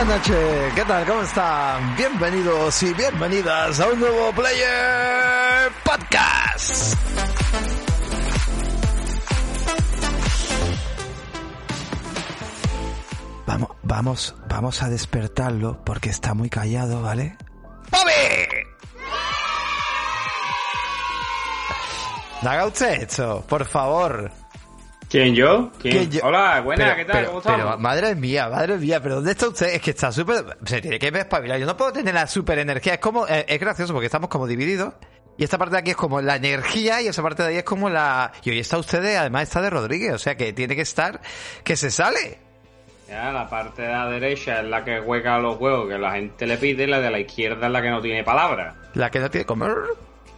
Buenas noches, ¿qué tal? ¿Cómo están? Bienvenidos y bienvenidas a un nuevo Player Podcast. Vamos, vamos, vamos a despertarlo porque está muy callado, ¿vale? ¡Bobby! Haga usted por favor. ¿Quién yo? ¿Quién? ¿Quién yo? Hola, buena, Pero- ¿qué tal? pero- ¿Cómo estamos? Pero, madre mía, madre mía, pero ¿dónde está usted? Es que está súper... Se tiene que espabilar. Yo no puedo tener la super energía. Es como... eh, es gracioso porque estamos como divididos. Y esta parte de aquí es como la energía y esa parte de ahí es como la... Y hoy está usted, de- además está de Rodríguez. O sea que tiene que estar... Que se sale. Ya, la parte de la derecha es la que juega los juegos que la gente le pide y la de la izquierda es la que no tiene palabra. La que no tiene comer.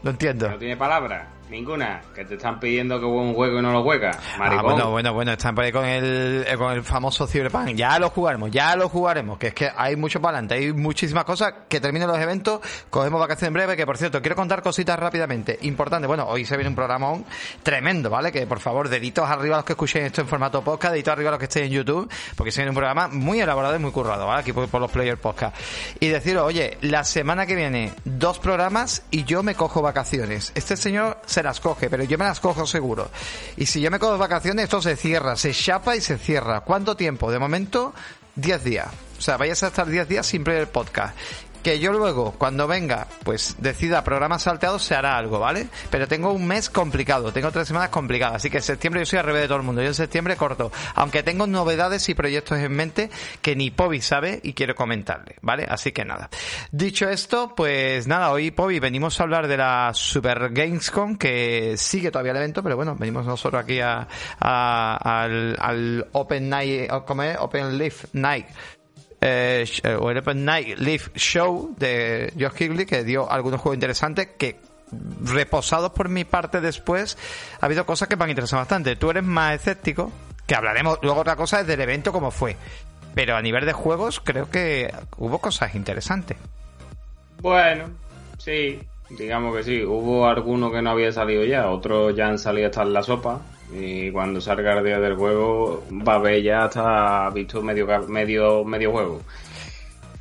No entiendo. No tiene palabra, ninguna. Que te están pidiendo que juegue un juego y no lo juegas. Maricón. Ah, bueno, bueno, bueno, están por ahí con el, eh, con el famoso Cyberpunk. Ya lo jugaremos, ya lo jugaremos, que es que hay mucho para adelante, hay muchísimas cosas. Que terminen los eventos, cogemos vacaciones en breve, que por cierto, quiero contar cositas rápidamente. Importante, bueno, hoy se viene un programón tremendo, ¿vale? Que por favor, deditos arriba a los que escuchen esto en formato podcast, deditos arriba a los que estéis en YouTube, porque se viene un programa muy elaborado y muy currado, ¿vale? Aquí por, por los Player Podcast. Y deciros, oye, la semana que viene, dos programas y yo me cojo vacaciones. Este señor se las coge, pero yo me las cojo seguro. Y si yo me cojo vacaciones, esto se cierra, se chapa y se cierra. ¿Cuánto tiempo? De momento, 10 días. O sea, vayas a estar 10 días sin el podcast. Que yo luego, cuando venga, pues decida programas salteados, se hará algo, ¿vale? Pero tengo un mes complicado, tengo tres semanas complicadas, así que en septiembre yo soy al revés de todo el mundo, yo en septiembre corto, aunque tengo novedades y proyectos en mente que ni Pobi sabe y quiero comentarle, ¿vale? Así que nada. Dicho esto, pues nada, hoy Pobi venimos a hablar de la Super Gamescom, que sigue todavía el evento, pero bueno, venimos nosotros aquí a, a- al, al Open Night, ¿cómo es? Open Leaf Night eh, eh, o el Open Night Live Show de Josh Kigley que dio algunos juegos interesantes que reposados por mi parte después ha habido cosas que me han interesado bastante tú eres más escéptico que hablaremos luego otra cosa es del evento como fue pero a nivel de juegos creo que hubo cosas interesantes Bueno, sí, digamos que sí. Hubo alguno que no había salido ya, otros ya han salido hasta en la sopa. Y cuando salga el día del juego, va a haber ya hasta visto medio medio medio juego.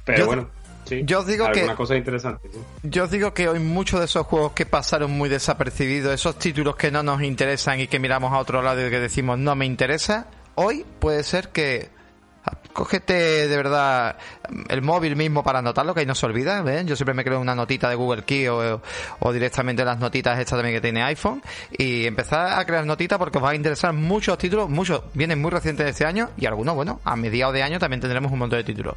Pero Yo- bueno, sí. yo os digo que- algunas cosas interesantes. sí. Yo digo que hoy muchos de esos juegos que pasaron muy desapercibidos, esos títulos que no nos interesan y que miramos a otro lado y que decimos no me interesa, hoy puede ser que cógete de verdad el móvil mismo para anotarlo, que ahí no se olvida, ¿ven? Yo siempre me creo una notita de Google Key o, directamente las notitas estas también que tiene iPhone y empezar a crear notitas porque os va a interesar muchos títulos, muchos vienen muy recientes de este año y algunos, bueno, a mediados de año también tendremos un montón de títulos.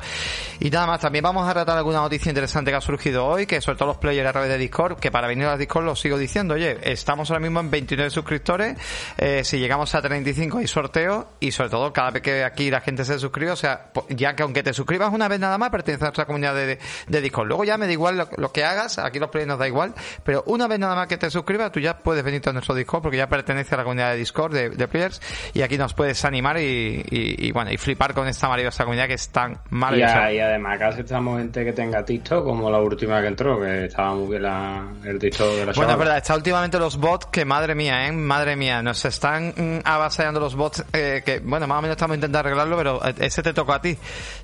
Y nada más, también vamos a tratar alguna noticia interesante que ha surgido hoy, que sobre todo los players a través de Discord, que para venir a Discord lo sigo diciendo, oye, estamos ahora mismo en 29 suscriptores, eh, si llegamos a 35 hay sorteo y sobre todo cada vez que aquí la gente se suscribe, o sea, ya que aunque te suscribas una vez nada más, perteneces a nuestra comunidad de, de Discord. Luego ya me da igual lo, lo que hagas, aquí los players nos da igual, pero una vez nada más que te suscribas, tú ya puedes venirte a nuestro Discord porque ya perteneces a la comunidad de Discord de, de players y aquí nos puedes animar y, y- y, bueno, y flipar con esta maravillosa comunidad que es tan Y, maravillosa. a- y además acá estamos gente que tenga TikTok, como la última que entró, que estaba muy bien la, el TikTok de la Bueno, es verdad, está últimamente los bots que madre mía, ¿eh? Madre mía, nos están mm, avasallando los bots eh, que, bueno, más o menos estamos intentando arreglarlo, pero eh, ese te tocó a ti.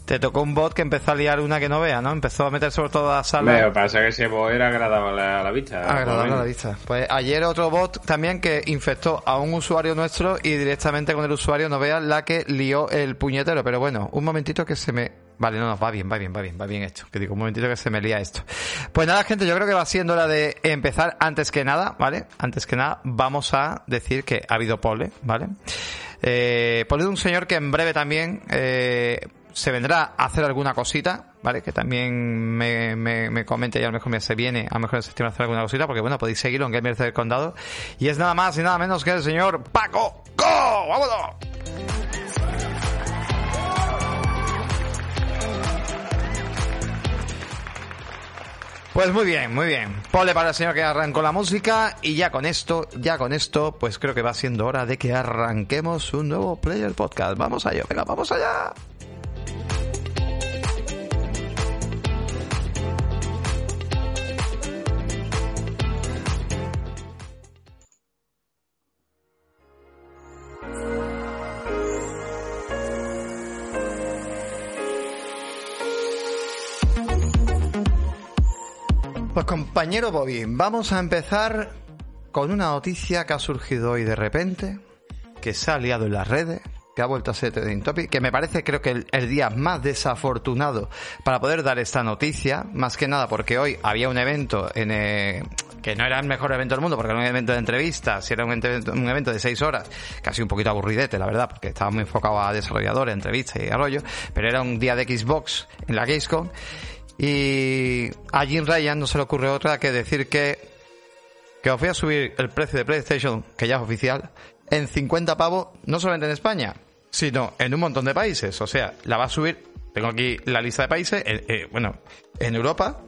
Te tocó un bot que empezó a liar una que no vea, ¿no? Empezó a meter sobre todo a sala. Me pasa que ese bot era agradable a la vista. Agradable a la vista. Pues ayer otro bot también que infectó a un usuario nuestro y directamente con el usuario no vea la que lió el puñetero. Pero bueno, un momentito que se me... Vale, no, no, va bien, va bien, va bien, va bien esto. Que digo, un momentito que se me lía esto. Pues nada, gente, yo creo que va siendo hora de empezar. Antes que nada, ¿vale? Antes que nada, vamos a decir que ha habido pole, ¿vale? Eh, pole de un señor que en breve también eh, se vendrá a hacer alguna cosita, ¿vale? Que también me, me, me comente y a lo mejor me se viene, a lo mejor en septiembre hacer alguna cosita, porque bueno, podéis seguirlo en Gamers del Condado. Y es nada más y nada menos que el señor Paco Go. ¡Vámonos! Pues muy bien, muy bien. Pole para el señor que arrancó la música y ya con esto, ya con esto, pues creo que va siendo hora de que arranquemos un nuevo Player Podcast. Vamos allá, venga, vamos allá. Compañero Bobby, vamos a empezar con una noticia que ha surgido hoy de repente, que se ha liado en las redes, que ha vuelto a ser trending topic, que me parece creo que el, día más desafortunado para poder dar esta noticia, más que nada porque hoy había un evento en eh, que no era el mejor evento del mundo porque era un evento de entrevistas, era un evento, un evento de seis horas, casi un poquito aburridete, la verdad, porque estaba muy enfocado a desarrolladores, entrevistas y arroyo, pero era un día de Xbox en la Gamescom y a Jim Ryan no se le ocurre otra que decir que, que os voy a subir el precio de PlayStation, que ya es oficial, en 50 pavos, no solamente en España, sino en un montón de países. O sea, la va a subir, tengo aquí la lista de países, eh, eh, bueno, en Europa,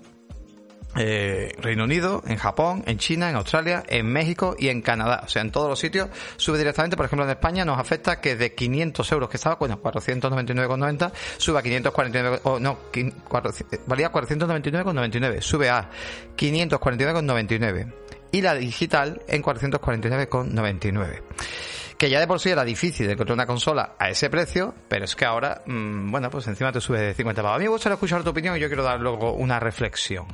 eh, Reino Unido, en Japón, en China, en Australia, en México y en Canadá. O sea, en todos los sitios sube directamente. Por ejemplo, en España nos afecta que de 500 euros que estaba, bueno, 499,90, sube a 549, o no, valía 499,99, sube a 549,99. Y la digital en 449,99 que ya de por sí era difícil encontrar una consola a ese precio, pero es que ahora, mmm, bueno, pues encima te sube de 50 pavos. A mí me gustaría escuchar tu opinión y yo quiero dar luego una reflexión.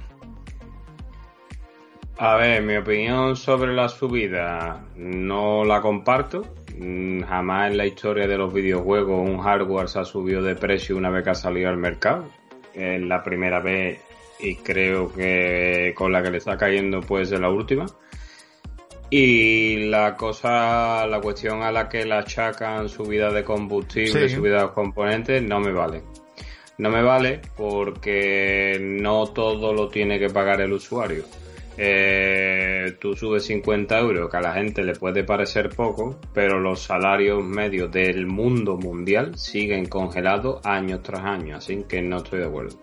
A ver, mi opinión sobre la subida no la comparto. Mm, jamás en la historia de los videojuegos un hardware se ha subido de precio una vez que ha salido al mercado. Es la primera vez y creo que con la que le está cayendo puede ser la última. Y la cosa, la cuestión a la que la achacan subida de combustible, subida de componentes, no me vale. No me vale porque no todo lo tiene que pagar el usuario eh, tú subes 50 euros, que a la gente le puede parecer poco, pero los salarios medios del mundo mundial siguen congelados año tras año, así que no estoy de acuerdo.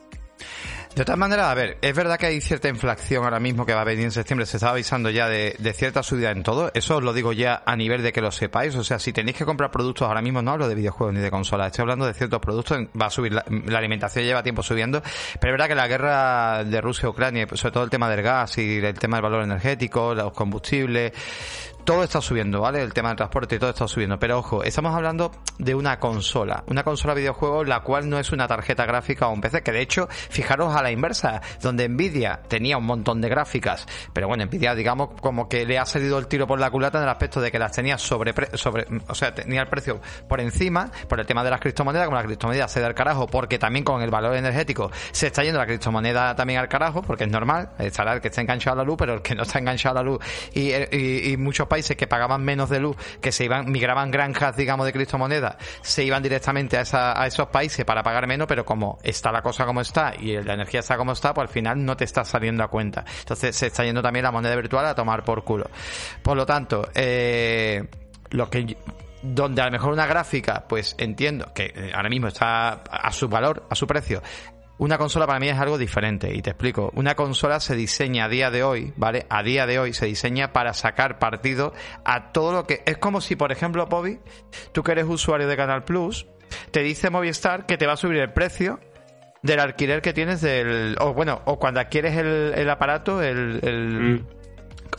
De todas maneras, a ver, es verdad que hay cierta inflación ahora mismo que va a venir en septiembre, se está avisando ya de, cierta subida en todo, eso os lo digo ya a nivel de que lo sepáis, o sea, si tenéis que comprar productos ahora mismo, no hablo de videojuegos ni de consolas, estoy hablando de ciertos productos, va a subir, la, alimentación lleva tiempo subiendo, pero es verdad que la guerra de Rusia-Ucrania, sobre todo el tema del gas y el tema del valor energético, los combustibles, todo está subiendo, ¿vale? El tema del transporte y todo está subiendo. Pero ojo, estamos hablando de una consola. Una consola videojuego la cual no es una tarjeta gráfica o un PC. Que de hecho, fijaros a la inversa, donde Nvidia tenía un montón de gráficas. Pero bueno, Nvidia, digamos, como que le ha salido el tiro por la culata en el aspecto de que las tenía sobre, sobre o sea, tenía el precio por encima, por el tema de las criptomonedas, como la criptomoneda se da al carajo, porque también con el valor energético se está yendo la criptomoneda también al carajo, porque es normal, estará el que está enganchado a la luz, pero el que no está enganchado a la luz y, y, y muchos países que pagaban menos de luz, que se iban, migraban granjas, digamos, de criptomonedas, se iban directamente a, esa, a esos países para pagar menos, pero como está la cosa como está y la energía está como está, pues al final no te está saliendo a cuenta. Entonces se está yendo también la moneda virtual a tomar por culo. Por lo tanto, eh, lo que donde a lo mejor una gráfica, pues entiendo que eh, ahora mismo está a su valor, a su precio, una consola para mí es algo diferente y te explico. Una consola se diseña a día de hoy, ¿vale? A día de hoy se diseña para sacar partido a todo lo que... Es como si, por ejemplo, Bobby, tú que eres usuario de Canal Plus, te dice Movistar que te va a subir el precio del alquiler que tienes del... O bueno, o cuando adquieres el, aparato, el... Mm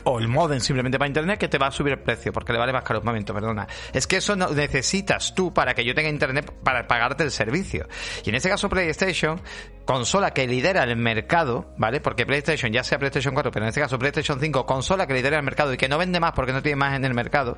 o el modem simplemente para internet que te va a subir el precio porque le vale más caro. Un momento, perdona. Es que eso no necesitas tú para que yo tenga internet para pagarte el servicio. Y en este caso PlayStation consola que lidera el mercado, ¿vale? Porque PlayStation, ya sea PlayStation 4, pero en este caso PlayStation 5, consola que lidera el mercado y que no vende más porque no tiene más en el mercado,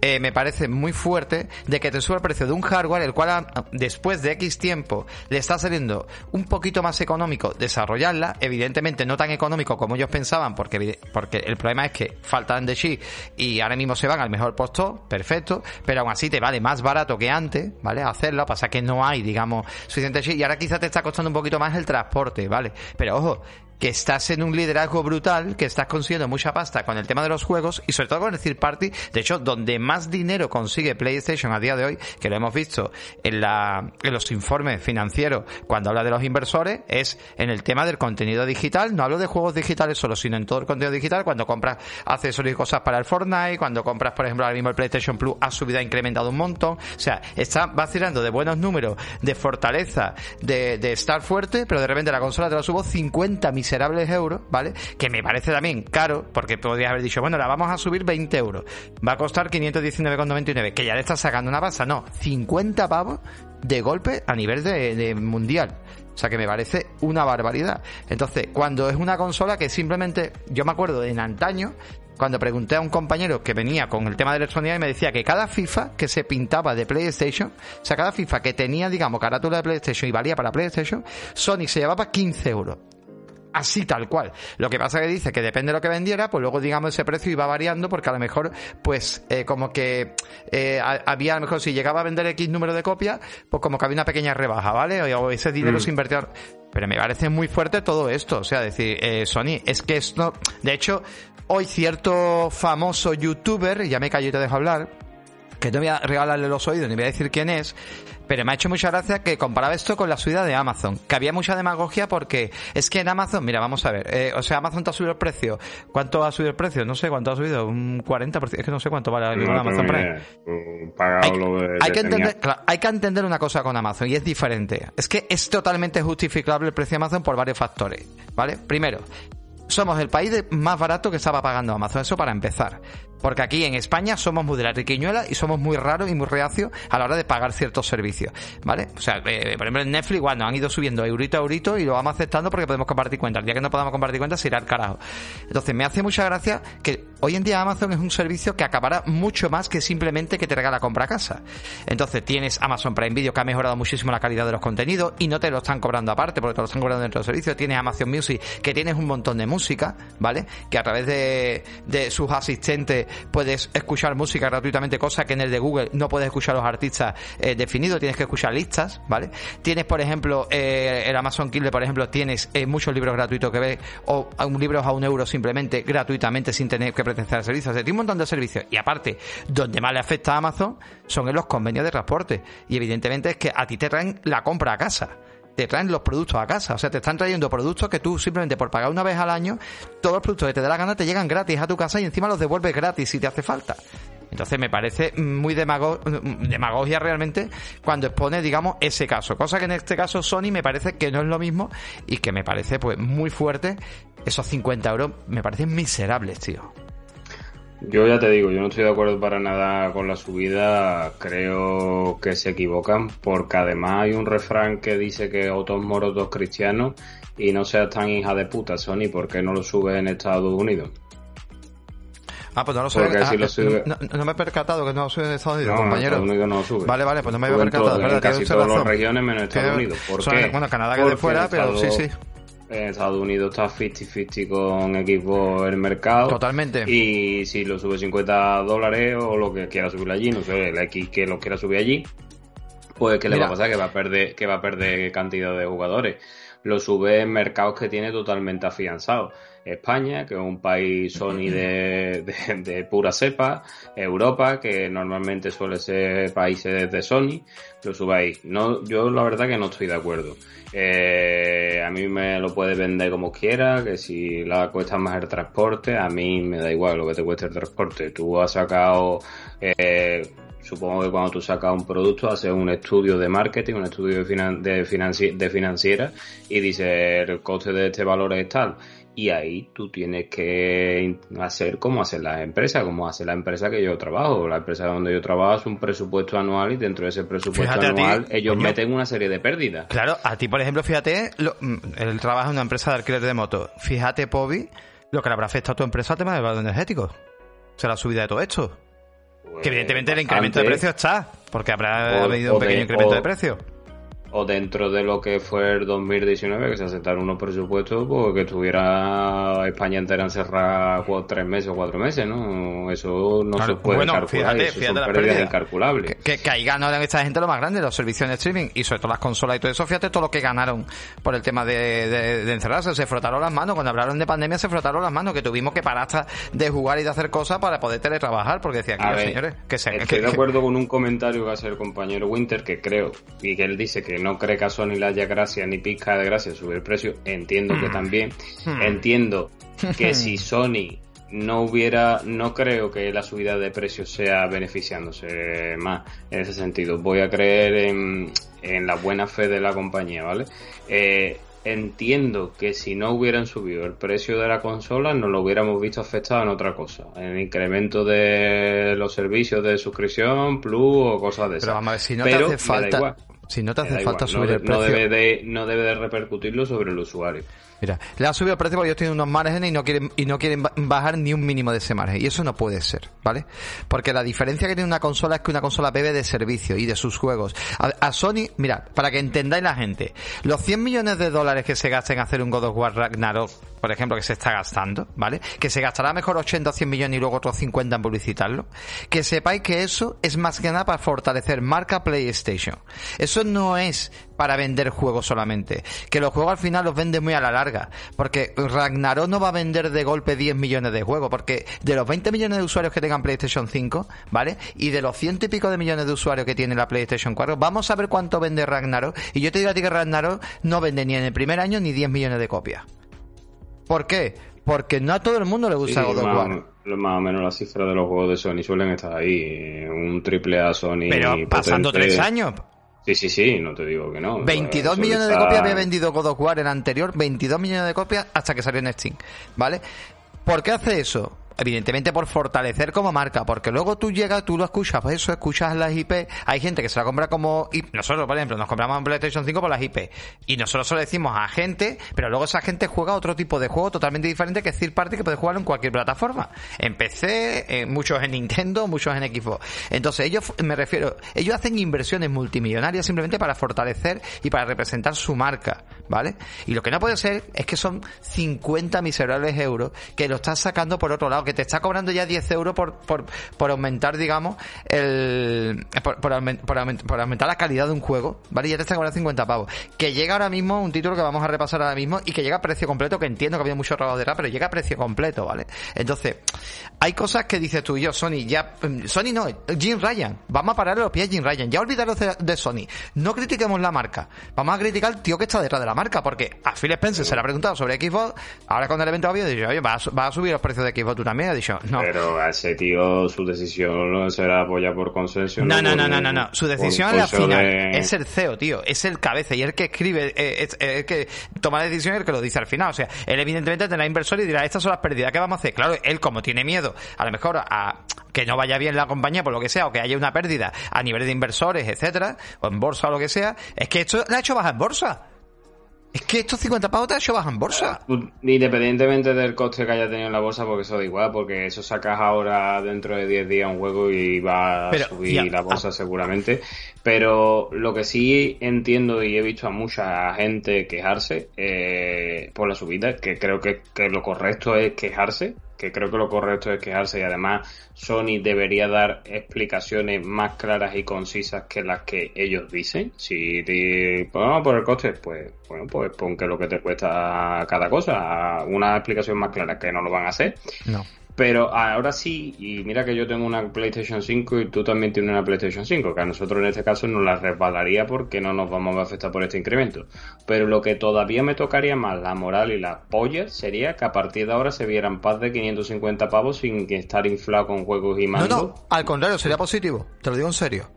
eh, me parece muy fuerte de que te suba el precio de un hardware el cual después de X tiempo le está saliendo un poquito más económico desarrollarla, evidentemente no tan económico como ellos pensaban, porque, porque el problema es que faltan de chip y ahora mismo se van al mejor puesto, perfecto, pero aún así te vale más barato que antes, ¿vale? Hacerlo, pasa que no hay, digamos, suficiente chip y ahora quizás te está costando un poquito más el transporte, ¿vale? Pero ojo, que estás en un liderazgo brutal, que estás consiguiendo mucha pasta con el tema de los juegos y sobre todo con el third party. De hecho, donde más dinero consigue PlayStation a día de hoy, que lo hemos visto en, la, en los informes financieros cuando habla de los inversores, es en el tema del contenido digital. No hablo de juegos digitales solo, sino en todo el contenido digital. Cuando compras accesorios y cosas para el Fortnite, cuando compras, por ejemplo, ahora mismo el PlayStation Plus, ha subido, ha incrementado un montón. O sea, está vacilando de buenos números, de fortaleza, de, de estar fuerte, pero de repente la consola te la subo 50 mil miserables euros, ¿vale? Que me parece también caro, porque podrías haber dicho, bueno, la vamos a subir 20 euros. Va a costar 519,99, que ya le estás sacando una pasta. No, 50 pavos de golpe a nivel de, mundial. O sea que me parece una barbaridad. Entonces, cuando es una consola que simplemente, yo me acuerdo en antaño, cuando pregunté a un compañero que venía con el tema de electrónica y me decía que cada FIFA que se pintaba de PlayStation, o sea, cada FIFA que tenía, digamos, carátula de PlayStation y valía para PlayStation, Sony se llevaba 15 euros así tal cual. Lo que pasa que dice que depende de lo que vendiera, pues luego digamos ese precio iba variando porque a lo mejor pues eh, como que eh, había a lo mejor si llegaba a vender X número de copias, pues como que había una pequeña rebaja, ¿vale? O, ese dinero mm. se invertía. Pero me parece muy fuerte todo esto, o sea, decir, eh, Sony, es que esto, de hecho, hoy cierto famoso youtuber, ya me callo y te dejo hablar, que no voy a regalarle los oídos ni voy a decir quién es, pero me ha hecho mucha gracia que comparaba esto con la subida de Amazon, que había mucha demagogia porque es que en Amazon, mira, vamos a ver, eh, o sea, Amazon te ha subido el precio. ¿Cuánto ha subido el precio? No sé cuánto ha subido, un 40%, es que no sé cuánto vale Amazon Prime. Hay, que entender, hay que entender una cosa con Amazon y es diferente. Es que es totalmente justificable el precio de Amazon por varios factores, ¿vale? Primero, somos el país más barato que estaba pagando Amazon, eso para empezar. Porque aquí en España somos muy de la riquiñuela y somos muy raros y muy reacios a la hora de pagar ciertos servicios. ¿Vale? O sea, eh, por ejemplo en Netflix, igual nos han ido subiendo eurito a eurito y lo vamos aceptando porque podemos compartir cuentas. El día que no podamos compartir cuentas se irá al carajo. Entonces me hace mucha gracia que hoy en día Amazon es un servicio que acabará mucho más que simplemente que te regala compra casa. Entonces tienes Amazon Prime Video que ha mejorado muchísimo la calidad de los contenidos y no te lo están cobrando aparte porque te lo están cobrando dentro del servicio. Tienes Amazon Music que tienes un montón de música, ¿vale? Que a través de, de sus asistentes puedes escuchar música gratuitamente, cosa que en el de Google no puedes escuchar los artistas eh, definidos, tienes que escuchar listas, ¿vale? Tienes, por ejemplo, eh, el Amazon Kindle, por ejemplo, tienes eh, muchos libros gratuitos que ves, o un libros a un euro simplemente, gratuitamente, sin tener que pertenecer al servicio. O sea, tiene un montón de servicios. Y aparte, donde más le afecta a Amazon son en los convenios de transporte. Y evidentemente es que a ti te traen la compra a casa te traen los productos a casa. O sea, te están trayendo productos que tú simplemente por pagar una vez al año, todos los productos que te dé la gana te llegan gratis a tu casa y encima los devuelves gratis si te hace falta. Entonces me parece muy demagogia realmente cuando expone, digamos, ese caso. Cosa que en este caso Sony me parece que no es lo mismo y que me parece pues muy fuerte. Esos 50 euros me parecen miserables, tío. Yo ya te digo, yo no estoy de acuerdo para nada con la subida, creo que se equivocan, porque además hay un refrán que dice que otros moros dos cristianos y no seas tan hija de puta, Sony, ¿por qué no lo sube en Estados Unidos? Ah, pues no lo sube. Ah, eh, no, me he percatado que no lo sube en Estados Unidos, compañero. Estados Unidos no lo sube. Vale, vale, pues no me he percatado. En casi todas las regiones menos Estados Unidos. ¿Por qué? Bueno, Canadá que de fuera, pero sí, sí en Estados Unidos está 50-50 con equipo el mercado. Totalmente. Y si lo sube 50 dólares o lo que quiera subir allí, no sé, el X que lo quiera subir allí, pues que le va a pasar que va a perder, que va a perder cantidad de jugadores. Lo sube en mercados que tiene totalmente afianzados. España, que es un país Sony de, de, pura cepa, Europa, que normalmente suele ser países de Sony, lo subáis. No, yo la verdad que no estoy de acuerdo. Eh, a mí me lo puede vender como quiera, que si la cuesta más el transporte, a mí me da igual lo que te cueste el transporte. Tú has sacado, eh, supongo que cuando tú sacas un producto, haces un estudio de marketing, un estudio de, de financiera y dices el coste de este valor es tal y ahí tú tienes que hacer como hacen las empresas, como hace la empresa que yo trabajo. La empresa donde yo trabajo es un presupuesto anual y dentro de ese presupuesto anual ellos meten una serie de pérdidas. Claro, a ti, por ejemplo, fíjate, lo, mm, él trabaja en una empresa de alquiler de motos. Fíjate, Pobi, lo que le habrá afectado a tu empresa al tema del valor energético. O sea, la subida de todo esto. Que pues evidentemente el incremento de precio está, porque habrá habido un pequeño incremento de precio o dentro de lo que fue el 2019, que se aceptaron unos presupuestos, pues que estuviera España entera encerrada tres meses o cuatro meses, ¿no? Eso no se puede calcular, fíjate, eso son pérdidas incalculables. Que, que, ahí ganaron esta gente lo más grande, los servicios de streaming, y sobre todo las consolas y todo eso, fíjate todo lo que ganaron por el tema de, de, encerrarse, se frotaron las manos, cuando hablaron de pandemia se frotaron las manos, que tuvimos que parar hasta de jugar y de hacer cosas para poder teletrabajar, porque decía que señores, que se... Estoy de acuerdo con un comentario que hace el compañero Winter, que creo, y que él dice que no cree que a Sony le haya gracia ni pizca de gracia subir el precio, entiendo que hmm. también. Hmm. Entiendo que si Sony no hubiera, no creo que la subida de precios sea beneficiándose más en ese sentido. Voy a creer en, en la buena fe de la compañía, ¿vale? Eh, entiendo que si no hubieran subido el precio de la consola, no lo hubiéramos visto afectado en otra cosa. En el incremento de los servicios de suscripción, Plus o cosas de esas. Pero vamos a ver, si no te hace falta si no te hace falta igual, subir no, el precio. no debe de, no debe de repercutirlo sobre el usuario. Mira, le han subido el precio porque ellos tienen unos márgenes y no quieren y no quieren ba- bajar ni un mínimo de ese margen. Y eso no puede ser, ¿vale? Porque la diferencia que tiene una consola es que una consola bebe de servicio y de sus juegos. A, a Sony, mira, para que entendáis la gente, los 100 millones de dólares que se gastan en hacer un God of War Ragnarok, por ejemplo, que se está gastando, ¿vale? Que se gastará mejor 80 o 100 millones y luego otros 50 en publicitarlo. Que sepáis que eso es más que nada para fortalecer marca PlayStation. Eso no es para vender juegos solamente. Que los juegos al final los venden muy a la larga. Porque Ragnarok no va a vender de golpe 10 millones de juegos. Porque de los 20 millones de usuarios que tengan PlayStation 5, ¿vale? Y de los ciento y pico de millones de usuarios que tiene la PlayStation 4, vamos a ver cuánto vende Ragnarok. Y yo te digo a ti que Ragnarok no vende ni en el primer año ni 10 millones de copias. ¿Por qué? Porque no a todo el mundo le Sí, gusta God of War. más o menos las cifras de los juegos de Sony suelen estar ahí. Un triple A Sony. Pero pasando potente. tres años. Sí, sí, sí, no te digo que no. 22 Suele millones de copias había vendido God of War en anterior, 22 millones de copias hasta que salió en Steam, ¿vale? ¿Por qué hace eso? Evidentemente por fortalecer como marca, porque luego tú llegas, tú lo escuchas, pues eso, escuchas las IP, hay gente que se la compra como IP. Nosotros, por ejemplo, nos compramos en PlayStation 5 por las IP. Y nosotros solo decimos a gente, pero luego esa gente juega otro tipo de juego totalmente diferente que es Third Party que puede jugar en cualquier plataforma. En PC, en muchos en Nintendo, muchos en Xbox. Entonces ellos, me refiero, ellos hacen inversiones multimillonarias simplemente para fortalecer y para representar su marca, ¿vale? Y lo que no puede ser es que son 50 miserables euros que lo estás sacando por otro lado, te está cobrando ya 10 euros por, por, por aumentar, digamos, el, por, por, aumen- por aument- por aumentar la calidad de un juego, ¿vale? Ya te está cobrando 50 pavos. Que llega ahora mismo un título que vamos a repasar ahora mismo y que llega a precio completo, que entiendo que había mucho trabajo detrás, pero llega a precio completo, ¿vale? Entonces, hay cosas que dices tú y yo, Sony, ya, mm, Sony no, Jim Ryan, vamos a pararle los pies a Jim Ryan, ya olvidaros de, de Sony, no critiquemos la marca, vamos a criticar al tío que está detrás de la marca, porque a Phil Spencer se le ha preguntado sobre Xbox, ahora con el evento había dicho, oye, ¿vas, a- vas a subir los precios de Xbox tú también? Ha dicho, no. Pero a ese tío su decisión no será apoyar por consenso. No, no, no, no, no, no. Su decisión es la final. de- Es el CEO, tío. Es el cabeza y el que escribe, eh, es, es el que toma la decisión y el que lo dice al final. O sea, él evidentemente tendrá inversor y dirá, estas son las pérdidas, ¿qué vamos a hacer? Claro, él como tiene miedo, a lo mejor a que no vaya bien la compañía por lo que sea, o que haya una pérdida a nivel de inversores, etcétera, o en bolsa o lo que sea, es que esto le ha hecho bajar en bolsa. Es que estos 50 pavos te ha hecho bajar en bolsa. Independientemente del coste que haya tenido en la bolsa, porque eso da igual, porque eso sacas ahora dentro de 10 días un juego y va a Pero, subir ya, la bolsa ah. seguramente. Pero lo que sí entiendo y he visto a mucha gente quejarse eh, por la subida, que creo que, que lo correcto es quejarse, que creo que lo correcto es quejarse y además Sony debería dar explicaciones más claras y concisas que las que ellos dicen. Si te pues, vamos por el coste, pues bueno, pues pon que lo que te cuesta cada cosa, una explicación más clara que no lo van a hacer. No. Pero ahora sí, y mira que yo tengo una PlayStation 5 y tú también tienes una PlayStation 5, que a nosotros en este caso nos la resbalaría porque no nos vamos a afectar por este incremento. Pero lo que todavía me tocaría más la moral y la polla sería que a partir de ahora se vieran paz de 550 pavos sin que estar inflado con juegos y No, mandos. no, al contrario, sería positivo. Te lo digo en serio.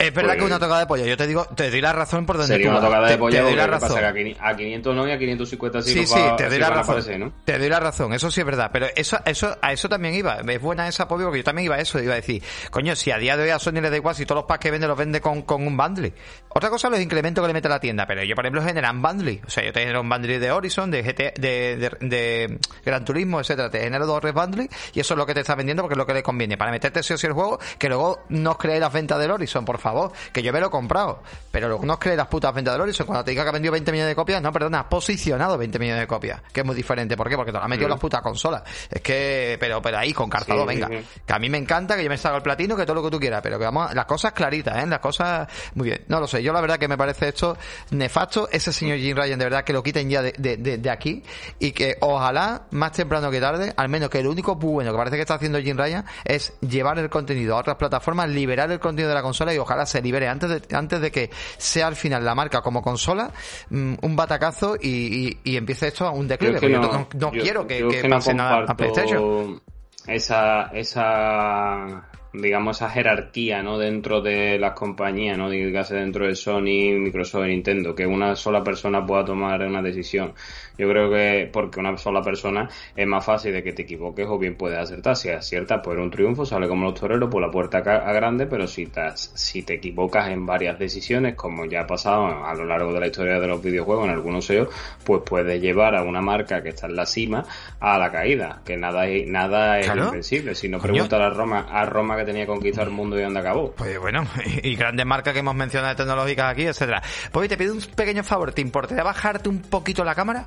Es verdad Pues- que es una tocada de polla. Yo te digo, te doy la razón por donde Sería una tocada Te- de polla te doy porque la pasa razón. que a 500 no y a 550 sí, Sí, sí, va- te doy la razón. aparecer, ¿no? Te doy la razón, eso sí es verdad. Pero eso, eso, a eso también iba. Es buena esa polla porque yo también iba a eso. Iba a decir, coño, si a día de hoy a Sony le da igual si todos los packs que vende los vende con, con un bundle. Otra cosa los incrementos que le mete a la tienda, pero yo, por ejemplo, generan bundle. O sea, yo te genero un bundle de Horizon, de GT, de, de, de Gran Turismo, etcétera. Te genero dos res bundles y eso es lo que te está vendiendo porque es lo que le conviene. Para meterte sí o sí el juego, que luego no os creéis las ventas del Horizon, por favor. Que yo me lo he comprado. Pero luego no os creéis las putas ventas del Horizon. Cuando te diga que ha vendido 20 millones de copias, no, perdona, ha posicionado 20 millones de copias. Que es muy diferente. ¿Por qué? Porque te lo ha metido en las putas consolas. Es que, pero, pero ahí, con calzado, Sí, venga. sí. Que a mí me encanta, que yo me salga el platino, que todo lo que tú quieras. Pero que vamos, las cosas claritas, ¿eh? Las cosas, muy bien. No lo sé. Yo la verdad que me parece esto nefasto. Ese señor Jim Ryan, de verdad, que lo quiten ya de, de, de, de aquí. Y que ojalá, más temprano que tarde, al menos que lo único bueno que parece que está haciendo Jim Ryan es llevar el contenido a otras plataformas, liberar el contenido de la consola y ojalá se libere antes de, antes de que sea al final la marca como consola mm, un batacazo y, y, y empiece esto a un declive. que no, yo no, no yo- quiero que, no pase nada a PlayStation. Esa, esa digamos, esa jerarquía, ¿no? Dentro de las compañías, ¿no? Dígase dentro de Sony, Microsoft y Nintendo, que una sola persona pueda tomar una decisión. Yo creo que porque una sola persona es más fácil de que te equivoques o bien puedes acertar. Si aciertas, pues un triunfo, sale como los toreros por la puerta a grande, pero si te, si te equivocas en varias decisiones, como ya ha pasado a lo largo de la historia de los videojuegos en algunos SEO, pues puedes llevar a una marca que está en la cima a la caída, que nada es, nada es invencible. Si no pregunta a Roma, a Roma que tenía que conquistar el mundo y dónde acabó. Pues bueno, y grandes marcas que hemos mencionado tecnológicas aquí, etcétera. Pues te pido un pequeño favor, ¿te importaría bajarte un poquito la cámara?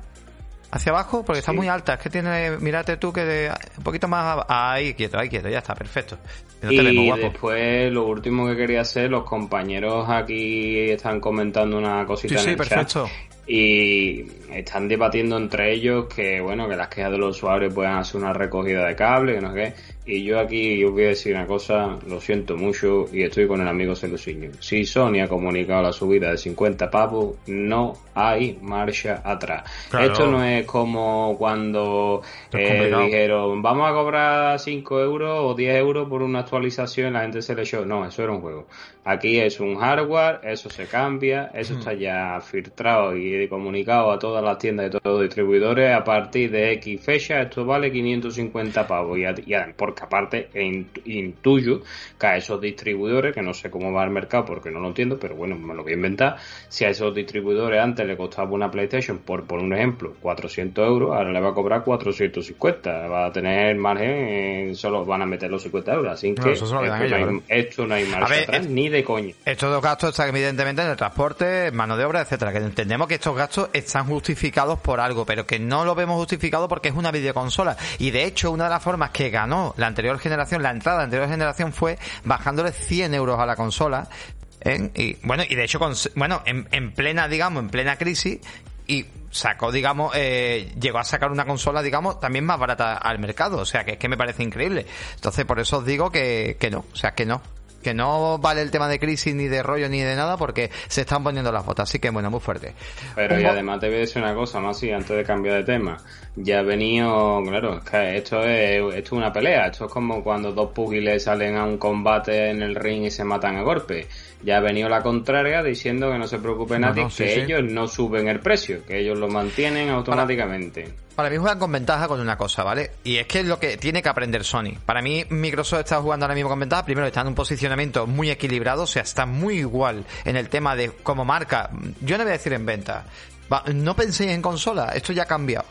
hacia abajo porque está muy alta. Es que tiene, mírate tú que de, un poquito más ahí quieto, ahí quieto, ya está, perfecto. y después lo último que quería hacer, los compañeros aquí están comentando una cosita sí, sí, perfecto. Y están debatiendo entre ellos que bueno que las quejas de los usuarios puedan hacer una recogida de cable, que no sé qué. Y yo aquí os voy a decir una cosa, lo siento mucho y estoy con el amigo Celusiño. Si Sony ha comunicado la subida de 50 pavos, no hay marcha atrás. Esto no es como cuando eh, dijeron vamos a cobrar 5 euros o 10 euros por una actualización la gente se le echó. No, eso era un juego. Aquí es un hardware, eso se cambia, eso está ya filtrado y comunicado a todas las tiendas y todos los distribuidores. A partir de X fecha, esto vale 550 pavos. Y, y porque aparte intuyo que a esos distribuidores, que no sé cómo va el mercado porque no lo entiendo, pero bueno, me lo voy a inventar. Si a esos distribuidores antes le costaba una PlayStation, por, por un ejemplo, 400 euros, ahora le va a cobrar 450. Va a tener margen, solo van a meter los 50 euros. Así que esto, no hay, esto, no hay, marcha atrás, ni de coño. Estos dos gastos están evidentemente en el transporte, mano de obra, etcétera. Que entendemos que estos gastos están justificados por algo, pero que no lo vemos justificado porque es una videoconsola. Y de hecho, una de las formas que ganó la anterior generación, la entrada de la anterior generación fue bajándole 100 euros a la consola. Y bueno, y de hecho, bueno, en, plena, digamos, en plena crisis, y sacó, digamos, eh, llegó a sacar una consola, digamos, también más barata al mercado. O sea, que es que me parece increíble. Entonces, por eso os digo que, que no. O sea, que no que no vale el tema de crisis ni de rollo ni de nada porque se están poniendo las botas. Así que bueno, muy fuerte. Pero y además te voy a decir una cosa más y antes de cambiar de tema. Ya ha venido, claro, es que esto es, esto es una pelea. Esto es como cuando dos pugiles salen a un combate en el ring y se matan a golpe. Ya ha venido la contraria diciendo que no se preocupe nadie, que ellos no suben el precio, que ellos lo mantienen automáticamente. Para mí juegan con ventaja con una cosa, ¿vale? Y es que es lo que tiene que aprender Sony. Para mí Microsoft está jugando ahora mismo con ventaja. Primero está en un posicionamiento muy equilibrado, o sea, está muy igual en el tema de como marca. Yo no voy a decir en venta. No penséis en consola, esto ya ha cambiado.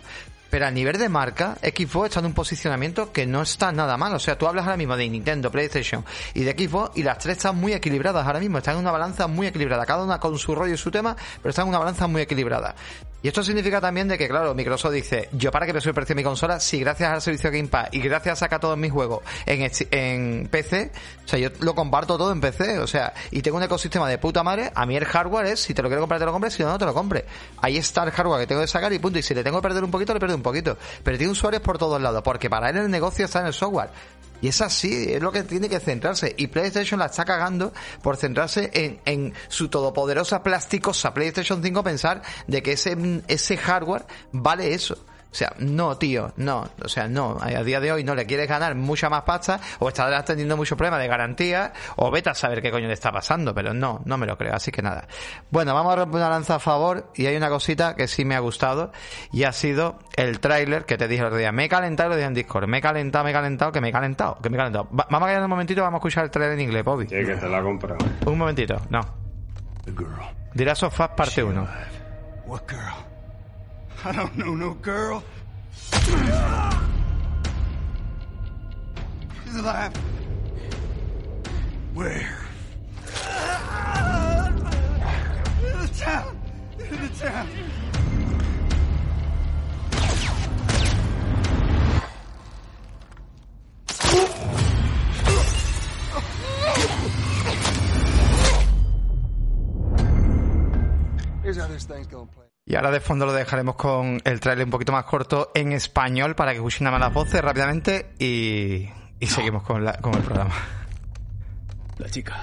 Pero a nivel de marca, Xbox está en un posicionamiento que no está nada mal. O sea, tú hablas ahora mismo de Nintendo, PlayStation y de Xbox y las tres están muy equilibradas ahora mismo. Están en una balanza muy equilibrada. Cada una con su rollo y su tema, pero están en una balanza muy equilibrada. Y esto significa también de que, claro, Microsoft dice, yo para que me el precio de mi consola, si gracias al servicio Game Pass y gracias a sacar todos mis juegos en, en PC, o sea, yo lo comparto todo en PC, o sea, y tengo un ecosistema de puta madre, a mí el hardware es, si te lo quiero comprar te lo compres, si no, no te lo compres. Ahí está el hardware que tengo que sacar y punto, y si le tengo que perder un poquito, le pierdo un poquito. Pero tiene usuarios por todos lados, porque para él el negocio está en el software. Y es así, es lo que tiene que centrarse. Y PlayStation la está cagando por centrarse en, en su todopoderosa plasticosa PlayStation 5 pensar de que ese, ese hardware vale eso. O sea, no, tío, no. O sea, no. A día de hoy no le quieres ganar mucha más pasta o estás teniendo muchos problemas de garantía o vete a saber qué coño le está pasando, pero no, no me lo creo. Así que nada. Bueno, vamos a romper una lanza a favor y hay una cosita que sí me ha gustado y ha sido el tráiler que te dije el otro día. Me he calentado, lo dije en Discord. Me he calentado, me he calentado, que me he calentado, que me he calentado. vamos a quedar un momentito, vamos a escuchar el trailer en inglés, Bobby. Sí, que te la comprado. Un momentito, no. Dirá Sofás parte 1. I don't know no girl. She's alive. Where? In the town. In the town. Here's how this thing's gonna play. Y ahora de fondo lo dejaremos con el trailer un poquito más corto en español para que escuchen nada más las voces rápidamente y, y seguimos con, la, con el programa. La chica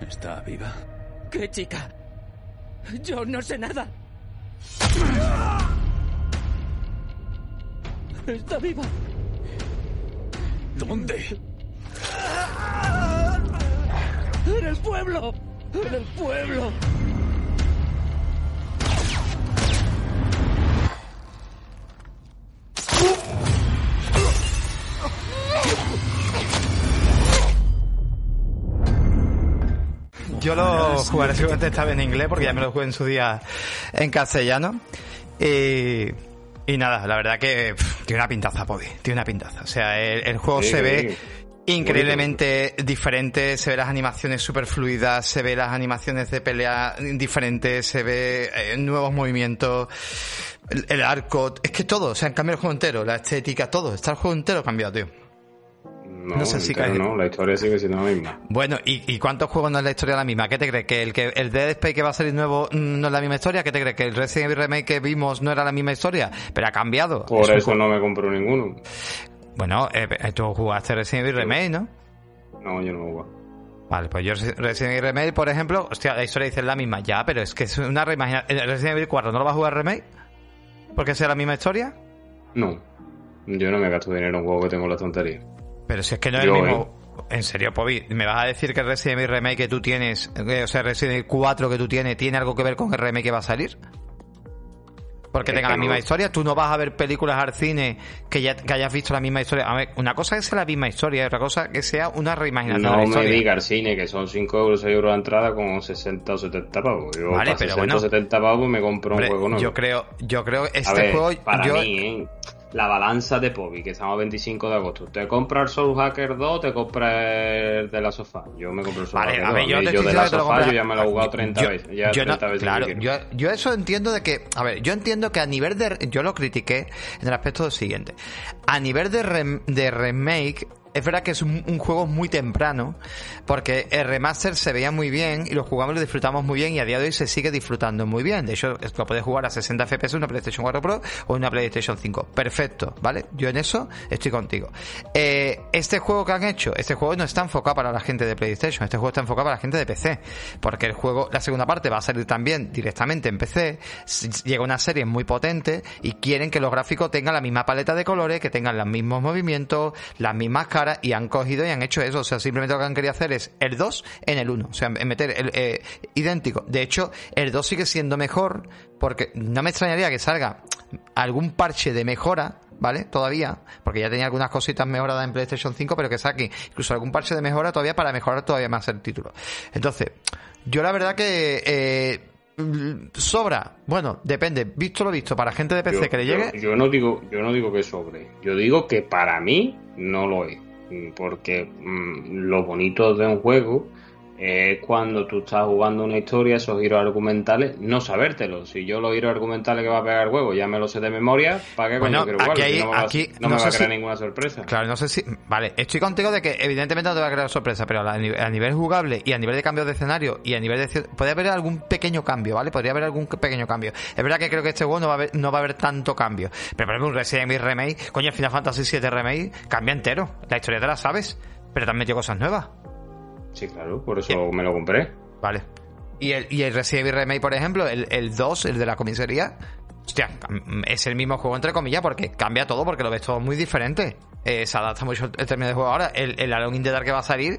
está viva. ¿Qué chica? Yo no sé nada. Está viva. ¿Dónde? ¡En el pueblo! ¡En el pueblo! Yo lo jugaré seguramente esta vez en inglés porque ya me lo jugué en su día en castellano. Y, y nada, la verdad que pff, tiene una pintaza, Podi. Tiene una pintaza. O sea, el, el juego Sí, se sí. ve increíblemente diferente, se ve las animaciones super fluidas, se ve las animaciones de pelea diferentes, se ve eh, nuevos movimientos, el, el arco, es que todo, o sea, han cambiado el juego entero, la estética, todo, está el juego entero cambiado, tío. No, No sé si cae- no, la historia sigue siendo la misma. Bueno, ¿y, y cuántos juegos no es la historia la misma? ¿Qué te crees? ¿Que el, que el Dead Space que va a salir nuevo mm, no es la misma historia? ¿Qué te crees? ¿Que el Resident Evil Remake que vimos no era la misma historia? Pero ha cambiado. Por Es eso no me compro ninguno. Bueno, eh, eh, tú jugaste Resident Evil Remake, ¿no? No, yo no lo juego. Vale, pues yo Resident Evil Remake, por ejemplo, hostia, la historia dice la misma, ya, pero es que es una reimaginación. Resident Evil 4 no lo va a jugar Remake? ¿Porque sea la misma historia? No. Yo no me gasto dinero en un juego que tengo la tontería. Pero si es que no es Yo, el mismo. En serio, Pobi, ¿me vas a decir que el Resident Evil Remake que tú tienes, eh, o sea, Resident Evil 4 que tú tienes, tiene algo que ver con el remake que va a salir? Porque tenga la misma historia, tú no vas a ver películas al cine que ya que hayas visto la misma historia. A ver, una cosa es que sea la misma historia otra cosa que sea una reimaginación de No me diga al cine que son 5 euros, 6 euros de entrada con 60 o 70 pavos. Yo Vale, para pero 60 bueno. o 70 pavos me compro Hombre, un juego nuevo. yo creo, yo creo este ver, juego, para yo, mí, ¿eh? La balanza de Pobi, que estamos a 25 de agosto. ¿Te compras el Soul Hacker 2 o te compras el de la sofá? Yo me compro el Soul Vale, Hacker a 2. ver, yo A mí, te yo de la sofá yo ya me lo he jugado 30 yo- veces. Ya yo no- 30 veces. claro, yo, yo eso entiendo de que, a ver, yo entiendo que a nivel de, yo lo critiqué en el aspecto del siguiente. A nivel de, rem- de remake, es verdad que es un, juego muy temprano, porque el remaster se veía muy bien y lo jugamos lo disfrutamos muy bien y a día de hoy se sigue disfrutando muy bien. De hecho, lo puedes jugar a 60 FPS en una PlayStation 4 Pro o una PlayStation 5. Perfecto, ¿vale? Yo en eso estoy contigo. Eh, este juego que han hecho, este juego no está enfocado para la gente de PlayStation, este juego está enfocado para la gente de PC, porque el juego, la segunda parte va a salir también directamente en PC, llega una serie muy potente y quieren que los gráficos tengan la misma paleta de colores, que tengan los mismos movimientos, las mismas caras y han cogido y han hecho eso, o sea, simplemente lo que han querido hacer es el 2 en el 1, o sea, meter el eh, idéntico. De hecho, el 2 sigue siendo mejor porque no me extrañaría que salga algún parche de mejora ¿vale? Todavía, porque ya tenía algunas cositas mejoradas en PlayStation 5, pero que saque incluso algún parche de mejora todavía para mejorar todavía más el título. Entonces, yo la verdad que eh, sobra, bueno, depende, visto lo visto, para gente de PC Yo- que le yo- llegue, Yo, no digo, yo no digo que sobre. Yo digo que para mí no lo es. Porque mm, lo bonito de un juego es cuando tú estás jugando una historia, esos giros argumentales, no sabértelos. Si yo los giros argumentales que va a pegar el juego ya me los sé de memoria, ¿para qué Bueno, coño quiero aquí hay- no me, va, aquí no no me va a crear si- ninguna sorpresa. Claro, no sé si. Vale, estoy contigo de que evidentemente no te va a crear sorpresa, pero a nivel, a nivel jugable y a nivel de cambio de escenario y a nivel de. Puede haber algún pequeño cambio, ¿vale? Podría haber algún pequeño cambio. Es verdad que creo que este juego no va a haber, no va a haber tanto cambio. Pero por ejemplo, un Resident Evil Remake, coño, Final Fantasy VII Remake cambia entero. La historia te la sabes, pero han metido cosas nuevas. Sí, claro, por eso me lo compré. Vale. Y el, y el Resident Evil Remake, por ejemplo, el, el 2, el de la comisaría, hostia, cam- es el mismo juego entre comillas porque cambia todo porque lo ves todo muy diferente. Eh, se adapta mucho el término de juego. Ahora, el, el Alone in the Dark que va a salir,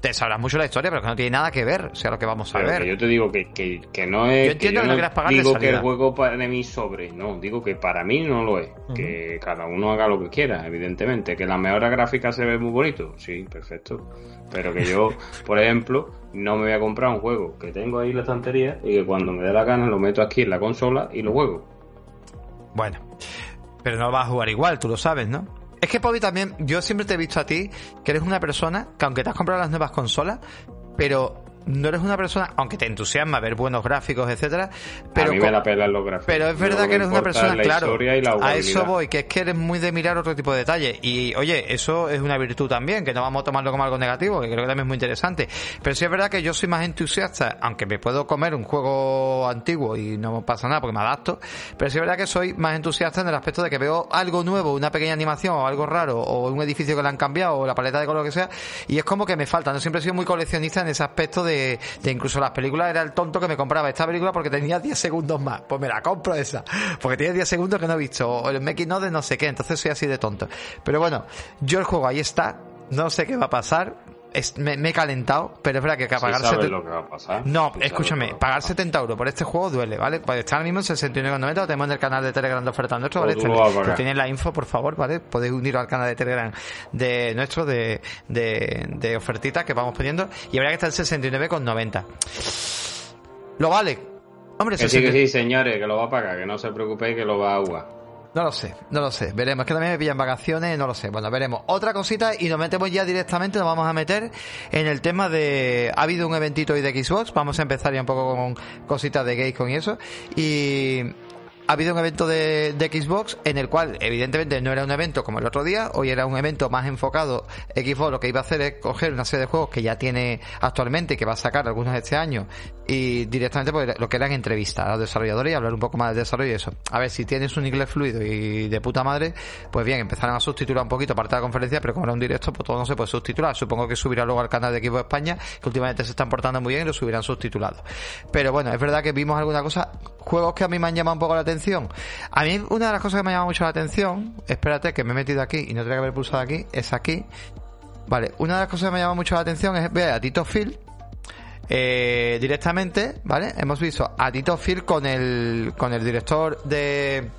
te sabrás mucho la historia, pero que no tiene nada que ver, o sea, lo que vamos a Pero ver. que yo te digo que, que, que no es. Yo entiendo que no quieras pagar de digo que el juego para mí sobre. No, digo que para mí no lo es. Que cada uno haga lo que quiera, evidentemente. Que la mejora gráfica se ve muy bonito. Sí, perfecto. Pero que yo, por ejemplo, no me voy a comprar un juego que tengo ahí en la estantería y que cuando me dé la gana lo meto aquí en la consola y lo juego. Bueno, pero no vas a jugar igual, tú lo sabes, ¿no? Es que, Pobi, también, yo siempre te he visto a ti que eres una persona que, aunque te has comprado las nuevas consolas, pero no eres una persona, aunque te entusiasma ver buenos gráficos, etcétera, pero a mí co- me la pelan los gráficos. Pero es verdad que eres una persona, la claro. y la A eso voy, que es que eres muy de mirar otro tipo de detalles. Y oye, eso es una virtud también, que no vamos a tomarlo como algo negativo, que creo que también es muy interesante. Pero sí es verdad que yo soy más entusiasta, aunque me puedo comer un juego antiguo y no pasa nada porque me adapto. Pero sí es verdad que soy más entusiasta en el aspecto de que veo algo nuevo, una pequeña animación o algo raro, o un edificio que le han cambiado, o la paleta de color que sea. Y es como que me falta. No siempre he sido muy coleccionista en ese aspecto de, de incluso las películas era el tonto que me compraba esta película porque tenía 10 segundos más. Pues me la compro esa. Porque tiene 10 segundos que no he visto. O el making of de no sé qué. Entonces soy así de tonto. Pero bueno, yo el juego ahí está. No sé qué va a pasar. Es- me, me he calentado, pero es verdad que, que pagar sabes 70 lo que va a pasar. No, escúchame, pagar pasar. 70 euros por este juego duele, ¿vale? Pues está ahora mismo en 69,90, lo tenemos en el canal de Telegram de oferta nuestro, ¿vale? Pues tenéis la info, por favor, ¿vale? Podéis uniros al canal de Telegram de nuestro, de, de, de ofertitas que vamos poniendo, y habrá que estar en 69,90. ¿Lo vale? Hombre, Que sí, 60 que sí, señores, que lo va a pagar, que no se preocupéis que lo va a jugar. No lo sé, no lo sé. Veremos. Es que también me pillan vacaciones, no lo sé. Bueno, veremos. Otra cosita y nos metemos ya directamente, nos vamos a meter en el tema de... Ha habido un eventito hoy de Xbox, vamos a empezar ya un poco con cositas de Gamescom y eso. Y... Ha habido un evento de, Xbox en el cual, evidentemente, no era un evento como el otro día, hoy era un evento más enfocado. Xbox lo que iba a hacer es coger una serie de juegos que ya tiene actualmente, que va a sacar algunos este año, y directamente pues, lo que eran entrevistas a los desarrolladores y hablar un poco más del desarrollo y eso. A ver, si tienes un inglés fluido y de puta madre, pues bien, empezaron a subtitular un poquito parte de la conferencia, pero como era un directo, pues todo no se puede subtitular. Supongo que subirá luego al canal de Xbox España, que últimamente se están portando muy bien y lo subirán subtitulado. Pero bueno, es verdad que vimos alguna cosa, juegos que a mí me han llamado un poco la atención. A mí una de las cosas que me ha llamado mucho la atención, espérate que me he metido aquí y no tenía que haber pulsado aquí, es aquí. Vale, una de las cosas que me llama mucho la atención es ver a Tito Phil eh, directamente, ¿vale? Hemos visto a Tito Phil con el, con el director de...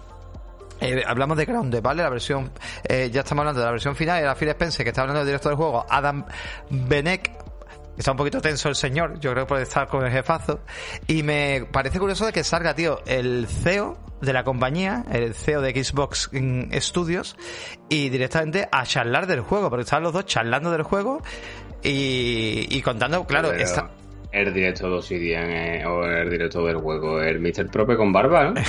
eh, hablamos de Grounded, ¿vale? La versión, eh, ya estamos hablando de la versión final, era Phil Spencer, que está hablando del director del juego, Adam Benek, Está un poquito tenso el señor, yo creo puede estar con el jefazo. Y me parece curioso de que salga, tío, el CEO de la compañía, el CEO de Xbox Studios, y directamente a charlar del juego, porque estaban los dos charlando del juego y, y contando, claro, Pero está, El director de Obsidian eh, o el director del juego, el Mr. Prope con barba, ¿no?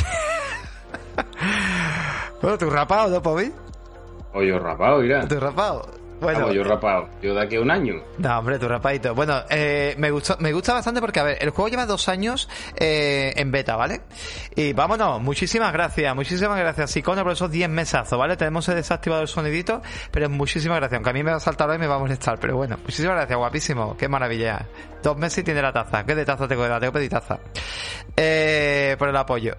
Bueno, tú rapado, ¿no, Pobi? O yo rapado, mira. Tú rapado. Bueno, Vamos, yo rapado. Yo de aquí a un año. No, hombre, tu rapadito. Bueno, eh, me gustó, me gusta bastante porque, a ver, el juego lleva dos años eh, en beta, ¿vale? Y vámonos, muchísimas gracias, muchísimas gracias, Icono, por esos 10 mesazos, ¿vale? Tenemos desactivado el sonidito, pero muchísimas gracias, aunque a mí me va a saltar hoy y me va a molestar, pero bueno, muchísimas gracias, guapísimo, qué maravilla. Dos meses y tiene la taza, ¿qué de taza tengo que dar? Tengo que pedir taza. Eh, por el apoyo.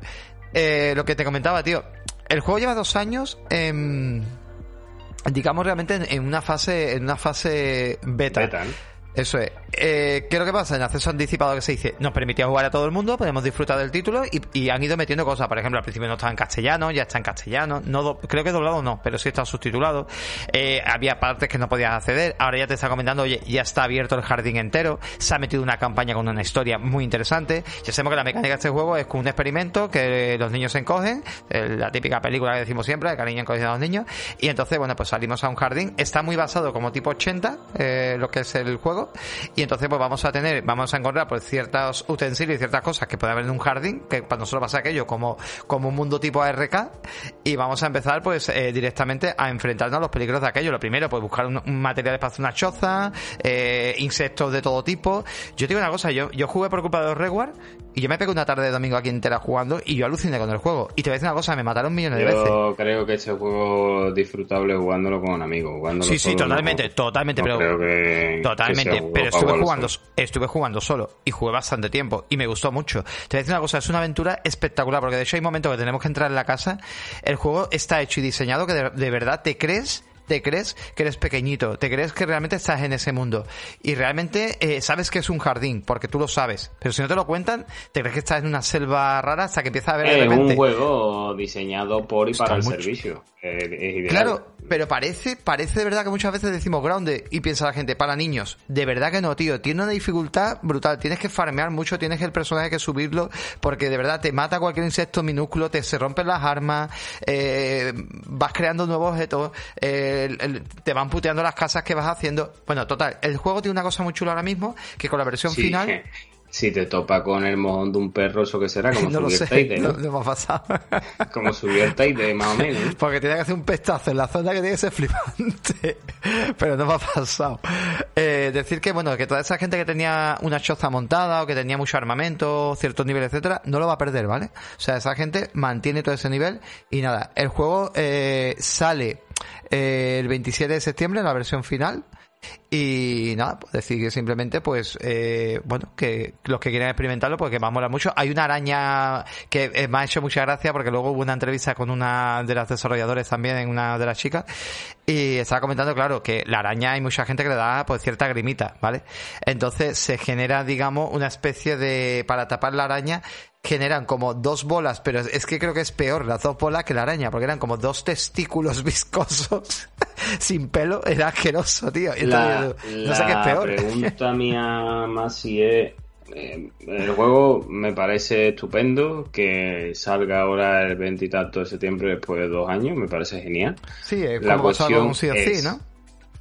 Eh, lo que te comentaba, tío, el juego lleva dos años en digamos realmente en, una fase en una fase beta. Eso es. Eh, ¿qué es lo que pasa? en acceso anticipado que se dice nos permitía jugar a todo el mundo podemos disfrutar del título y, y han ido metiendo cosas. Por ejemplo al principio no estaba en castellano ya está en castellano. No creo que doblado no pero sí está subtitulado. Eh, había partes que no podías acceder. Ahora ya te está comentando oye ya está abierto el jardín entero. Se ha metido una campaña con una historia muy interesante. Ya sabemos que la mecánica de este juego es un experimento que los niños se encogen la típica película que decimos siempre de cariño encogido a los niños. Y entonces bueno pues salimos a un jardín. Está muy basado como tipo 80 eh, lo que es el juego y entonces pues vamos a tener vamos a encontrar pues ciertos utensilios y ciertas cosas que puede haber en un jardín que para nosotros pasa aquello como como un mundo tipo ARK y vamos a empezar pues eh, directamente a enfrentarnos a los peligros de aquello. Lo primero pues buscar un, un material para hacer una choza eh, insectos de todo tipo. Yo te digo una cosa yo yo jugué por culpa de los Reward y yo me pegué una tarde de domingo aquí entera jugando y yo aluciné con el juego y te voy a decir una cosa me mataron millones de veces Yo creo que este juego es disfrutable jugándolo con un amigo. jugándolo Sí, sí, totalmente, no- totalmente, no pero creo que- que Totalmente, pero estuve jugando, solo. estuve jugando solo y jugué bastante tiempo y me gustó mucho. Te voy a decir una cosa, es una aventura espectacular porque de hecho hay momentos que tenemos que entrar en la casa. El juego está hecho y diseñado que de, de verdad te crees te crees que eres pequeñito, te crees que realmente estás en ese mundo y realmente eh, sabes que es un jardín porque tú lo sabes, pero si no te lo cuentan, te crees que estás en una selva rara hasta que empieza a ver Es repente. un juego diseñado por y Está para el mucho. servicio. Eh, es ideal. Claro, pero parece, parece de verdad que muchas veces decimos grounded y piensa la gente, para niños. De verdad que no, tío. Tiene una dificultad brutal. Tienes que farmear mucho, tienes que el personaje que subirlo, porque de verdad te mata cualquier insecto minúsculo, te se rompen las armas, eh, vas creando nuevos objetos, eh, el- el- te van puteando las casas que vas haciendo. Bueno, total, el juego tiene una cosa muy chula ahora mismo, que con la versión Sí, final... Si te topa con el mojón de un perro, ¿eso qué será? Como No subir sé, Teide, no, ¿no? no me ha pasado. Como subir el Teide, más o menos. Porque tiene que hacer un pestazo en la zona que tiene que ser flipante. Pero no me ha pasado. Eh, decir que, bueno, que toda esa gente que tenía una choza montada o que tenía mucho armamento, ciertos niveles, etcétera, no lo va a perder, ¿vale? O sea, esa gente mantiene todo ese nivel y nada. El juego eh, sale eh, el 27 de septiembre, la versión final. Y nada, pues decir que simplemente, pues, eh, bueno, que los que quieran experimentarlo, pues que va a molar mucho. Hay una araña que eh, me ha hecho mucha gracia porque luego hubo una entrevista con una de las desarrolladores también, en una de las chicas, y estaba comentando, claro, que la araña hay mucha gente que le da pues cierta grimita, ¿vale? Entonces se genera, digamos, una especie de, para tapar la araña, generan como dos bolas, pero es que creo que es peor las dos bolas que la araña, porque eran como dos testículos viscosos sin pelo, era asqueroso, tío. La, no sé qué es peor. Pregunta mía más si es eh, el juego me parece estupendo que salga ahora el 20 y tanto de septiembre después de dos años, me parece genial. Sí, es la como cuestión un es, ¿no?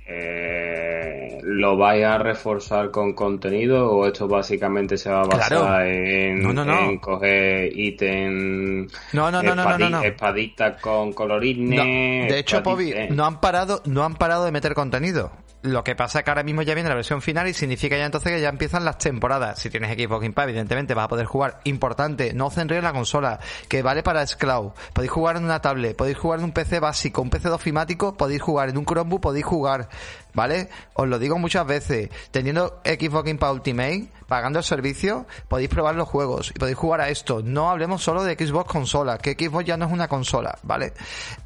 Eh, ¿Lo vais a reforzar con contenido o esto básicamente se va a basar en, en, coger ítem no, no, no, no, no, espaditas con colorines? De hecho, Pobi, no han parado, no han parado de meter contenido. Lo que pasa es que ahora mismo ya viene la versión final y significa ya entonces que ya empiezan las temporadas. Si tienes equipo Game Pass, evidentemente vas a poder jugar. Importante, no en la consola, que vale para Scloud. Podéis jugar en una tablet, podéis jugar en un PC básico, un PC ofimático, podéis jugar en un Chromebook, podéis jugar. ¿vale? Os lo digo muchas veces, teniendo Xbox Game Pass Ultimate, pagando el servicio, podéis probar los juegos y podéis jugar a esto. No hablemos solo de Xbox consola, que Xbox ya no es una consola, ¿vale?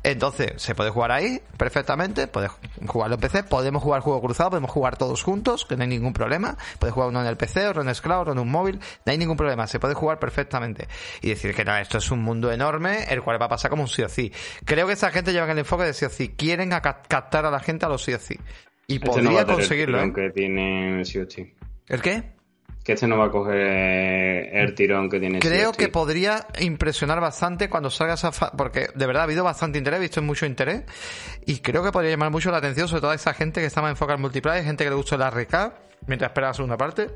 Entonces, se puede jugar ahí perfectamente, podéis jugarlo en PC, podemos jugar juego cruzado, podemos jugar todos juntos, que no hay ningún problema. Podéis jugar uno en el PC, otro en el cloud, otro en un móvil, no hay ningún problema, se puede jugar perfectamente. Y decir que no, esto es un mundo enorme, el cual va a pasar como un sí o sí. Creo que esa gente lleva el enfoque de sí o sí, quieren captar a la gente a los sí o sí. Y podría conseguirlo. El ¿eh? tiene ¿El qué? Que este no va a coger el tirón que tiene Creo que podría impresionar bastante cuando salga esa. Porque de verdad ha habido bastante interés, he visto mucho interés. Y creo que podría llamar mucho la atención, sobre todo a esa gente que está más enfocada en multiplayer, gente que le gusta la RK, mientras espera la segunda parte.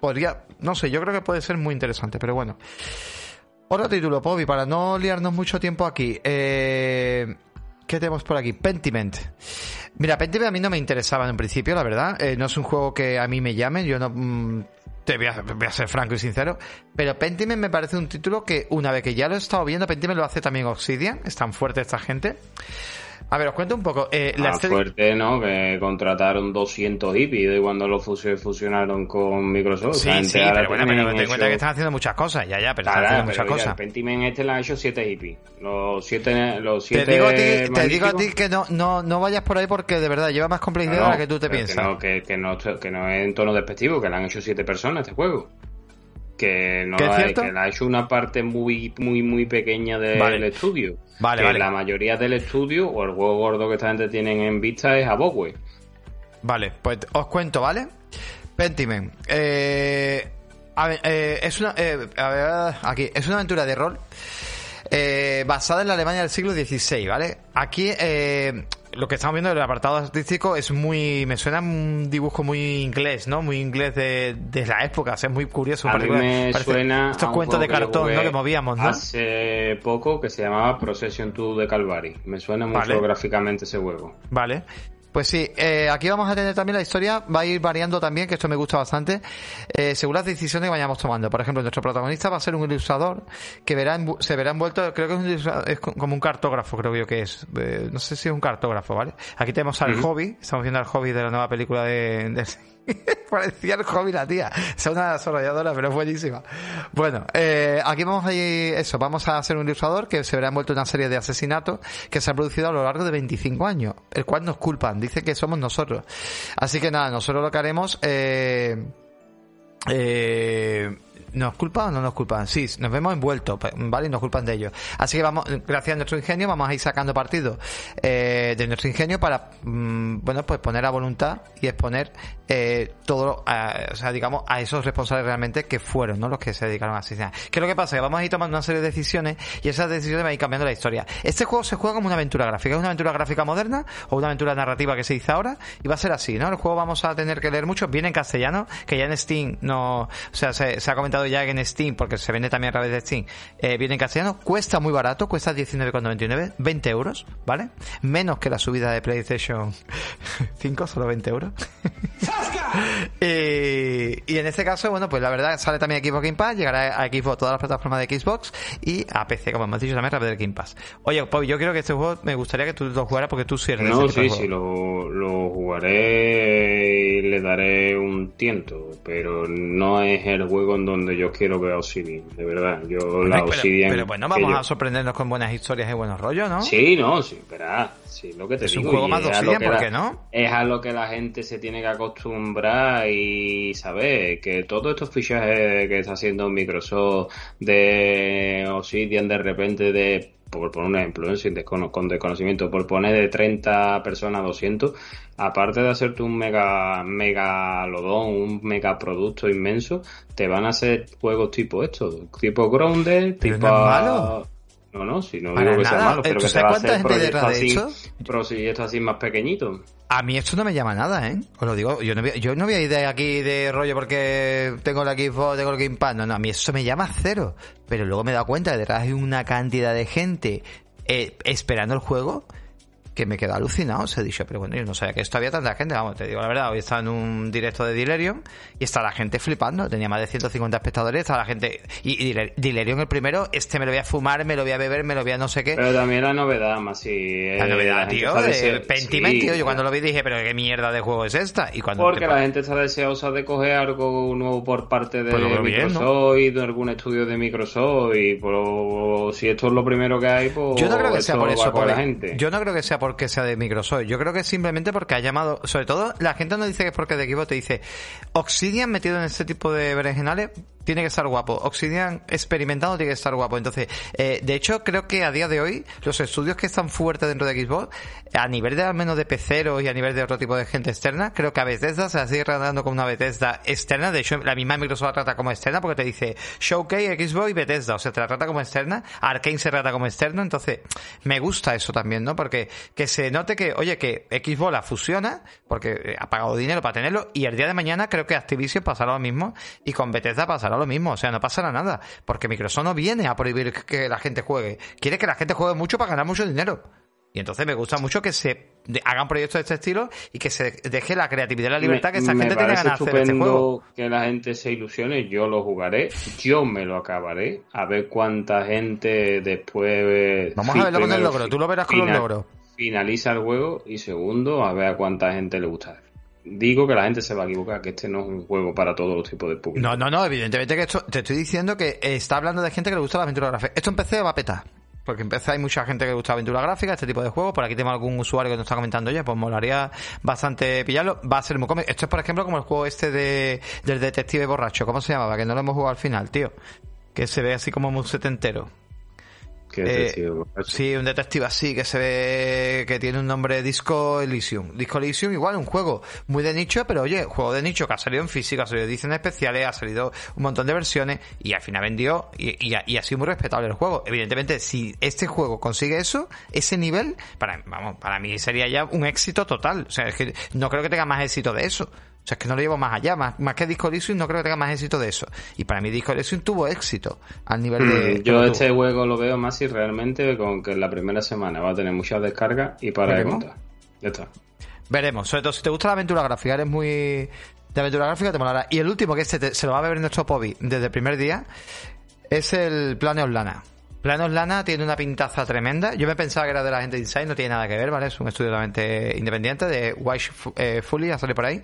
Podría. No sé, yo creo que puede ser muy interesante, pero bueno. Otro título, Pobi, para no liarnos mucho tiempo aquí. Eh, ¿Qué tenemos por aquí? Pentiment. Mira, Pentiment a mí no me interesaba en un principio, la verdad. Eh, no es un juego que a mí me llame. Yo no. Mm, te voy a, ser franco y sincero. Pero Pentiment me parece un título que, una vez que ya lo he estado viendo, Pentiment lo hace también Obsidian. Es tan fuerte esta gente. A ver, os cuento un poco. Eh, la ah, fuerte, ¿no? Que contrataron 200 hippies de cuando lo fusionaron con Microsoft. Sí, sí, pero bueno, pero ten en cuenta que están haciendo muchas cosas, ya, ya, pero están haciendo muchas cosas. El Pentiment este le han hecho 7 hippies. Los 7 los siete te, digo a ti, te digo a ti que no, no, no vayas por ahí porque de verdad lleva más complejidad de la que tú te piensas. Que no, que, que, no, que no es en tono despectivo, que le han hecho 7 personas este juego que no hay, que le ha hecho una parte muy muy muy pequeña del estudio Vale, que la mayoría del estudio o el juego gordo que esta gente tienen en vista es Abogwe. Vale, pues os cuento, ¿vale? Pentiment. Eh, a eh, es una. Eh, a ver, aquí. Es una aventura de rol. Eh, basada en la Alemania del siglo XVI, ¿vale? Aquí eh, lo que estamos viendo en el apartado artístico es muy. Me suena un dibujo muy inglés, ¿no? Muy inglés de, de la época, es muy curioso. A mí me suena. Estos cuentos de cartón, ¿no? Que movíamos, ¿no? Hace poco que se llamaba Procession 2 de Calvary. Me suena mucho gráficamente ese juego. Vale. Pues sí, eh, aquí vamos a tener también la historia, va a ir variando también, que esto me gusta bastante, eh, según las decisiones que vayamos tomando. Por ejemplo, nuestro protagonista va a ser un ilustrador que verá se verá envuelto, creo que es, como un cartógrafo, creo yo que es. Eh, no sé si es un cartógrafo, ¿vale? Aquí tenemos al hobby, estamos viendo al hobby de la nueva película de, de Parecía el hobby la tía. Es una desarrolladora, pero es buenísima. Bueno, eh, aquí vamos a ir, eso, vamos a hacer un ilustrador que se verá envuelto en una serie de asesinatos que se ha producido a lo largo de 25 años, el cual nos culpan, dice que somos nosotros. Así que nada, nosotros lo que haremos, eh, eh, ¿Nos culpan o no nos culpan? Sí, nos vemos envueltos, ¿vale? Y nos culpan de ello. Así que vamos, gracias a nuestro ingenio, vamos a ir sacando partido eh, de nuestro ingenio para, mm, bueno, pues poner a voluntad y exponer eh, todo, o sea, digamos, a esos responsables realmente que fueron, ¿no? Los que se dedicaron a asesinar. ¿Qué es lo que pasa? Que vamos a ir tomando una serie de decisiones y esas decisiones van a ir cambiando la historia. Este juego se juega como una aventura gráfica. ¿Es una aventura gráfica moderna o una aventura narrativa que se dice ahora? Y va a ser así, ¿no? El juego vamos a tener que leer mucho. Viene en castellano, que ya en Steam no, o sea, se, se ha comentado comentado ya que en Steam, porque se vende también a través de Steam, eh, viene en castellano, cuesta muy barato, cuesta 19,99, 20 euros, ¿vale? Menos que la subida de PlayStation 5, solo 20 euros. y, y en este caso, bueno, pues la verdad sale también Xbox Game Pass, llegará a Xbox, todas las plataformas de Xbox y a PC, como hemos dicho también, a través del Game Pass. Oye, Pau, yo creo que este juego me gustaría que tú lo jugaras porque tú de No, sí, sí, lo, lo jugaré y le daré un tiento, pero no es el juego en donde yo quiero ver a Obsidian, de verdad. Yo la pero, Obsidian. pero bueno, vamos a sorprendernos con buenas historias y buenos rollos, ¿no? Sí, no, sí, verá, sí, lo que te Es un digo. juego y más Obsidian, ¿por qué no? Es a lo que la gente se tiene que acostumbrar y saber que todos estos fichajes que está haciendo Microsoft de Obsidian de repente de por poner un ejemplo, ¿eh? sin descono- con desconocimiento, por poner de 30 personas a 200, aparte de hacerte un mega megalodón, un megaproducto inmenso, te van a hacer juegos tipo estos, tipo Grounded, tipo... no es malo. No, no, si no Para digo que sea nada. malo, pero ¿tú que sabes va a cuánta hacer proyectos detrás de así, eso? proyectos así más pequeñitos. A mí esto no me llama nada, ¿eh? Os lo digo, yo no voy, yo no voy a ir de aquí de rollo porque tengo la Xbox, tengo el Game Pass. No, no, a mí eso me llama cero. Pero luego me he dado cuenta que detrás hay una cantidad de gente eh, esperando el juego que me quedo alucinado. Se dicho, pero bueno, yo no sabía que esto había tanta gente. Vamos, te digo la verdad, hoy estaba en un directo de Dilerion y está la gente flipando. Tenía más de 150 espectadores, estaba la gente... Y, y Diler- Dilerion el primero, este me lo voy a fumar, me lo voy a beber, me lo voy a no sé qué. Pero también la novedad, más si... La novedad, tío, de Pentiment, Sí, tío. Yo cuando lo vi dije, pero qué mierda de juego es esta. Y cuando Porque te- la gente está deseosa de coger algo nuevo por parte de Pues veo bien, Microsoft y de algún estudio de Microsoft y por, si esto es lo primero que hay, pues Yo no creo que sea por eso, por- la gente. Yo no creo que sea porque sea de Microsoft. Yo creo que es simplemente porque ha llamado. Sobre todo, la gente no dice que es porque de equipo, te dice Obsidian metido en este tipo de berenjenales tiene que estar guapo. Obsidian experimentado tiene que estar guapo. Entonces, eh, de hecho, creo que a día de hoy, los estudios que están fuertes dentro de Xbox, a nivel de al menos de peceros y a nivel de otro tipo de gente externa, creo que a Bethesda se la sigue tratando como una Bethesda externa. De hecho, la misma Microsoft la trata como externa porque te dice Showcase, Xbox y Bethesda. O sea, te la trata como externa. Arkane se trata como externo. Entonces, me gusta eso también, ¿no? Porque que se note que, oye, que Xbox la fusiona, porque eh, ha pagado dinero para tenerlo, y el día de mañana creo que Activision pasará lo mismo, y con Bethesda pasará lo mismo. O sea, no pasará nada. Porque Microsoft no viene a prohibir que la gente juegue. Quiere que la gente juegue mucho para ganar mucho dinero. Y entonces me gusta mucho que se hagan proyectos de este estilo y que se deje la creatividad y la libertad que esa me gente tiene parece ganas de hacer este juego. que la gente se ilusione, yo lo jugaré, yo me lo acabaré, a ver cuánta gente después... Vamos a verlo con el logro, tú lo verás con los final- logros. Finaliza el juego y segundo, a ver a cuánta gente le gusta. Digo que la gente se va a equivocar, que este no es un juego para todos los tipos de público. No, no, no, evidentemente que esto, te estoy diciendo que está hablando de gente que le gusta la aventura gráfica. Esto en a petar. Porque en PC hay mucha gente que le gusta la aventura gráfica, este tipo de juegos. Por aquí tenemos algún usuario que nos está comentando ya, pues molaría bastante pillarlo. Va a ser muy cómodo. Esto es, por ejemplo, como el juego este de, del detective borracho. ¿Cómo se llamaba? Que no lo hemos jugado al final, tío. Que se ve así como muy setentero. Que Eh. Sí, un detective así que se ve que tiene un nombre Disco Elysium. Disco Elysium igual, un juego muy de nicho, pero oye, juego de nicho que ha salido en física, ha salido en ediciones especiales, ha salido un montón de versiones y al final vendió y, y ha sido muy respetable el juego. Evidentemente, si este juego consigue eso, ese nivel, para, vamos, para mí sería ya un éxito total. O sea, es que no creo que tenga más éxito de eso. O sea, es que no lo llevo más allá, más, más que Disco Elysium no creo que tenga más éxito de eso. Y para mí Disco Elysium tuvo éxito al nivel de... Mm, que Yo este juego lo veo más si realmente con que en la primera semana va a tener muchas descargas y para de. Ya está. Veremos. Sobre todo si te gusta la aventura gráfica, eres muy de aventura gráfica, te molará. Y el último, que este te- se lo va a beber nuestro Pobi desde el primer día, es el Planeos Lana. Planeos Lana tiene una pintaza tremenda. Yo me pensaba que era de la gente de Inside, no tiene nada que ver, ¿vale? Es un estudio totalmente independiente de White eh, Fully, ha salido por ahí.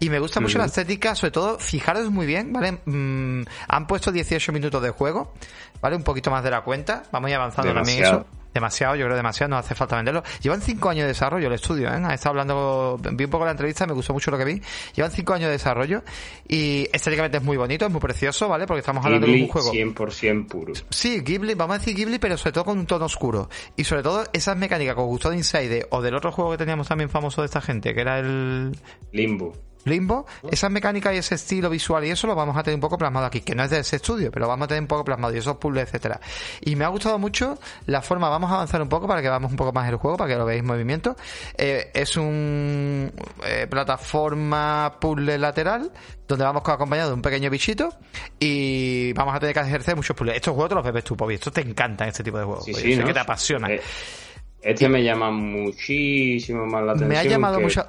Y me gusta mucho la estética, sobre todo, fijaros muy bien, ¿vale? Mm, han puesto 18 minutos de juego, ¿vale? Un poquito más de la cuenta. Vamos a ir avanzando también Demasiado. eso. Demasiado, yo creo demasiado, no hace falta venderlo. Llevan cinco años de desarrollo el estudio, ¿eh? Ha estado hablando, vi un poco la entrevista, me gustó mucho lo que vi. Llevan cinco años de desarrollo y estéticamente es muy bonito, es muy precioso, ¿vale? Porque estamos hablando de un juego. 100% puro. Sí, Ghibli, vamos a decir Ghibli, pero sobre todo con un tono oscuro. Y sobre todo esas mecánicas que os gustó de Inside o del otro juego que teníamos también famoso de esta gente, que era el Limbo. Limbo, esas mecánicas y ese estilo visual y eso lo vamos a tener un poco plasmado aquí, que no es de ese estudio, pero lo vamos a tener un poco plasmado y esos puzzles, etcétera. Y me ha gustado mucho la forma, vamos a avanzar un poco para que veamos un poco más el juego, para que lo veáis en movimiento. Eh, es un eh, plataforma puzzle lateral, donde vamos acompañado de un pequeño bichito y vamos a tener que ejercer muchos puzzles. Estos juegos te los bebes tú, Pobi, estos te encantan este tipo de juegos. Que te apasionan. Eh, Este me llama muchísimo más la atención. Me ha llamado que mucho-.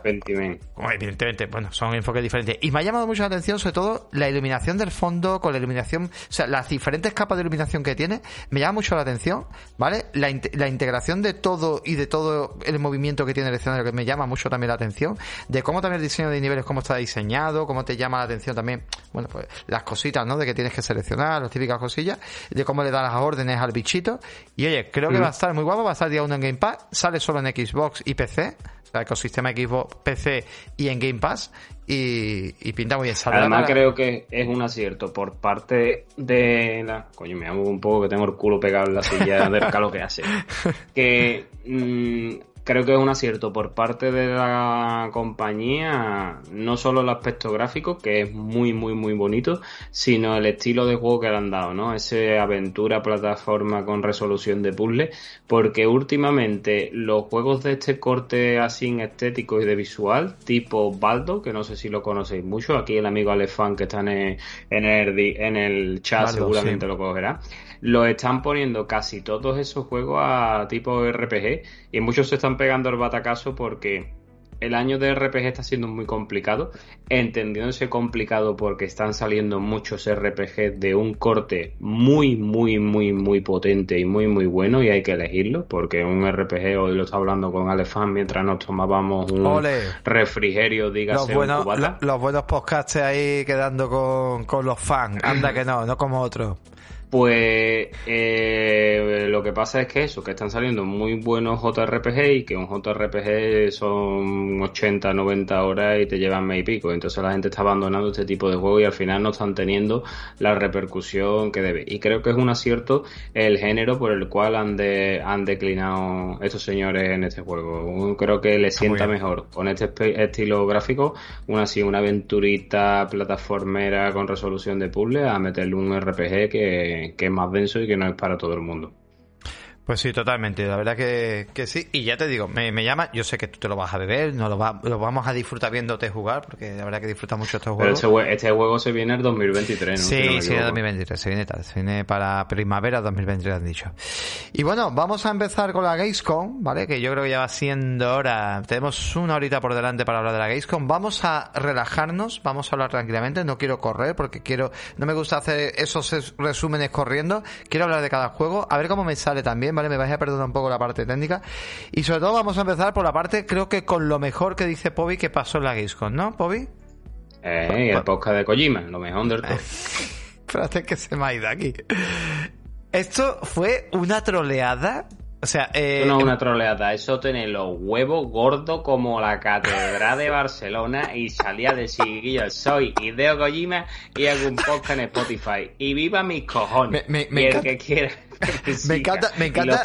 Bueno, evidentemente, bueno, son enfoques diferentes. Y me ha llamado mucho la atención, sobre todo, la iluminación del fondo, con la iluminación, o sea, las diferentes capas de iluminación que tiene, me llama mucho la atención, ¿vale? La, la integración de todo y de todo el movimiento que tiene el escenario, que me llama mucho también la atención, de cómo también el diseño de niveles, cómo está diseñado, cómo te llama la atención también, bueno, pues las cositas, ¿no? De que tienes que seleccionar, las típicas cosillas, de cómo le da las órdenes al bichito. Y oye, creo que va a estar muy guapo, va a estar día uno en Game Pass, sale solo en Xbox y PC, o sea, ecosistema Xbox, PC y en Game Pass, y, y pinta muy bien. Saldrá Además creo que es un acierto por parte de la... Coño, me amo un poco que tengo el culo pegado en la silla del calor que hace. Que mm, creo que es un acierto por parte de la compañía, no solo el aspecto gráfico, que es muy, muy, muy bonito, sino el estilo de juego que le han dado, ¿no? Ese aventura plataforma con resolución de puzzle, porque últimamente los juegos de este corte así en estético y de visual, tipo Baldo, que no sé si lo conocéis mucho, aquí el amigo Alefan que está en el, en el, di- en el chat Baldo, seguramente sí. lo cogerá, lo están poniendo casi todos esos juegos a tipo RPG y muchos se están pegando el batacazo porque el año de RPG está siendo muy complicado, entendiéndose complicado porque están saliendo muchos RPG de un corte muy, muy, muy, muy potente y muy, muy bueno y hay que elegirlo porque un RPG, hoy lo estaba hablando con Alefan mientras nos tomábamos un Ole. refrigerio, Los dígase buenos, un los buenos podcasts ahí quedando con, con los fans. Anda que no, no como otros. Pues eh, lo que pasa es que eso, que están saliendo muy buenos JRPG y que un JRPG son 80, 90 horas y te llevan mes y pico. Entonces la gente está abandonando este tipo de juegos y al final no están teniendo la repercusión que debe. Y creo que es un acierto el género por el cual han, de, han declinado estos señores en este juego. Creo que le sienta mejor con este estilo gráfico, una así, una aventurita plataformera con resolución de puzzle, a meterle un RPG que, que es más denso y que no es para todo el mundo. Pues sí, totalmente. La verdad que, que sí. Y ya te digo, me, me llama. Yo sé que tú te lo vas a beber, no lo, va- lo vamos a disfrutar viéndote jugar, porque la verdad que disfrutas mucho estos Pero juegos. este, jue- este juego se viene en 2023, ¿no? Si no Sí, sí, equivoco. 2023, se viene tarde, se viene para primavera 2023, han dicho. Y bueno, vamos a empezar con la Gamescom, ¿vale? Que yo creo que ya va siendo hora, tenemos una horita por delante para hablar de la Gamescom. Vamos a relajarnos, vamos a hablar tranquilamente, no quiero correr porque quiero, no me gusta hacer esos es- resúmenes corriendo, quiero hablar de cada juego, a ver cómo me sale también, ¿vale? Me vais a perdonar un poco la parte técnica. Y sobre todo vamos a empezar por la parte, creo que con lo mejor que dice Pobi que pasó en la Gamescom, ¿no, Pobi? Eh, el podcast de Kojima, lo mejor del todo. Espérate que se me ha ido aquí. Esto fue una troleada. O sea, eh, no es una troleada, eso tiene los huevos gordos como la catedral de Barcelona y salía de chiquillo. Soy Hideo Kojima y hago un podcast en Spotify. Y viva mis cojones. Me- me- me y el encanta- que quiera. Me encanta- me encanta-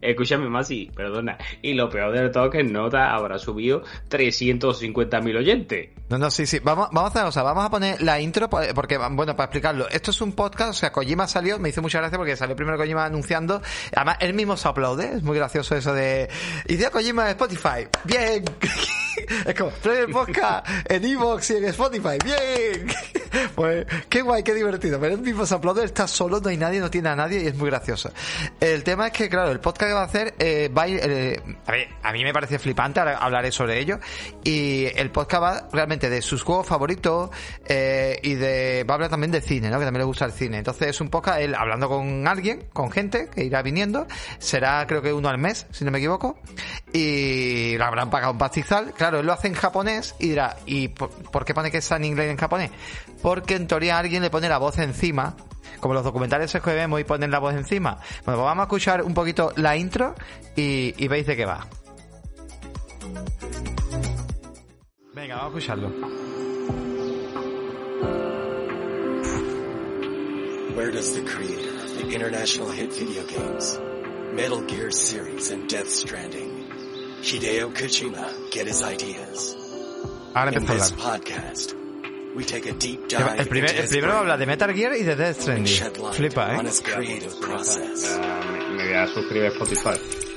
Escúchame más y perdona. Y lo peor del todo es que Nota habrá subido 350.000 oyentes. No, no, sí, sí. Vamos, vamos a hacer una cosa. Vamos a poner la intro porque, bueno, para explicarlo. Esto es un podcast, o sea, Kojima salió, me hizo mucha gracia porque salió primero Kojima anunciando. Además, él mismo se aplaude. Es muy gracioso eso de... Idea Kojima en Spotify. Bien. es como, trae el podcast en Evox y en Spotify. Bien. pues, qué guay, qué divertido. Pero él mismo se está solo, no hay nadie, no tiene a nadie y es muy gracioso. El tema es que, claro, el podcast que va a hacer eh, va a ir... eh, a ver, a mí me parece flipante, hablaré sobre ello. Y el podcast va realmente de sus juegos favoritos eh, y de va a hablar también de cine, ¿no? Que también le gusta el cine. Entonces es un podcast él hablando con alguien, con gente que irá viniendo. Será creo que uno al mes, si no me equivoco. Y le habrán pagado un pastizal. Claro, él lo hace en japonés y dirá, ¿y por, por qué pone que está en inglés y en japonés? Porque en teoría alguien le pone la voz encima. Como los documentales que vemos y ponen la voz encima. Bueno, pues vamos a escuchar un poquito la intro y, y veis de qué va. Venga, vamos a escucharlo. Where does the creator of the international hit video games, Metal Gear series and Death Stranding, Hideo Kojima, get his ideas? Ahora In empezó a hablar. podcast, we take a deep dive El, primer, el primero habla de Metal Gear y de Death and Stranding. Flipa, ¿eh? me voy a suscribir a Spotify.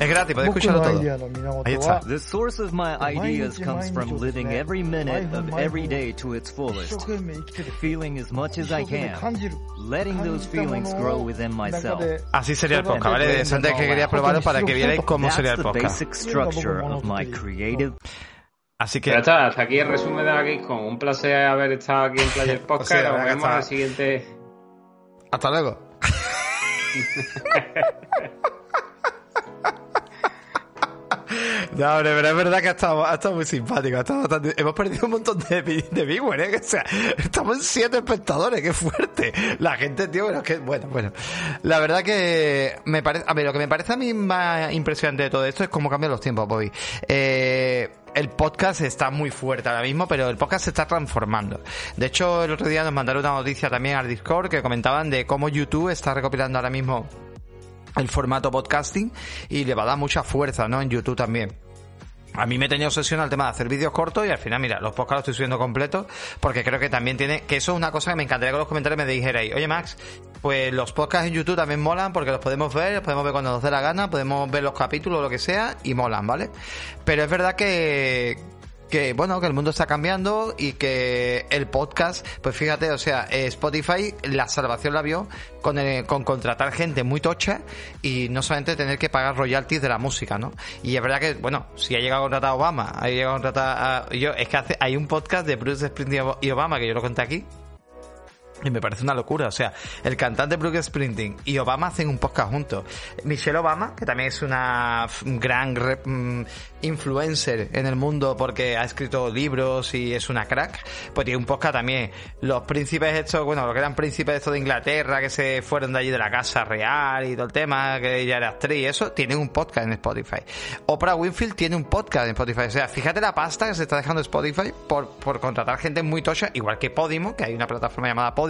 Es gratis, podés escucharlo todo. Ahí está. The source of my ideas comes from living every minute of every day to its fullest. Feeling as much as I can. Letting those feelings grow within myself. Así sería el podcast, ¿vale? Antes que quería probarlo para que vierais cómo sería el podcast. Así que. Ya está, hasta aquí el resumen de la Gamescom. Un placer haber estado aquí en Player Podcast. Nos vemos en el siguiente. Hasta luego. No, hombre, pero es verdad que ha estado, ha estado muy simpático. ha estado bastante- hemos perdido un montón de, de viewers, ¿eh? O sea, estamos en siete espectadores, qué fuerte. La gente, tío, bueno, que, bueno, bueno. La verdad que me parece, a ver, lo que me parece a mí más impresionante de todo esto es cómo cambian los tiempos, Bobby. Eh, el podcast está muy fuerte ahora mismo, pero el podcast se está transformando. De hecho, el otro día nos mandaron una noticia también al Discord que comentaban de cómo YouTube está recopilando ahora mismo el formato podcasting y le va a dar mucha fuerza, ¿no? En YouTube también. A mí me tenía obsesión al tema de hacer vídeos cortos y al final, mira, los podcasts los estoy subiendo completos porque creo que también tiene, que eso es una cosa que me encantaría que los comentarios me dijerais, oye Max, pues los podcasts en YouTube también molan porque los podemos ver, los podemos ver cuando nos dé la gana, podemos ver los capítulos o lo que sea y molan, ¿vale? Pero es verdad que, que bueno, que el mundo está cambiando y que el podcast, pues fíjate, o sea, eh, Spotify la salvación la vio con, el- con contratar gente muy tocha y no solamente tener que pagar royalties de la música, ¿no? Y es verdad que, bueno, si ha llegado a contratar a Obama, ha llegado a contratar a... Yo, es que hace, hay un podcast de Bruce Springsteen y Obama que yo lo conté aquí, y me parece una locura. O sea, el cantante Bruce Springsteen y Obama hacen un podcast juntos. Michelle Obama, que también es una gran mm, influencer en el mundo porque ha escrito libros y es una crack, pues tiene un podcast también. Los príncipes estos, bueno, los que eran príncipes estos de Inglaterra, que se fueron de allí de la casa real y todo el tema, que ella era actriz y eso, tienen un podcast en Spotify. Oprah Winfield tiene un podcast en Spotify. O sea, fíjate la pasta que se está dejando Spotify por, por contratar gente muy tocha, igual que Podimo, que hay una plataforma llamada Podimo,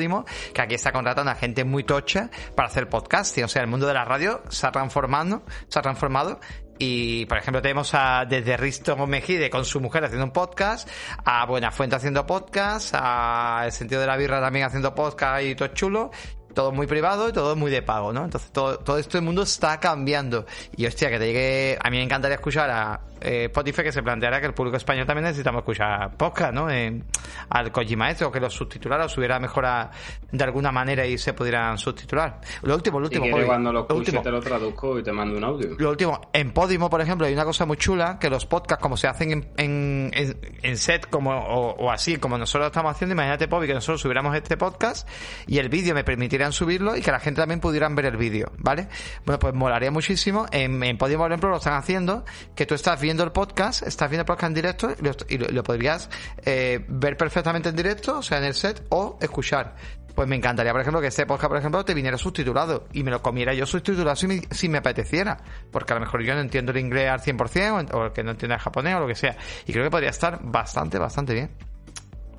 que aquí está contratando a gente muy tocha para hacer podcasting. O sea, el mundo de la radio se ha transformado, se ha transformado. Y, por ejemplo, tenemos a desde Risto Mejide con su mujer haciendo un podcast, a Buenafuente haciendo podcast, a El Sentido de la Birra también haciendo podcast y todo chulo todo muy privado y todo muy de pago, ¿no? Entonces todo, todo esto el mundo está cambiando. Y hostia, que te llegue. A mí me encantaría escuchar a eh, Spotify que se planteara que el público español también necesitamos escuchar podcast, ¿no? Eh, al Kojima este, o que los subtitulara o subiera mejor a- de alguna manera y se pudieran subtitular. Lo último, lo Si último, quieres, Javi, cuando lo escuche, último. te lo traduzco y te mando un audio. Lo último, en Podimo, por ejemplo, hay una cosa muy chula, que los podcasts, como se hacen en, en, en- en set como, o, o así, como nosotros lo estamos haciendo, imagínate, Pobi, que nosotros subiéramos este podcast y el vídeo me permitirían subirlo y que la gente también pudieran ver el vídeo, ¿vale? Bueno, pues molaría muchísimo. En, en Podimo, por ejemplo, lo están haciendo, que tú estás viendo el podcast, estás viendo el podcast en directo y lo, y lo- lo podrías eh, ver perfectamente en directo, o sea, en el set, o escuchar. Pues me encantaría, por ejemplo, que este podcast, por ejemplo, te viniera subtitulado y me lo comiera yo subtitulado si me, si me apeteciera. Porque a lo mejor yo no entiendo el inglés al 100% o, o que no entiendo el japonés o lo que sea. Y creo que podría estar bastante, bastante bien.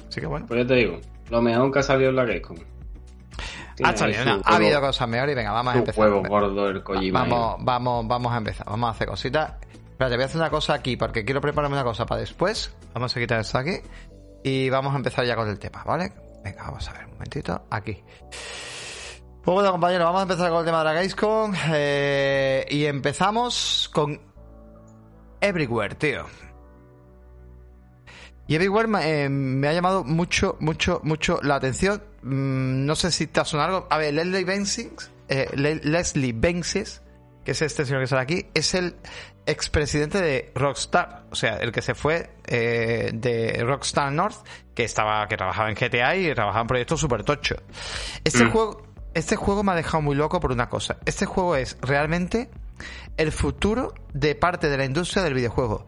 Así que bueno. Pues yo te digo, lo mejor que ha salido en la Gamescom. Ha, salido, no, ha habido cosas mejores y venga, vamos a empezar. huevo gordo el Kojima. Vamos, vamos, vamos a empezar. Vamos a hacer cositas. Espérate, voy a hacer una cosa aquí porque quiero prepararme una cosa para después. Vamos a quitar esto aquí. Y vamos a empezar ya con el tema, ¿vale? Venga, vamos a ver un momentito. Aquí. Pues bueno, compañeros, vamos a empezar con el tema de la Gamescom. Eh, y empezamos con Everywhere, tío. Y Everywhere me, eh, ha llamado mucho, mucho, mucho la atención. Mm, no sé si te ha sonado algo. A ver, Leslie Benzies, eh, Le- Leslie Benzies, que es este señor que sale aquí, es el expresidente de Rockstar. O sea, el que se fue eh, de Rockstar North, que estaba, que trabajaba en GTA y trabajaba en proyectos super tocho. Este Mm. juego, este juego me ha dejado muy loco por una cosa. Este juego es realmente el futuro de parte de la industria del videojuego.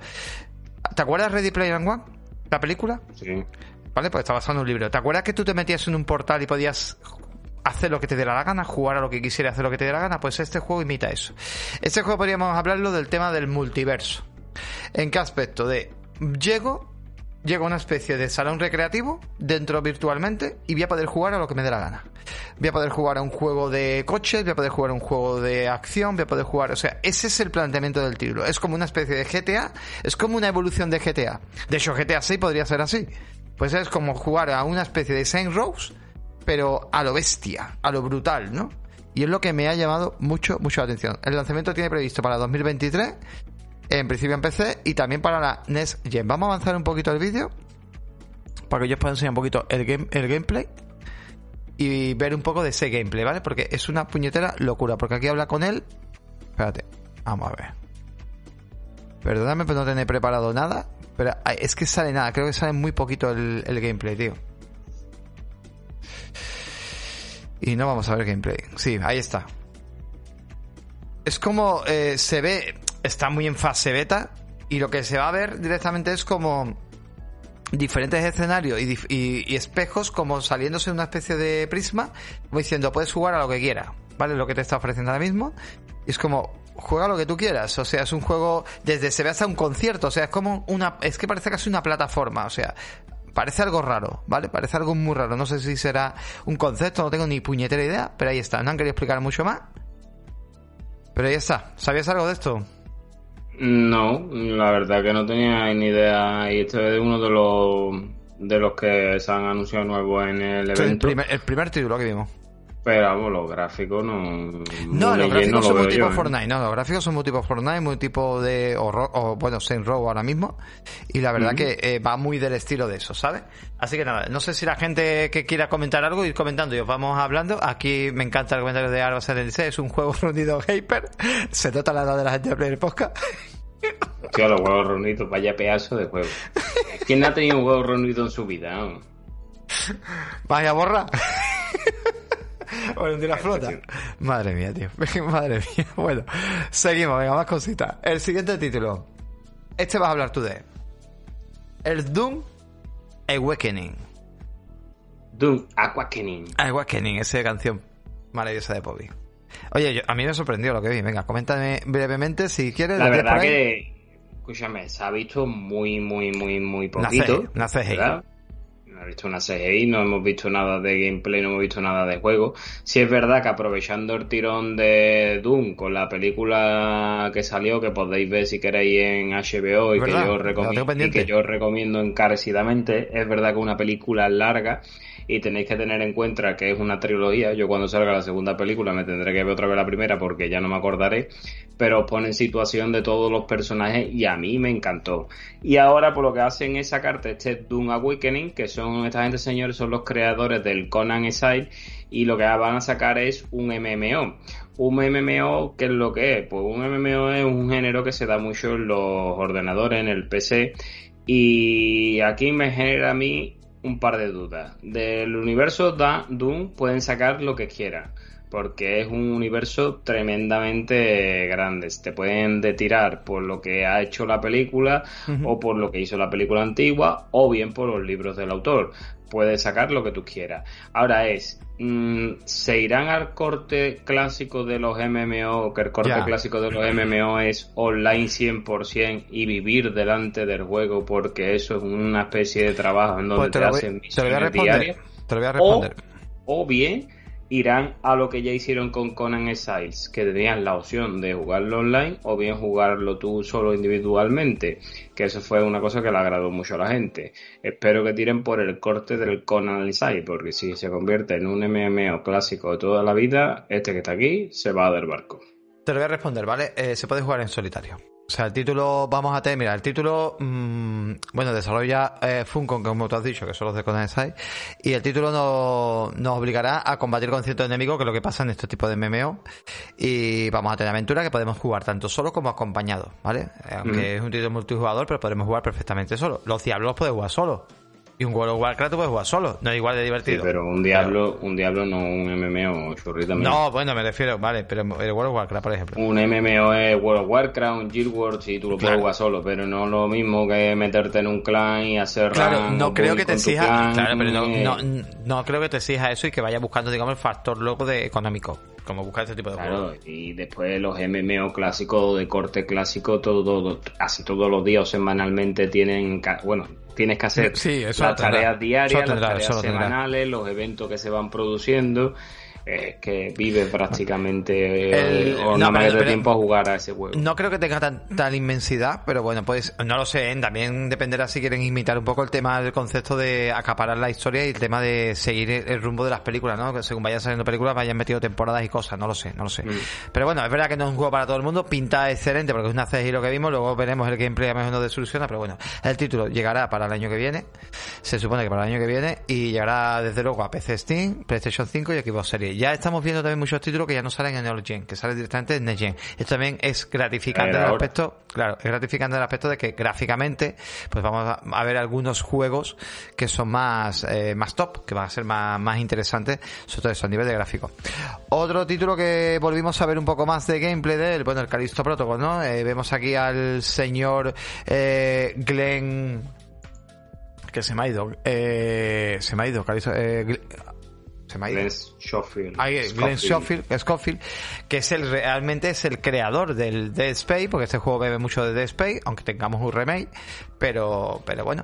¿Te acuerdas Ready Player One? La película. Sí. ¿Vale? Pues está basado en un libro. ¿Te acuerdas que tú te metías en un portal y podías hacer lo que te diera la gana, jugar a lo que quisieras, hacer lo que te diera la gana? Pues este juego imita eso. Este juego podríamos hablarlo del tema del multiverso. ¿En qué aspecto? De llego, llega una especie de salón recreativo dentro virtualmente y voy a poder jugar a lo que me dé la gana. Voy a poder jugar a un juego de coches, voy a poder jugar a un juego de acción, voy a poder jugar, o sea, ese es el planteamiento del título. Es como una especie de GTA, es como una evolución de GTA. De hecho, GTA 6 podría ser así. Pues es como jugar a una especie de Saint Rose, pero a lo bestia, a lo brutal, ¿no? Y es lo que me ha llamado mucho, mucho la atención. El lanzamiento tiene previsto para 2023 en principio en PC y también para la NES Gen. Vamos a avanzar un poquito el vídeo para que yo os pueda enseñar un poquito el, game, el gameplay y ver un poco de ese gameplay, ¿vale? Porque es una puñetera locura, porque aquí habla con él. Espérate, vamos a ver. Perdóname por no tener preparado nada, pero es que sale nada, creo que sale muy poquito el, el gameplay, tío. Y no vamos a ver gameplay. Sí, ahí está. Es como eh, se ve, está muy en fase beta y lo que se va a ver directamente es como diferentes escenarios y, espejos como saliéndose de una especie de prisma, como diciendo, puedes jugar a lo que quieras, ¿vale? Lo que te está ofreciendo ahora mismo. Y es como, juega lo que tú quieras, o sea, es un juego, desde se ve hasta un concierto, o sea, es como una, es que parece casi una plataforma, o sea, parece algo raro, ¿vale? Parece algo muy raro, no sé si será un concepto, no tengo ni puñetera idea, pero ahí está, no han querido explicar mucho más. Pero ahí está, ¿sabías algo de esto? No, la verdad que no tenía ni idea. Y este es uno de los de los que se han anunciado nuevos en el evento. el, primer, título que vimos. Pero vamos, los gráficos no. No, los gráficos son muy tipo ¿eh? Fortnite. No, los gráficos son muy tipo Fortnite, muy tipo de. O, bueno, Saint Row ahora mismo. Y la verdad que eh, va muy del estilo de eso, ¿sabes? Así que nada, no sé si la gente que quiera comentar algo, ir comentando y os vamos hablando. Aquí me encanta el comentario de Arba 76. Es un juego reunido Hyper. Se nota la edad de la gente de Player Podcast. Tío, los huevos reunidos, vaya pedazo de juego. ¿Quién ha tenido un huevo reunido en su vida? Vaya borra. Bueno, de la flota. Madre mía, tío. Madre mía. Bueno, seguimos, venga, más cositas. El siguiente título. Este vas a hablar tú de. El Doom Awakening. Doom Awakening. Awakening, esa canción maravillosa de Bobby. Oye, a mí me sorprendió lo que vi. Venga, coméntame brevemente si quieres. La verdad que, escúchame, se ha visto muy, muy, muy, muy poquito. Nace, nace no he visto una CGI, no hemos visto nada de gameplay, no hemos visto nada de juego. Si es verdad que aprovechando el tirón de Doom con la película que salió, que podéis ver si queréis en HBO y, que yo, recomiendo, y que yo recomiendo encarecidamente, es verdad que una película larga y tenéis que tener en cuenta que es una trilogía. Yo cuando salga la segunda película me tendré que ver otra vez la primera porque ya no me acordaré, pero pone en situación de todos los personajes y a mí me encantó. Y ahora por lo que hacen es sacarte este Doom Awakening, que son esta gente señores, son los creadores del Conan Exile y lo que van a sacar es un MMO. Un MMO, ¿qué es lo que es? Pues un MMO es un género que se da mucho en los ordenadores, en el PC. Y aquí me genera a mí un par de dudas. Del universo da Doom pueden sacar lo que quieran, porque es un universo tremendamente grande. Te pueden detirar por lo que ha hecho la película o por lo que hizo la película antigua o bien por los libros del autor puedes sacar lo que tú quieras. Ahora es, mm, ¿se irán al corte clásico de los MMO, que el corte clásico de los MMO es online 100% y vivir delante del juego porque eso es una especie de trabajo en donde pues te, hacen misiones diarias? Te lo voy a responder. o bien irán a lo que ya hicieron con Conan Exiles, que tenían la opción de jugarlo online o bien jugarlo tú solo individualmente, que eso fue una cosa que le agradó mucho a la gente. Espero que tiren por el corte del Conan Exiles, porque si se convierte en un MMO clásico de toda la vida, este que está aquí se va del barco. Te lo voy a responder, ¿vale? Eh, se puede jugar en solitario. O sea, el título, vamos a tener, mira, el título, mmm, bueno, desarrolla eh, Funcom, como tú has dicho, que son los de Conan y el título no, nos obligará a combatir con ciertos enemigos, que es lo que pasa en este tipo de MMO, y vamos a tener aventura que podemos jugar tanto solo como acompañado, ¿vale? Aunque mm. es un título multijugador, pero podemos jugar perfectamente solo. Los diablos puedes jugar solo. Y un World of Warcraft puedes jugar solo, no es igual de divertido. pero un Diablo, un Diablo no un MMO, churrita No, bueno, me refiero, vale, pero el World of Warcraft, por ejemplo. Un MMO es World of Warcraft, un Guild Wars, y tú lo puedes jugar solo, pero no lo mismo que meterte en un clan y hacer Claro, no creo que te exija, claro, pero no, no, no, creo que te exija eso y que vaya buscando, digamos, el factor luego de económico como buscar este tipo de claro, Y después los MMO clásicos de corte clásico, todo, todo, casi todos los días o semanalmente tienen, bueno, tienes que hacer Sí, las tendrá. tareas diarias, tendrá, las tareas semanales, los eventos que se van produciendo. Eh, que vive prácticamente eh, El- o no, nada más pero- de pero- tiempo a jugar a ese juego. No creo que tenga tan- tal inmensidad, pero bueno, pues no lo sé. ¿eh? También dependerá si quieren imitar un poco el tema del concepto de acaparar la historia y el tema de seguir el, el rumbo de las películas, ¿no? Que según vayan saliendo películas vayan metido temporadas y cosas, no lo sé, no lo sé. Mm. Pero bueno, es verdad que no es un juego para todo el mundo, pinta excelente porque es una CGI lo que vimos, luego veremos el gameplay a lo mejor no desilusiona, pero bueno, el título llegará para el año que viene, se supone que para el año que viene, y llegará desde luego a PC Steam, PlayStation 5 y Xbox Series. Ya estamos viendo también muchos títulos que ya no salen en Next Gen, que salen directamente en Next Gen. Esto también es gratificante en el aspecto, claro, es gratificante en el aspecto de que gráficamente, pues vamos a, ver algunos juegos que son más, eh, más top, que van a ser más, más interesantes, sobre todo eso, a nivel de gráfico. Otro título que volvimos a ver un poco más de gameplay de él, bueno, el Callisto Protocol, ¿no? Eh, vemos aquí al señor eh, Glenn que se me ha ido, eh, se me ha ido, Callisto, eh, se me ha ido. Glenn Schofield. Ahí, Glenn Schofield. Schofield, Scofield, que es el realmente es el creador del Dead Space, porque este juego bebe mucho de Dead Space, aunque tengamos un remake, pero pero bueno.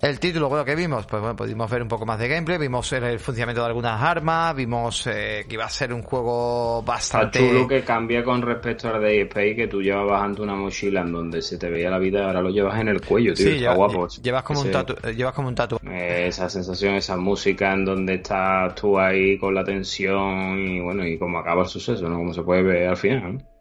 El título, bueno, que vimos, pues bueno, pudimos ver un poco más de gameplay, vimos el, funcionamiento de algunas armas, vimos eh, que iba a ser un juego Está bastante chulo que cambia con respecto al Day Space, que tú llevabas antes una mochila en donde se te veía la vida, ahora lo llevas en el cuello, tío. Sí, está lleva- guapo. llevas como un tatu, llevas como un tatu. esa sensación, esa música en donde estás tú ahí con la tensión y bueno, y cómo acaba el suceso, ¿no? Como se puede ver al final, ¿no?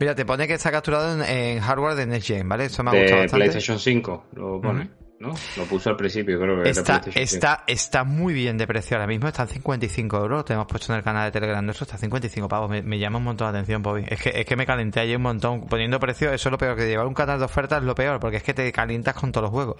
Mira, te pone que está capturado en, en hardware de Next Gen, ¿vale? Eso me ha gustado De bastante. PlayStation 5 lo pone, ¿no? Lo puso al principio, creo que Está, PlayStation 5. está, está muy bien de precio ahora mismo, está en 55 euros, lo tenemos puesto en el canal de Telegram nuestro, está en 55 pavos, me, me llama un montón la atención, Bobby. Es que, es que me calenté ayer un montón, poniendo precio, eso es lo peor, que llevar un canal de ofertas es lo peor, porque es que te calientas con todos los juegos.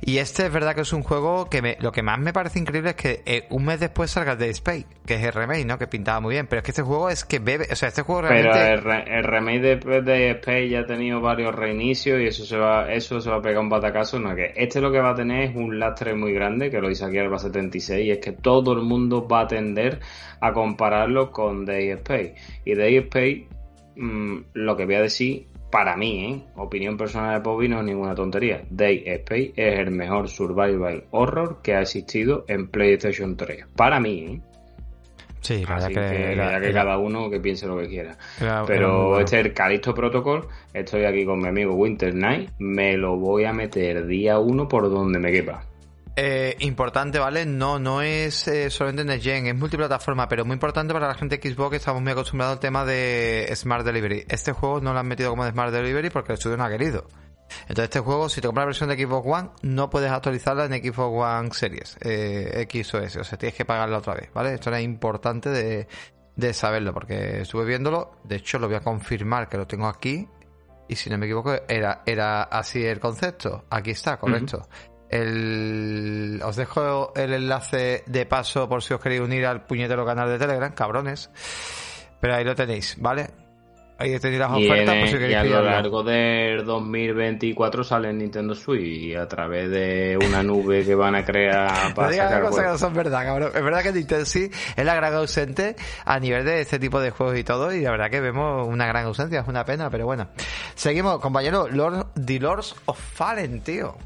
Y este es verdad que es un juego que me, lo que más me parece increíble es que eh, un mes después salga de Space, que es el remake, ¿no? Que pintaba muy bien, pero es que este juego es que bebe, o sea, este juego Pero realmente... el, re- el remake de, de Space ya ha tenido varios reinicios y eso se va, eso se va a pegar un batacazo. No, que este lo que va a tener es un lastre muy grande, que lo dice aquí Alba 76, y es que todo el mundo va a tender a compararlo con Day Space. Y Day Space, mm, lo que voy a decir, para mí, ¿eh? opinión personal de Bobby, no es ninguna tontería. Day Space es el mejor survival horror que ha existido en PlayStation 3. Para mí, ¿eh? Sí, la Así verdad que, que, era- que era- cada uno que piense lo que quiera. era- Pero bueno. este es el Calixto Protocol. Estoy aquí con mi amigo Winter Knight. Me lo voy a meter día uno por donde me quepa. Eh, importante, ¿vale? No, no es eh, solamente Next Gen, es multiplataforma, pero muy importante para la gente de Xbox que estamos muy acostumbrados al tema de Smart Delivery. Este juego no lo han metido como de Smart Delivery porque el estudio no ha querido. Entonces este juego, si te compras la versión de Xbox One, no puedes actualizarla en Xbox One Series, eh, X o S, o sea, tienes que pagarla otra vez, ¿vale? Esto era importante de, de saberlo porque estuve viéndolo, de hecho lo voy a confirmar que lo tengo aquí, y si no me equivoco, era, era así el concepto. Aquí está, correcto. El, os dejo el enlace de paso por si os queréis unir al puñetero canal de Telegram, cabrones. Pero ahí lo tenéis, ¿vale? Ahí tenéis las Y, ofertas en- por si y queréis a lo largo del 2024 sale en Nintendo Switch y a través de una nube que van a crear No para digas sacar cosas que no son verdad, cabrón. Es verdad que Nintendo sí es la gran ausente a nivel de este tipo de juegos y todo, y la verdad que vemos una gran ausencia, es una pena, pero bueno. Seguimos, compañero, Lord, The Lords of Fallen, tío.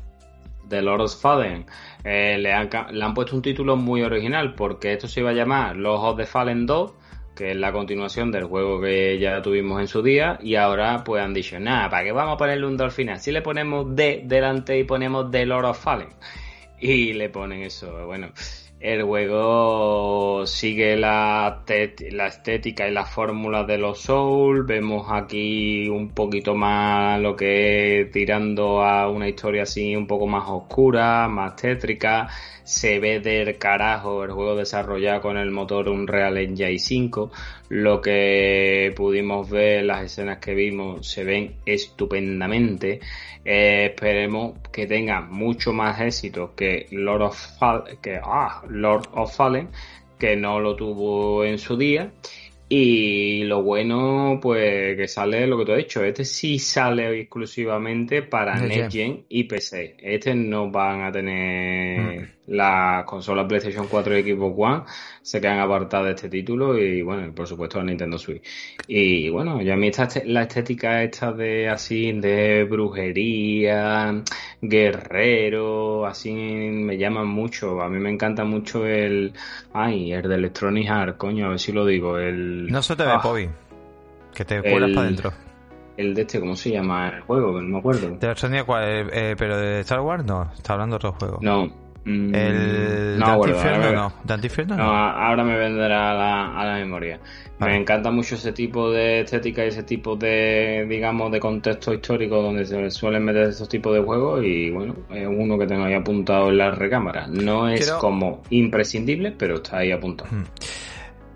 de Lord of Fallen. Eh, le, han, le han puesto un título muy original porque esto se iba a llamar Los of the Fallen 2, que es la continuación del juego que ya tuvimos en su día, y ahora pues han dicho, nada, ¿para qué vamos a ponerle un 2 al final? Si le ponemos D delante y ponemos The Lord of Fallen. Y le ponen eso, bueno. El juego sigue la, la estética y la fórmula de los Souls. Vemos aquí un poquito más lo que es tirando a una historia así un poco más oscura, más tétrica. Se ve del carajo el juego desarrollado con el motor Unreal Engine 5. Lo que pudimos ver, las escenas que vimos, se ven estupendamente. Eh, esperemos que tenga mucho más éxito que Lord of, Fall- que, ah, Lord of Fallen, que no lo tuvo en su día. Y lo bueno, pues que sale lo que te he dicho. Este sí sale exclusivamente para Next Next Gen y PC. Este no van a tener las consolas PlayStation 4 y Xbox One se quedan apartadas de este título y bueno, por supuesto la Nintendo Switch. Y bueno, ya a mí esta, la estética esta de así, de brujería, guerrero, así me llama mucho. A mí me encanta mucho el, ay, el de Electronic Arts, coño, a ver si lo digo, el... No se te ve, ah, que te cuelas para adentro. El de este, ¿cómo se llama el juego? No me acuerdo. Eh, eh, ¿Pero de Star Wars? No, está hablando de otro juego. No, Mm, el no, no. no. ahora me vendrá a la, a la memoria. Me encanta mucho ese tipo de estética y ese tipo de, digamos, de contexto histórico donde se suelen meter estos tipos de juegos y bueno, es uno que tengo ahí apuntado en la recámara. No es como imprescindible, pero está ahí apuntado. Hmm.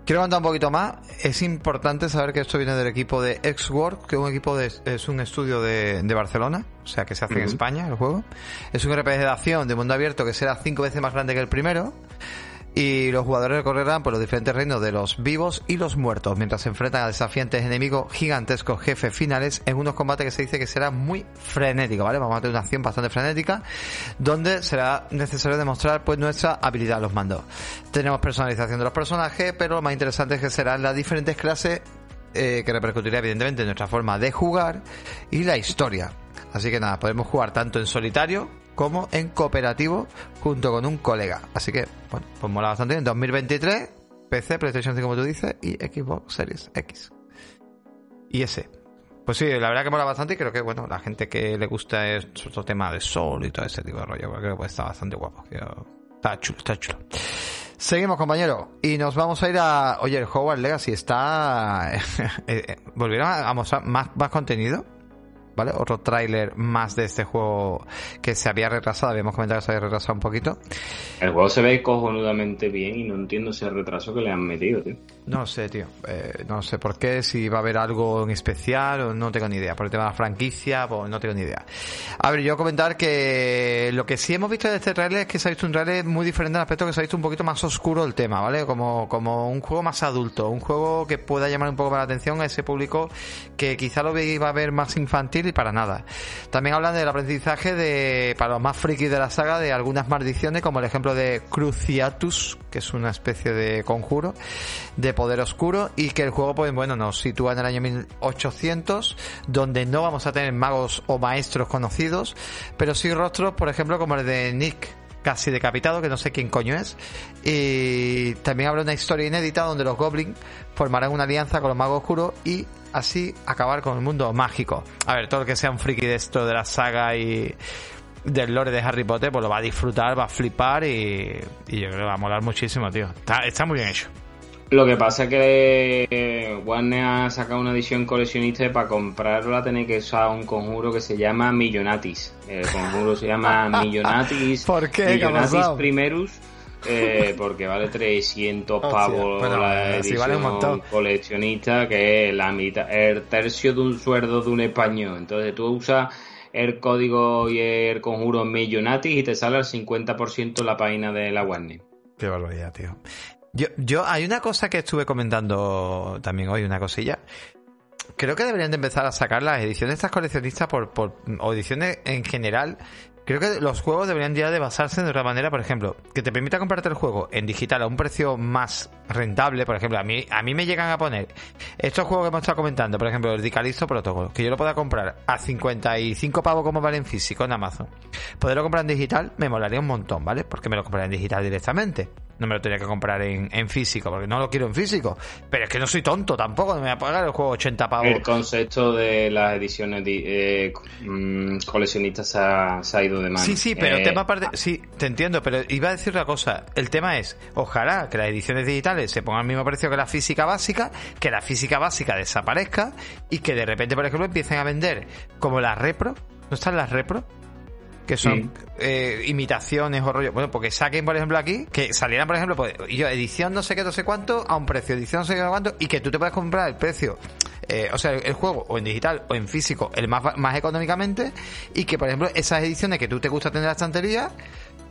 Quiero contar un poquito más. Es importante saber que esto viene del equipo de X-Work, que es un equipo de, es un estudio de, de Barcelona, o sea que se hace en España el juego. Es un RPG de acción de mundo abierto que será cinco veces más grande que el primero y los jugadores recorrerán por los diferentes reinos de los vivos y los muertos mientras se enfrentan a desafiantes enemigos gigantescos jefes finales en unos combates que se dice que será muy frenético, ¿vale? Vamos a tener una acción bastante frenética donde será necesario demostrar pues nuestra habilidad a los mandos. Tenemos personalización de los personajes, pero lo más interesante es que serán las diferentes clases eh, que repercutirá evidentemente en nuestra forma de jugar y la historia. Así que nada, podemos jugar tanto en solitario como en cooperativo junto con un colega. Así que, bueno, pues mola bastante En 2023, PC, PlayStation 5 como tú dices, y Xbox Series X. Y ese. Pues sí, la verdad que mola bastante y creo que, bueno, la gente que le gusta es otro tema de sol y todo ese tipo de rollo, creo que está bastante guapo. Está chulo, está chulo. Seguimos, compañero, y nos vamos a ir a... Oye, el Hogwarts Legacy está... Eh, eh, ¿Volvieron a mostrar más, más contenido? ¿Vale? Otro tráiler más de este juego que se había retrasado, habíamos comentado que se había retrasado un poquito. El juego se ve cojonudamente bien y no entiendo ese retraso que le han metido, tío. No sé, tío. Eh, no sé por qué, si va a haber algo en especial o no tengo ni idea. Por el tema de la franquicia, pues no tengo ni idea. A ver, yo comentar que lo que sí hemos visto de este trailer es que se ha visto un trailer muy diferente al aspecto que se ha visto un poquito más oscuro el tema, ¿vale? Como, como un juego más adulto, un juego que pueda llamar un poco más la atención a ese público que quizá lo iba a ver más infantil y para nada. También hablan del aprendizaje de, para los más frikis de la saga, de algunas maldiciones, como el ejemplo de Cruciatus, que es una especie de conjuro de poder oscuro, y que el juego, pues bueno, nos sitúa en el año 1800, donde no vamos a tener magos o maestros conocidos, pero sí rostros, por ejemplo, como el de Nick casi decapitado, que no sé quién coño es. Y también habla una historia inédita donde los goblins formarán una alianza con los magos oscuros y así acabar con el mundo mágico. A ver, todo el que sea un friki de esto de la saga y del lore de Harry Potter, pues lo va a disfrutar, va a flipar y, yo creo que va a molar muchísimo, tío. Está muy bien hecho. Lo que pasa es que Warner ha sacado una edición coleccionista y para comprarla tenéis que usar un conjuro que se llama Millonatis. El conjuro se llama Millonatis. ¿Por qué? Millonatis Primerus. Eh, porque vale 300 pavos la edición coleccionista, que es la mitad, el tercio de un sueldo de un español. Entonces tú usas el código y el conjuro Millonatis y te sale al 50% la página de la Warner. Qué barbaridad, tío. Yo, yo, hay una cosa que estuve comentando también hoy, una cosilla. Creo que deberían de empezar a sacar las ediciones estas coleccionistas por, por, ediciones en general Creo que los juegos deberían ya de basarse de otra manera, por ejemplo, que te permita comprarte el juego en digital a un precio más rentable, por ejemplo, a mí a mí me llegan a poner estos juegos que hemos estado comentando, por ejemplo, el Dicalisto Protocol, que yo lo pueda comprar a 55 pavos como vale en físico en Amazon. Poderlo comprar en digital me molaría un montón, ¿vale? Porque me lo compraría en digital directamente. No me lo tenía que comprar en, en, físico, porque no lo quiero en físico. Pero es que no soy tonto tampoco, no me voy a pagar el juego 80 pavos. El concepto de las ediciones eh, mm, coleccionistas se ha, se ha, ido de mano. Sí, sí, pero el eh, tema aparte, sí, te entiendo, pero iba a decir una cosa. El tema es, ojalá que las ediciones digitales se pongan al mismo precio que la física básica, que la física básica desaparezca y que de repente, por ejemplo, empiecen a vender como las repro. ¿No están las repro? Que son eh, imitaciones o rollo. Bueno, porque saquen, por ejemplo, aquí, que salieran, por ejemplo, pues, yo, edición no sé qué, no sé cuánto, a un precio, edición no sé qué, no sé cuánto, y que tú te puedas comprar el precio, eh, o sea, el, juego, o en digital, o en físico, el más, más económicamente, y que, por ejemplo, esas ediciones que tú te gusta tener en la estantería,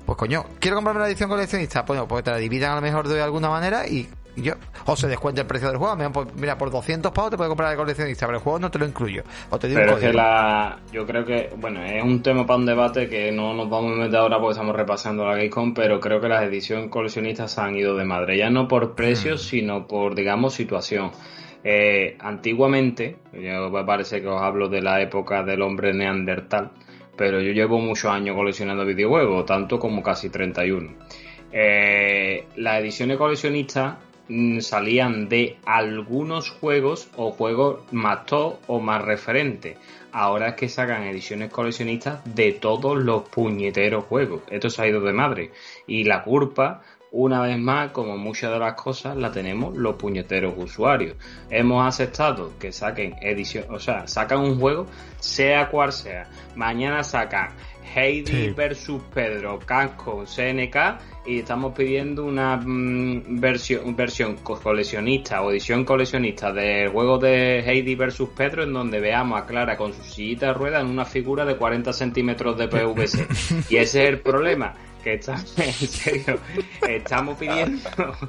pues coño, quiero comprarme la edición coleccionista, bueno, pues te la dividan a lo mejor de alguna manera y yo, o se descuenta el precio del juego. Mira por, mira, por 200 pavos te puedes comprar el coleccionista, pero el juego no te lo incluyo. O te digo Pero un es que la, yo creo que, bueno, es un tema para un debate que no nos vamos a meter ahora porque estamos repasando la Gamescom, pero creo que las ediciones coleccionistas se han ido de madre, ya no por precios, sino por, digamos, situación. Eh, antiguamente, yo me parece que os hablo de la época del hombre neandertal, pero yo llevo muchos años coleccionando videojuegos, tanto como casi 31. Eh, las ediciones coleccionistas mm, salían de algunos juegos o juegos más top o más referentes. Ahora es que sacan ediciones coleccionistas de todos los puñeteros juegos. Esto se ha ido de madre. Y la culpa, una vez más, como muchas de las cosas, la tenemos los puñeteros usuarios. Hemos aceptado que saquen edición, o sea, sacan un juego, sea cual sea. Mañana sacan Heidi Sí. versus Pedro, Casco, CNK y estamos pidiendo una mm, versión, versión co- coleccionista o edición coleccionista del juego de Heidi versus Pedro en donde veamos a Clara con su sillita de ruedas en una figura de 40 centímetros de PVC. y ese es el problema. Que está, en serio, estamos pidiendo,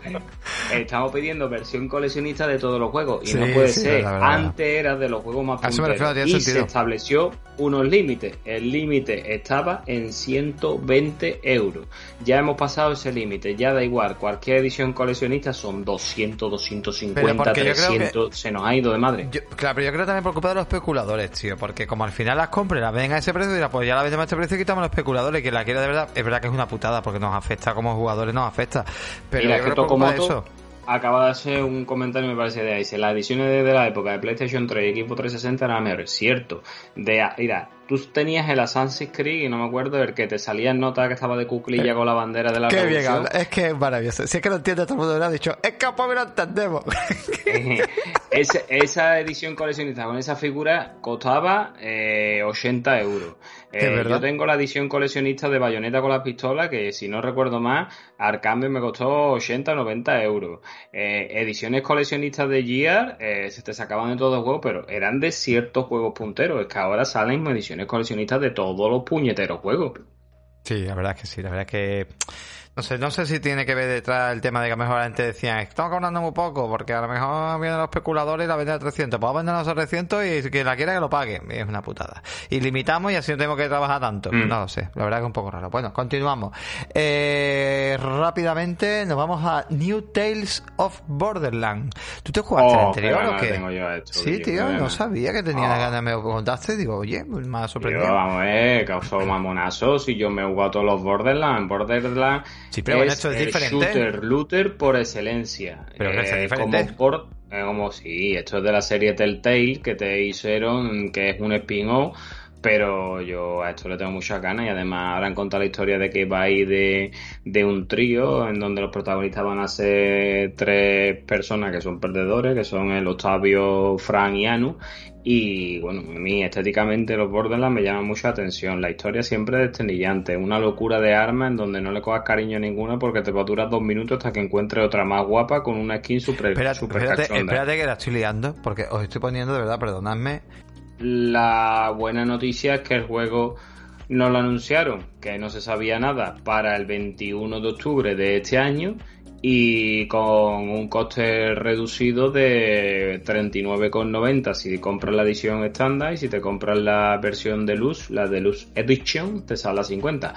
estamos pidiendo versión coleccionista de todos los juegos y no puede sí, ser. la verdad. Antes era de los juegos más refiero, punteros y se estableció unos límites. El límite estaba en 120 euros. Ya hemos pasado ese límite. Ya da igual. Cualquier edición coleccionista son 200, 250, Pero porque yo creo que- 300. Se nos ha ido de madre. Yo- claro, pero yo creo también preocupado de los especuladores, tío. Porque como al final las compras las venden a ese precio, dirá, pues ya la vendemos a este precio y quitamos los especuladores. Que la quiera de verdad, es verdad que es una putada porque nos afecta como jugadores, nos afecta. Pero Mira, yo que creo que Tokomoto eso. acaba de hacer un comentario, me parece, de ahí. Dice, las ediciones de, de la época de PlayStation 3 y Equipo 360 eran mejores. Cierto. De, mira, tú tenías el Assassin's Creed y no me acuerdo el que te salía en nota que estaba de cuclilla con la bandera de la Qué revolución. Es que es maravilloso. Si es que lo entiende todo el mundo, lo ha dicho. Es que lo entendemos. Esa, esa edición coleccionista con esa figura costaba eh, 80 euros. Eh, yo tengo la edición coleccionista de bayoneta con la pistola que si no recuerdo más, al cambio me costó 80 o 90 euros. Eh, ediciones coleccionistas de Gear eh, se te sacaban de todos los juegos, pero eran de ciertos juegos punteros. Es que ahora salen ediciones coleccionistas de todos los puñeteros juegos. Sí, la verdad es que sí, la verdad que no sé, no sé si tiene que ver detrás el tema de que a lo mejor la gente decía, estamos cobrando muy poco, porque a lo mejor vienen los especuladores y la venden a 300, pues vendernos a 300 y que la quiera que lo pague, es una putada. Y limitamos y así no tenemos que trabajar tanto, Mm. no lo sé, la verdad que es un poco raro. Bueno, continuamos. Eh, rápidamente nos vamos a New Tales of Borderland. ¿Tú te jugaste el Oh, anterior qué o qué? tengo yo sí, tío, no sabía que tenía Oh. ganas, me lo contaste, digo, oye, pues me ha Yo, sorprendido. vamos a ver, causó mamonazos y yo me he jugado todos los Borderlands. Borderlands Sí, pero es esto es el diferente. shooter looter por excelencia. Pero que es Eh, diferente. Como por, eh, como sí, esto es de la serie Telltale que te hicieron, que es un spin-off. Pero yo a esto le tengo muchas ganas y además ahora han contado la historia de que va a ir de, de un trío en donde los protagonistas van a ser tres personas que son perdedores, que son el Octavio, Fran y Anu. Y bueno, a mí estéticamente los Borderlands me llaman mucho la atención. La historia siempre es desternillante, una locura de armas en donde no le cojas cariño a ninguna porque te va a durar dos minutos hasta que encuentres otra más guapa con una skin super, Espérate, super espérate, espérate que la estoy liando, porque os estoy poniendo de verdad, perdonadme. La buena noticia es que el juego no lo anunciaron, que no se sabía nada para el 21 de octubre de este año y con un coste reducido de 39,90 si compras la edición estándar y si te compras la versión de luz, la de luz Edition, te sale a 50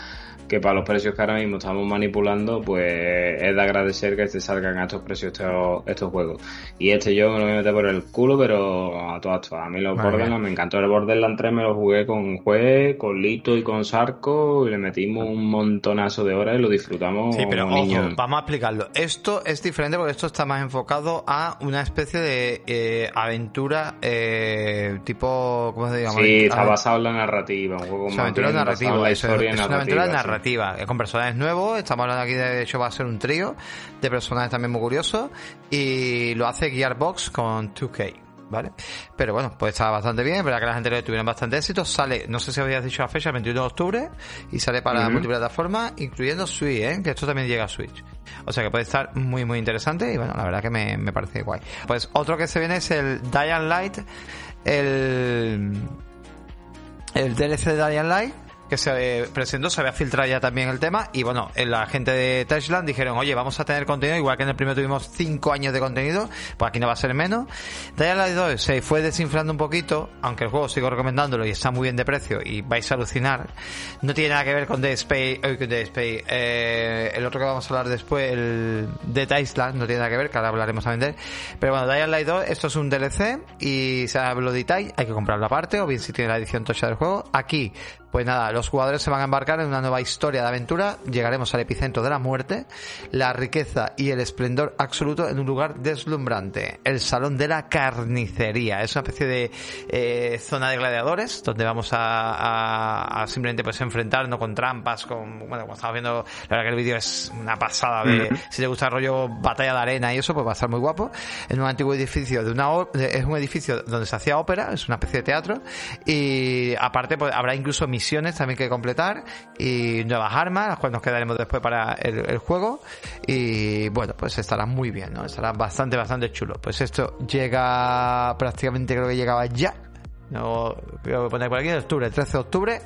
que para los precios que ahora mismo estamos manipulando, pues es de agradecer que te salgan a estos precios estos, estos juegos. Y este yo me lo voy a meter por el culo, pero a todas, todas. A mí los Vale. Borderlands me encantó. El Borderlands 3 me lo jugué con Juez, con Lito y con Sarco y le metimos un montonazo de horas y lo disfrutamos Sí, pero ojo, vamos a explicarlo. Esto es diferente porque esto está más enfocado a una especie de eh, aventura eh, tipo, ¿cómo se llama? Sí, está basado en la narrativa, un juego más aventura narrativa, en la es, historia una narrativa. aventura sí. Narrativa, con personajes nuevos, estamos hablando aquí de hecho va a ser un trío de personajes también muy curiosos y lo hace Gearbox con 2K. ¿Vale? Pero bueno, pues está bastante bien, es verdad que la gente le tuvieron bastante éxito, sale, no sé si habías dicho la fecha, el 21 de octubre, y sale para Ujú. multiplataforma, incluyendo Switch, ¿eh? que esto también llega a Switch. O sea que puede estar muy muy interesante y bueno, la verdad que me, me parece guay. Pues otro que se viene es el Dying Light, el, el DLC de Dying Light, que se presentó, se había filtrado ya también el tema y bueno, la gente de Touchland dijeron, oye, vamos a tener contenido, igual que en el primero tuvimos 5 años de contenido, pues aquí no va a ser menos. Light 2 se fue desinflando un poquito, aunque el juego sigo recomendándolo y está muy bien de precio y vais a alucinar. No tiene nada que ver con Dead Space, eh, Dead Space eh, el otro que vamos a hablar después, el de Island, no tiene nada que ver, que ahora hablaremos de él. Pero bueno, Dying Light 2, esto es un DLC y se llama Bloody Tie, hay que comprarlo aparte, o bien si tiene la edición tocha del juego. Aquí pues nada, los jugadores se van a embarcar en una nueva historia de aventura, llegaremos al epicentro de la muerte, la riqueza y el esplendor absoluto en un lugar deslumbrante, el Salón de la Carnicería. Es una especie de eh, zona de gladiadores donde vamos a, simplemente pues enfrentarnos con trampas, con, bueno, como estamos viendo, la verdad que el vídeo es una pasada de, si te gusta el rollo batalla de arena y eso, pues va a estar muy guapo. En un antiguo edificio de una, es un edificio donde se hacía ópera, es una especie de teatro, y aparte pues habrá incluso misiones también que completar y nuevas armas, las cuales nos quedaremos después para el, juego. Y bueno, pues estará muy bien, ¿no? Estará bastante, bastante chulo. Pues esto llega prácticamente, creo que llegaba ya no, creo que poner por aquí, octubre, el 13 de octubre.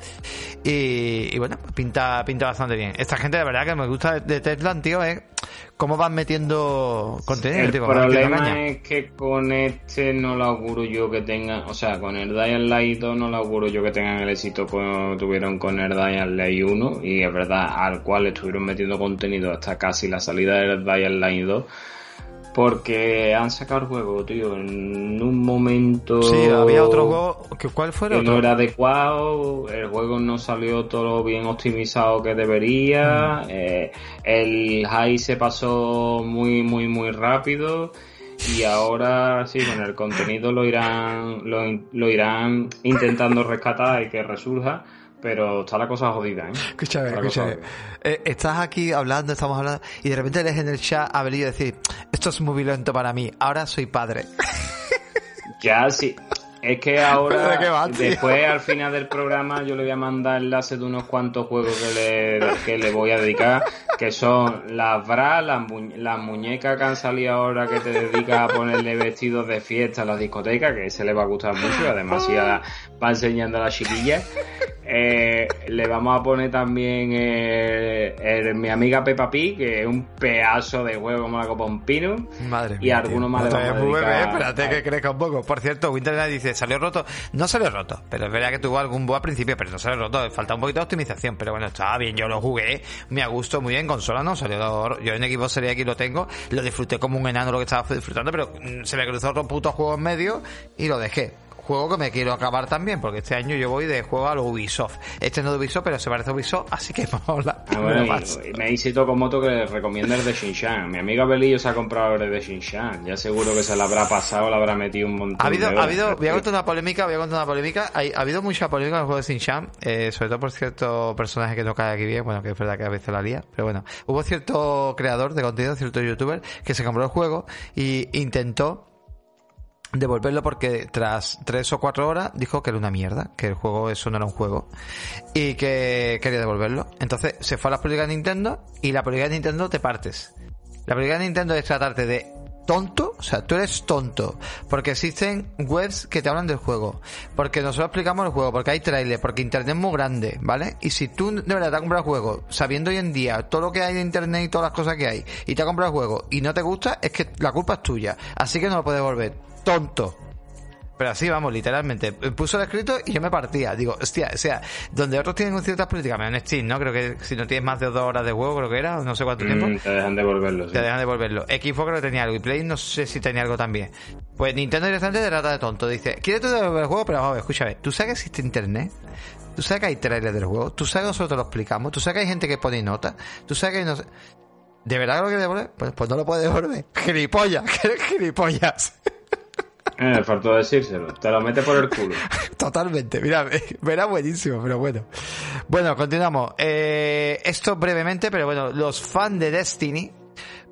Y, bueno, pinta, pinta bastante bien. Esta gente, de verdad, que me gusta de Tesla, tío, es cómo van metiendo contenido. El problema es que con este no lo auguro yo que tengan, o sea, con el Dying Light 2 no lo auguro yo que tengan el éxito que tuvieron con el Dying Light 1. Y es verdad, al cual estuvieron metiendo contenido hasta casi la salida del Dying Light 2 porque han sacado el juego, tío, en un momento. Sí, había otro juego. ¿Cuál fue el que no era adecuado, el juego no salió todo bien optimizado que debería, mm. eh, el high se pasó muy, muy, muy rápido. Y ahora sí, con el contenido lo irán, lo, lo irán intentando rescatar y que resurja pero está la cosa jodida, ¿eh? Escúchame, escúchame. Eh, estás aquí hablando, estamos hablando, y de repente lees en el chat a venido decir, esto es muy violento para mí, ahora soy padre. Ya, sí. Es que ahora, después al final del programa, yo le voy a mandar enlace de unos cuantos juegos que le, que le voy a dedicar, que son las bras, las, muñecas que han salido ahora que te dedicas a ponerle vestidos de fiesta a la discoteca, que se le va a gustar mucho, además ya va enseñando a las chiquillas. Eh, le vamos a poner también eh, mi amiga Peppa Pig, que es un pedazo de juego como la copa un pino. Madre y algunos más le vamos a Espérate que crezca un poco. Por cierto, Winter dice ¿salió roto? No salió roto, pero es verdad que tuvo algún bug al principio, pero no salió roto. Falta un poquito de optimización, pero bueno, estaba bien. Yo lo jugué, me ha gustado muy bien. Consola no salió. Yo en equipo sería aquí lo tengo, lo disfruté como un enano lo que estaba disfrutando, pero mm, se me cruzó otro puto juego en medio y lo dejé juego que me quiero acabar también, porque este año yo voy de juego a lo Ubisoft. Este no es de Ubisoft, pero se parece a Ubisoft, así que vamos a hablar. Ah, bueno, y, me dice Tokomoto que recomienda el de Shinshan. Mi amiga Belillo se ha comprado el de Shinshan. Ya seguro que se le habrá pasado, le habrá metido un montón ha habido, de Ha habido, voy a contar una polémica, voy a contar una polémica. ha habido mucha polémica en el juego de Shinshan, eh, sobre todo por cierto personaje que no cae aquí bien, bueno, que es verdad que a veces la lía, pero bueno. Hubo cierto creador de contenido, cierto youtuber, que se compró el juego y intentó devolverlo porque tras tres o cuatro horas dijo que era una mierda, que el juego eso no era un juego y que quería devolverlo. Entonces se fue a la política de Nintendo y la política de Nintendo te partes. La política de Nintendo es tratarte de tonto, o sea, tú eres tonto, porque existen webs que te hablan del juego, porque nosotros explicamos el juego, porque hay trailer, porque internet es muy grande, ¿vale? Y si tú de verdad te has comprado el juego, sabiendo hoy en día todo lo que hay de internet y todas las cosas que hay, y te has comprado el juego y no te gusta, es que la culpa es tuya, así que no lo puedes devolver tonto. Pero así, vamos, literalmente. Puso el escrito y yo me partía. Digo, hostia, o sea, donde otros tienen ciertas políticas, en Steam, ¿no? Creo que si no tienes más de dos horas de juego, creo que era, no sé cuánto tiempo. Mm, te dejan devolverlo. Te dejan devolverlo. Xbox creo que tenía algo y Play no sé si tenía algo también. Pues Nintendo directamente te trata de tonto. Dice, ¿quieres tú devolver el juego? Pero vamos a ver, escúchame, ¿tú sabes que existe internet? ¿Tú sabes que hay trailers del juego? ¿Tú sabes que nosotros lo explicamos? ¿Tú sabes que hay gente que pone notas? ¿Tú sabes que no ¿De verdad que lo quiere devolver? Pues, pues no lo puedes devolver. Gilipollas, gilipollas. Eh, faltó decírselo. Te lo mete por el culo. Totalmente. Mira, verá buenísimo, pero bueno. Bueno, continuamos. Eh, esto brevemente, pero bueno, los fans de Destiny,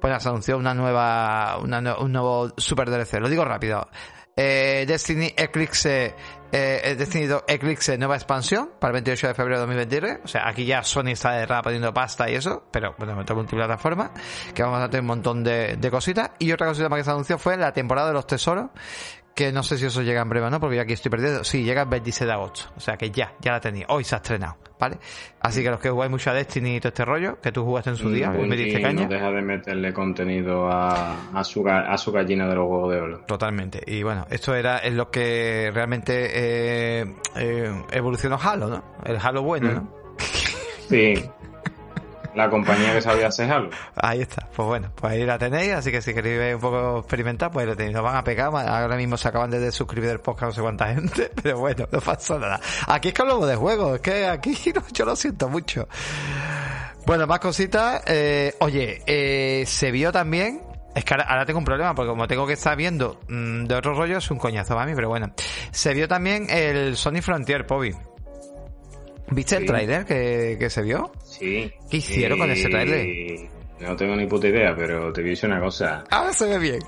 pues anunció una nueva, un nuevo Super DLC. Lo digo rápido. Eh, Destiny Eclipse eh, Destiny 2 Eclipse nueva expansión para el 28 de febrero de 2023. O sea, aquí ya Sony está de rap poniendo pasta y eso, pero bueno, multiplataforma, que vamos a tener un montón de cositas. Y otra cosita más que se anunció fue la temporada de los tesoros, que no sé si eso llega en breve o no, porque yo aquí estoy perdido. Sí, llega el 26 de agosto. O sea que ya, ya la tenéis. Hoy se ha estrenado, ¿vale? Así que los que jugáis mucho a Destiny y todo este rollo, que tú jugaste en su día, Bungie me diste caña. no deja de meterle contenido a, a, su, a su gallina de los huevos de oro. Totalmente. Y bueno, esto era es lo que realmente eh, eh, evolucionó Halo, ¿no? El Halo bueno, ¿no? Sí. La compañía que sabía hacer algo. Ahí está. Pues bueno, pues ahí la tenéis. Así que si queréis un poco experimentar, pues lo tenéis. Nos van a pegar. Ahora mismo se acaban de suscribir del podcast no sé cuánta gente. Pero bueno, no pasa nada. Aquí es que hablamos de juegos. Es que aquí no, yo lo siento mucho. Bueno, más cositas. Eh, oye, eh, se vio también. Es que ahora, ahora tengo un problema porque como tengo que estar viendo mm, de otro rollo es un coñazo para mí, pero bueno. Se vio también el Sony Frontier, Pobi. ¿Viste el tráiler que, que se vio? Sí. ¿Qué hicieron con ese trailer? No tengo ni puta idea, pero te voy a decir una cosa. Ahora se ve bien.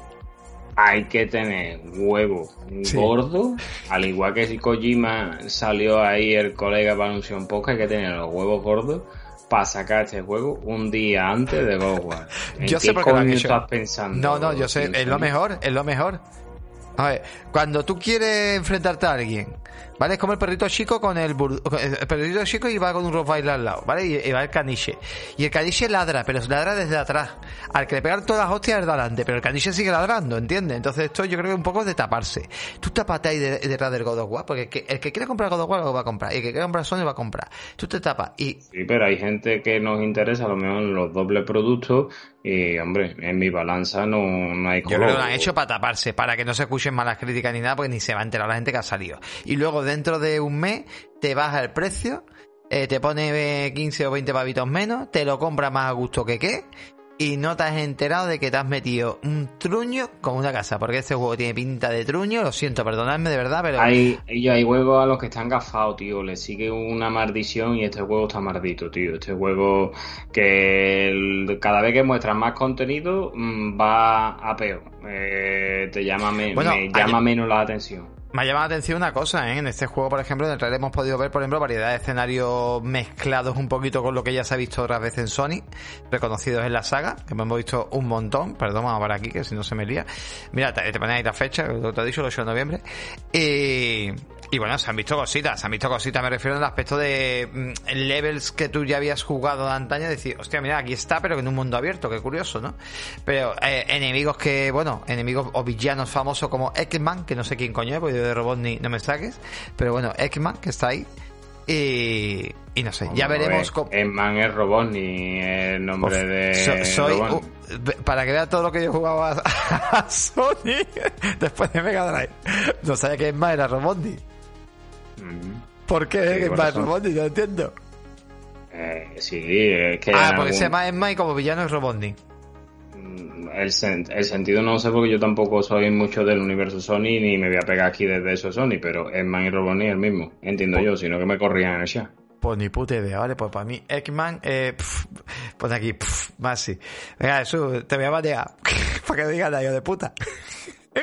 Hay que tener huevo Sí. gordo, al igual que si Kojima salió ahí el colega para anunciar un poco, hay que tener los huevos gordos para sacar este juego un día antes de God of War. ¿En Yo sé por qué lo han hecho. estás pensando? No, no, yo sé, es lo mejor, es lo mejor. A ver, cuando tú quieres enfrentarte a alguien, ¿vale? Es como el perrito chico con el bur- el perrito chico y va con un Rottweiler al lado, ¿vale? Y, y va el caniche. Y el caniche ladra, pero ladra desde atrás. Al que le pegan todas las hostias es de adelante, pero el caniche sigue ladrando, ¿entiendes? Entonces esto yo creo que es un poco de taparse. Tú tapate ahí de- detrás del God of War, porque el que, el que quiere comprar God of War lo va a comprar, y el que quiere comprar Sony lo va a comprar. Tú te tapas y Sí, pero hay gente que nos interesa a lo mejor los dobles productos y, hombre, en mi balanza no, no hay Yo color. creo que lo han hecho para taparse, para que no se escuchen malas críticas ni nada, porque ni se va a enterar la gente que ha salido. Y luego dentro de un mes te baja el precio, eh, te pone eh, 15 o 20 pavitos menos, te lo compra más a gusto que qué, y no te has enterado de que te has metido un truño con una casa, porque este juego tiene pinta de truño, lo siento, perdonadme de verdad, pero... Hay, y hay juegos a los que están gafados, tío. Le sigue una maldición y este juego está maldito, tío. Este juego que el- cada vez que muestran más contenido mm, va a peor. Eh, te llama, me- Bueno, me hay- llama menos la atención. Me ha llamado la atención una cosa, ¿eh? En este juego, por ejemplo, en el trailer hemos podido ver, por ejemplo, variedad de escenarios mezclados un poquito con lo que ya se ha visto otras veces en Sony, reconocidos en la saga, que hemos visto un montón. Perdón, vamos a aquí, que si no se me lía. Mira, te, te ahí la fecha, lo te he dicho, el 8 de noviembre. Y, y bueno, se han visto cositas, se han visto cositas, me refiero al aspecto de mm, levels que tú ya habías jugado de antaño, decir, hostia, mira, aquí está, pero en un mundo abierto, qué curioso, ¿no? Pero eh, enemigos que, bueno, enemigos o villanos famosos como Eggman, que no sé quién coño es, porque yo de Robotnik no me saques, pero bueno, Eggman, que está ahí. Y, y no sé, ya veremos ver, cómo... Eggman es robot ni el nombre Uf, de so- soy uh, para que vea todo lo que yo jugaba a, a Sony después de Mega Drive. No sabía que Eggman era Robotnik. Mm. ¿Por qué Sí, Eggman es. Robotnik? No entiendo. Eh, sí, es que Ah, porque algún- se llama Eggman y como villano es Robotnik. El, sen- el sentido no sé porque yo tampoco soy mucho del universo Sony ni me voy a pegar aquí desde eso Sony, pero Eggman y Robotnik es el mismo, entiendo yo, sino que me corrían en el chat. Pues ni puta idea, ¿vale? Pues para mí, Eggman, eh, pf, pon aquí, pf, más sí. Venga, Jesús, te voy a batear. para que digan hijo de puta.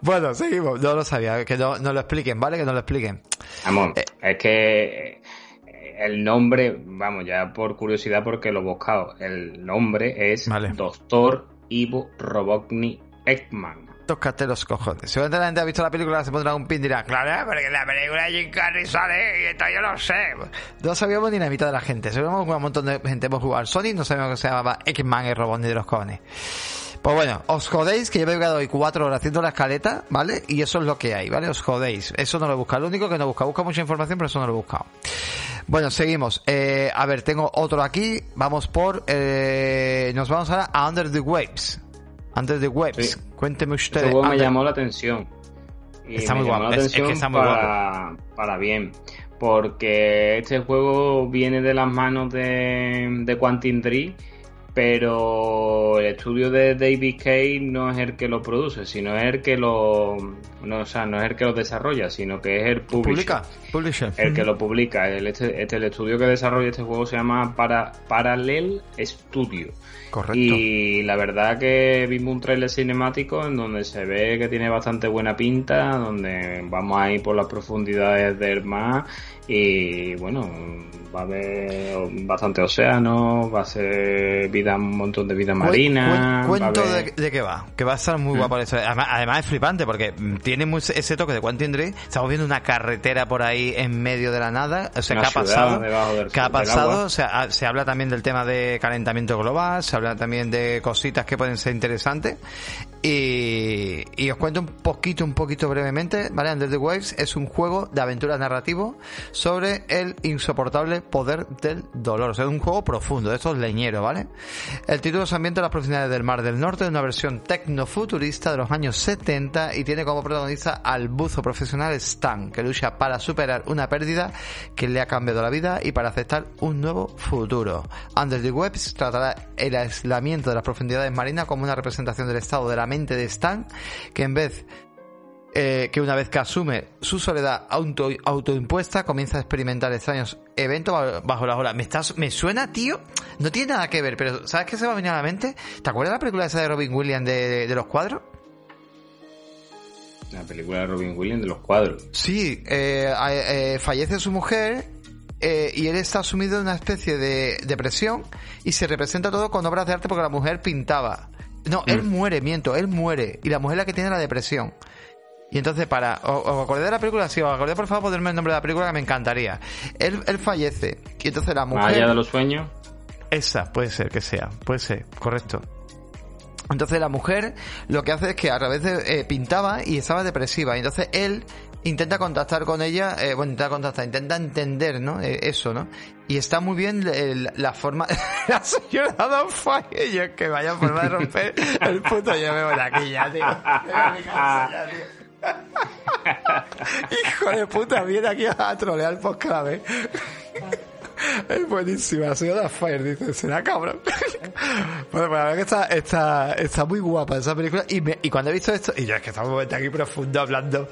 bueno, seguimos. No lo sabía, que no, no lo expliquen, ¿vale? Que no lo expliquen. Vamos, Eh. es que el nombre, vamos, ya por curiosidad porque lo he buscado, el nombre es Vale. Doctor Ivo Robotnik Eggman. Tócate los cojones. Seguramente la gente ha visto la película, se pondrá un pin y dirá, claro, porque la película Jim Carrey sale y esto yo lo sé. No sabíamos ni la mitad de la gente. Seguramente que un montón de gente hemos jugado al Sony, no sabíamos que se llamaba Eggman y Robot ni de los cojones. Pues bueno, os jodéis que yo me he quedado hoy cuatro horas haciendo la escaleta, ¿vale? Y eso es lo que hay, ¿vale? Os jodéis. Eso no lo he buscado. Lo único que no busca, busca mucha información, pero eso no lo he buscado. Bueno, seguimos. Eh, a ver, tengo otro aquí. Vamos por... Eh, nos vamos ahora a Under the Waves. Under the Waves. Sí. Cuénteme usted. Este juego me llamó la atención. Y Está me muy llamó guapo, la es- es que está muy para, para bien. Porque este juego viene de las manos de, de Quantum Dream, pero el estudio de David Cage no es el que lo produce, sino es el que lo. No, o sea, no es el que lo desarrolla, sino que es el publisher. Publica. Publisher. El que lo publica, el, este, este- el estudio que desarrolla este juego se llama para, Parallel Studio. Correcto. Y la verdad que vimos un trailer cinemático en donde se ve que tiene bastante buena pinta, donde vamos a ir por las profundidades del mar y bueno, va a haber bastante océano, va a ser vida un montón de vida marina. cuento de, de, qué va, que va a estar muy mm. guapo eso. Además, es flipante porque tiene ese toque de Quantum Dream. Estamos viendo una carretera por ahí en medio de la nada. O sea, ¿qué ha pasado? ¿Qué ha pasado? O sea, se habla también del tema de calentamiento global, se habla también de cositas que pueden ser interesantes. Y, os cuento un poquito, un poquito brevemente, ¿vale? Under the Waves es un juego de aventura narrativo sobre el insoportable poder del dolor. O sea, es un juego profundo, de estos leñeros, ¿vale? El título se ambienta en las profundidades del Mar del Norte, una versión tecnofuturista de los años 70 y tiene como protagonista al buzo profesional Stan, que lucha para superar una pérdida que le ha cambiado la vida y para aceptar un nuevo futuro. Under the Waves tratará el aislamiento de las profundidades marinas como una representación del estado de la mente de Stan, que en vez eh, que una vez que asume su soledad auto, autoimpuesta, comienza a experimentar extraños eventos bajo las olas. Me, estás, me suena, tío, no tiene nada que ver, pero ¿sabes qué se va a venir a la mente? ¿Te acuerdas de la película esa de Robin Williams de, los cuadros? La película de Robin Williams de los cuadros. Sí, eh, eh, fallece su mujer y él está sumido en una especie de depresión y se representa todo con obras de arte porque la mujer pintaba. No, él mm. muere, miento, él muere. Y la mujer es la que tiene la depresión. Y entonces, para. ¿Os acordé de la película? Sí, os acordé, por favor, ponerme el nombre de la película que me encantaría. Él, él fallece. Y entonces la mujer. allá de los sueños? Esa, puede ser que sea. Puede ser, correcto. Entonces la mujer lo que hace es que a través de. Eh, pintaba y estaba depresiva. Y entonces él intenta contactar con ella, eh, bueno, intenta contactar, intenta entender, ¿no? Eh, eso, ¿no? Y está muy bien la forma, la señora Don y es que vaya forma de romper el puto yo me voy aquí ya, tío. Hijo de puta, viene aquí a trolear cada vez. Es buenísima, señora Fire dice, será cabrón. bueno, pues la verdad que está, está, está muy guapa esa película. Y, me, y cuando he visto esto, y yo es que estamos aquí profundo hablando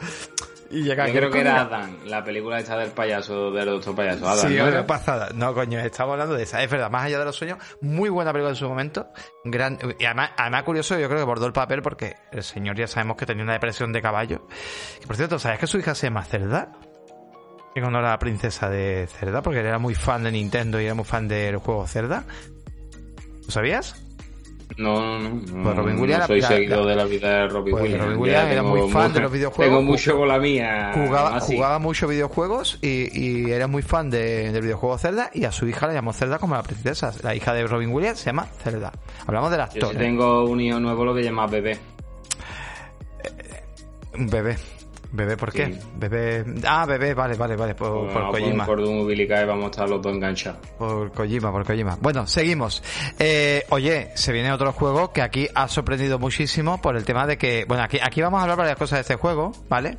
y llega Yo creo que era Adam, la película esta del payaso, del otro payaso. Adam, sí, ¿no? pasada. No, coño, estamos hablando de esa. Es verdad, más allá de los sueños, muy buena película en su momento. Gran, y además, además curioso, yo creo que bordó el papel porque el señor ya sabemos que tenía una depresión de caballo. Y por cierto, ¿sabes que su hija se llama Cerda? En honor a la princesa de Cerda, porque era muy fan de Nintendo y era muy fan del juego Cerda. ¿Lo sabías? No, no, no. Pues Robin Williams no soy seguidor de la vida de Robin pues Williams. Robin Williams era muy fan de los videojuegos. Tengo mucho con la mía. Jugaba, jugaba mucho videojuegos y, y, era muy fan de, del videojuego Zelda y a su hija la llamó Zelda como la princesa. La hija de Robin Williams se llama Zelda. Hablamos del actor. Yo tengo un hijo nuevo lo que llama Bebé. Un bebé. ¿Bebé por qué? Bebé. Ah, bebé, vale, vale, vale. Por, por Kojima. Por un umbilical vamos a estar los dos enganchados. Por Kojima, por Kojima. Bueno, seguimos. Eh, oye, se viene otro juego que aquí ha sorprendido muchísimo por el tema de que. Bueno, aquí, aquí vamos a hablar varias cosas de este juego, ¿vale?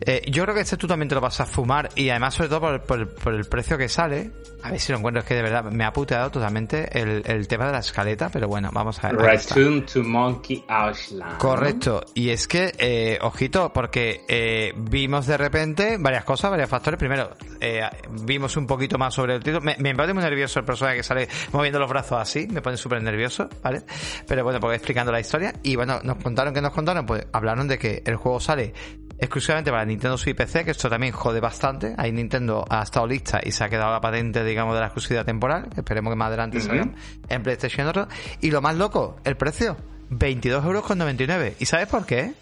Eh, yo creo que este tú también te lo vas a fumar y además sobre todo por, por, el precio que sale. A ver si lo encuentro, es que de verdad me ha puteado totalmente el, el tema de la escaleta, pero bueno, vamos a ver. Return to Monkey Island. Correcto. Y es que, eh, ojito, porque eh, vimos de repente varias cosas, varios factores. Primero, eh, vimos un poquito más sobre el título. Me, me pone muy nervioso el personaje que sale moviendo los brazos así, me pone súper nervioso, ¿vale? Pero bueno, porque explicando la historia. Y bueno, nos contaron que nos contaron, pues hablaron de que el juego sale exclusivamente para Nintendo Switch PC, que esto también jode bastante. Ahí Nintendo ha estado lista y se ha quedado la patente, digamos, de la exclusividad temporal. Esperemos que más adelante salgan en PlayStation otro. Y lo más loco, el precio, 22 euros con 99. ¿Y sabes por qué?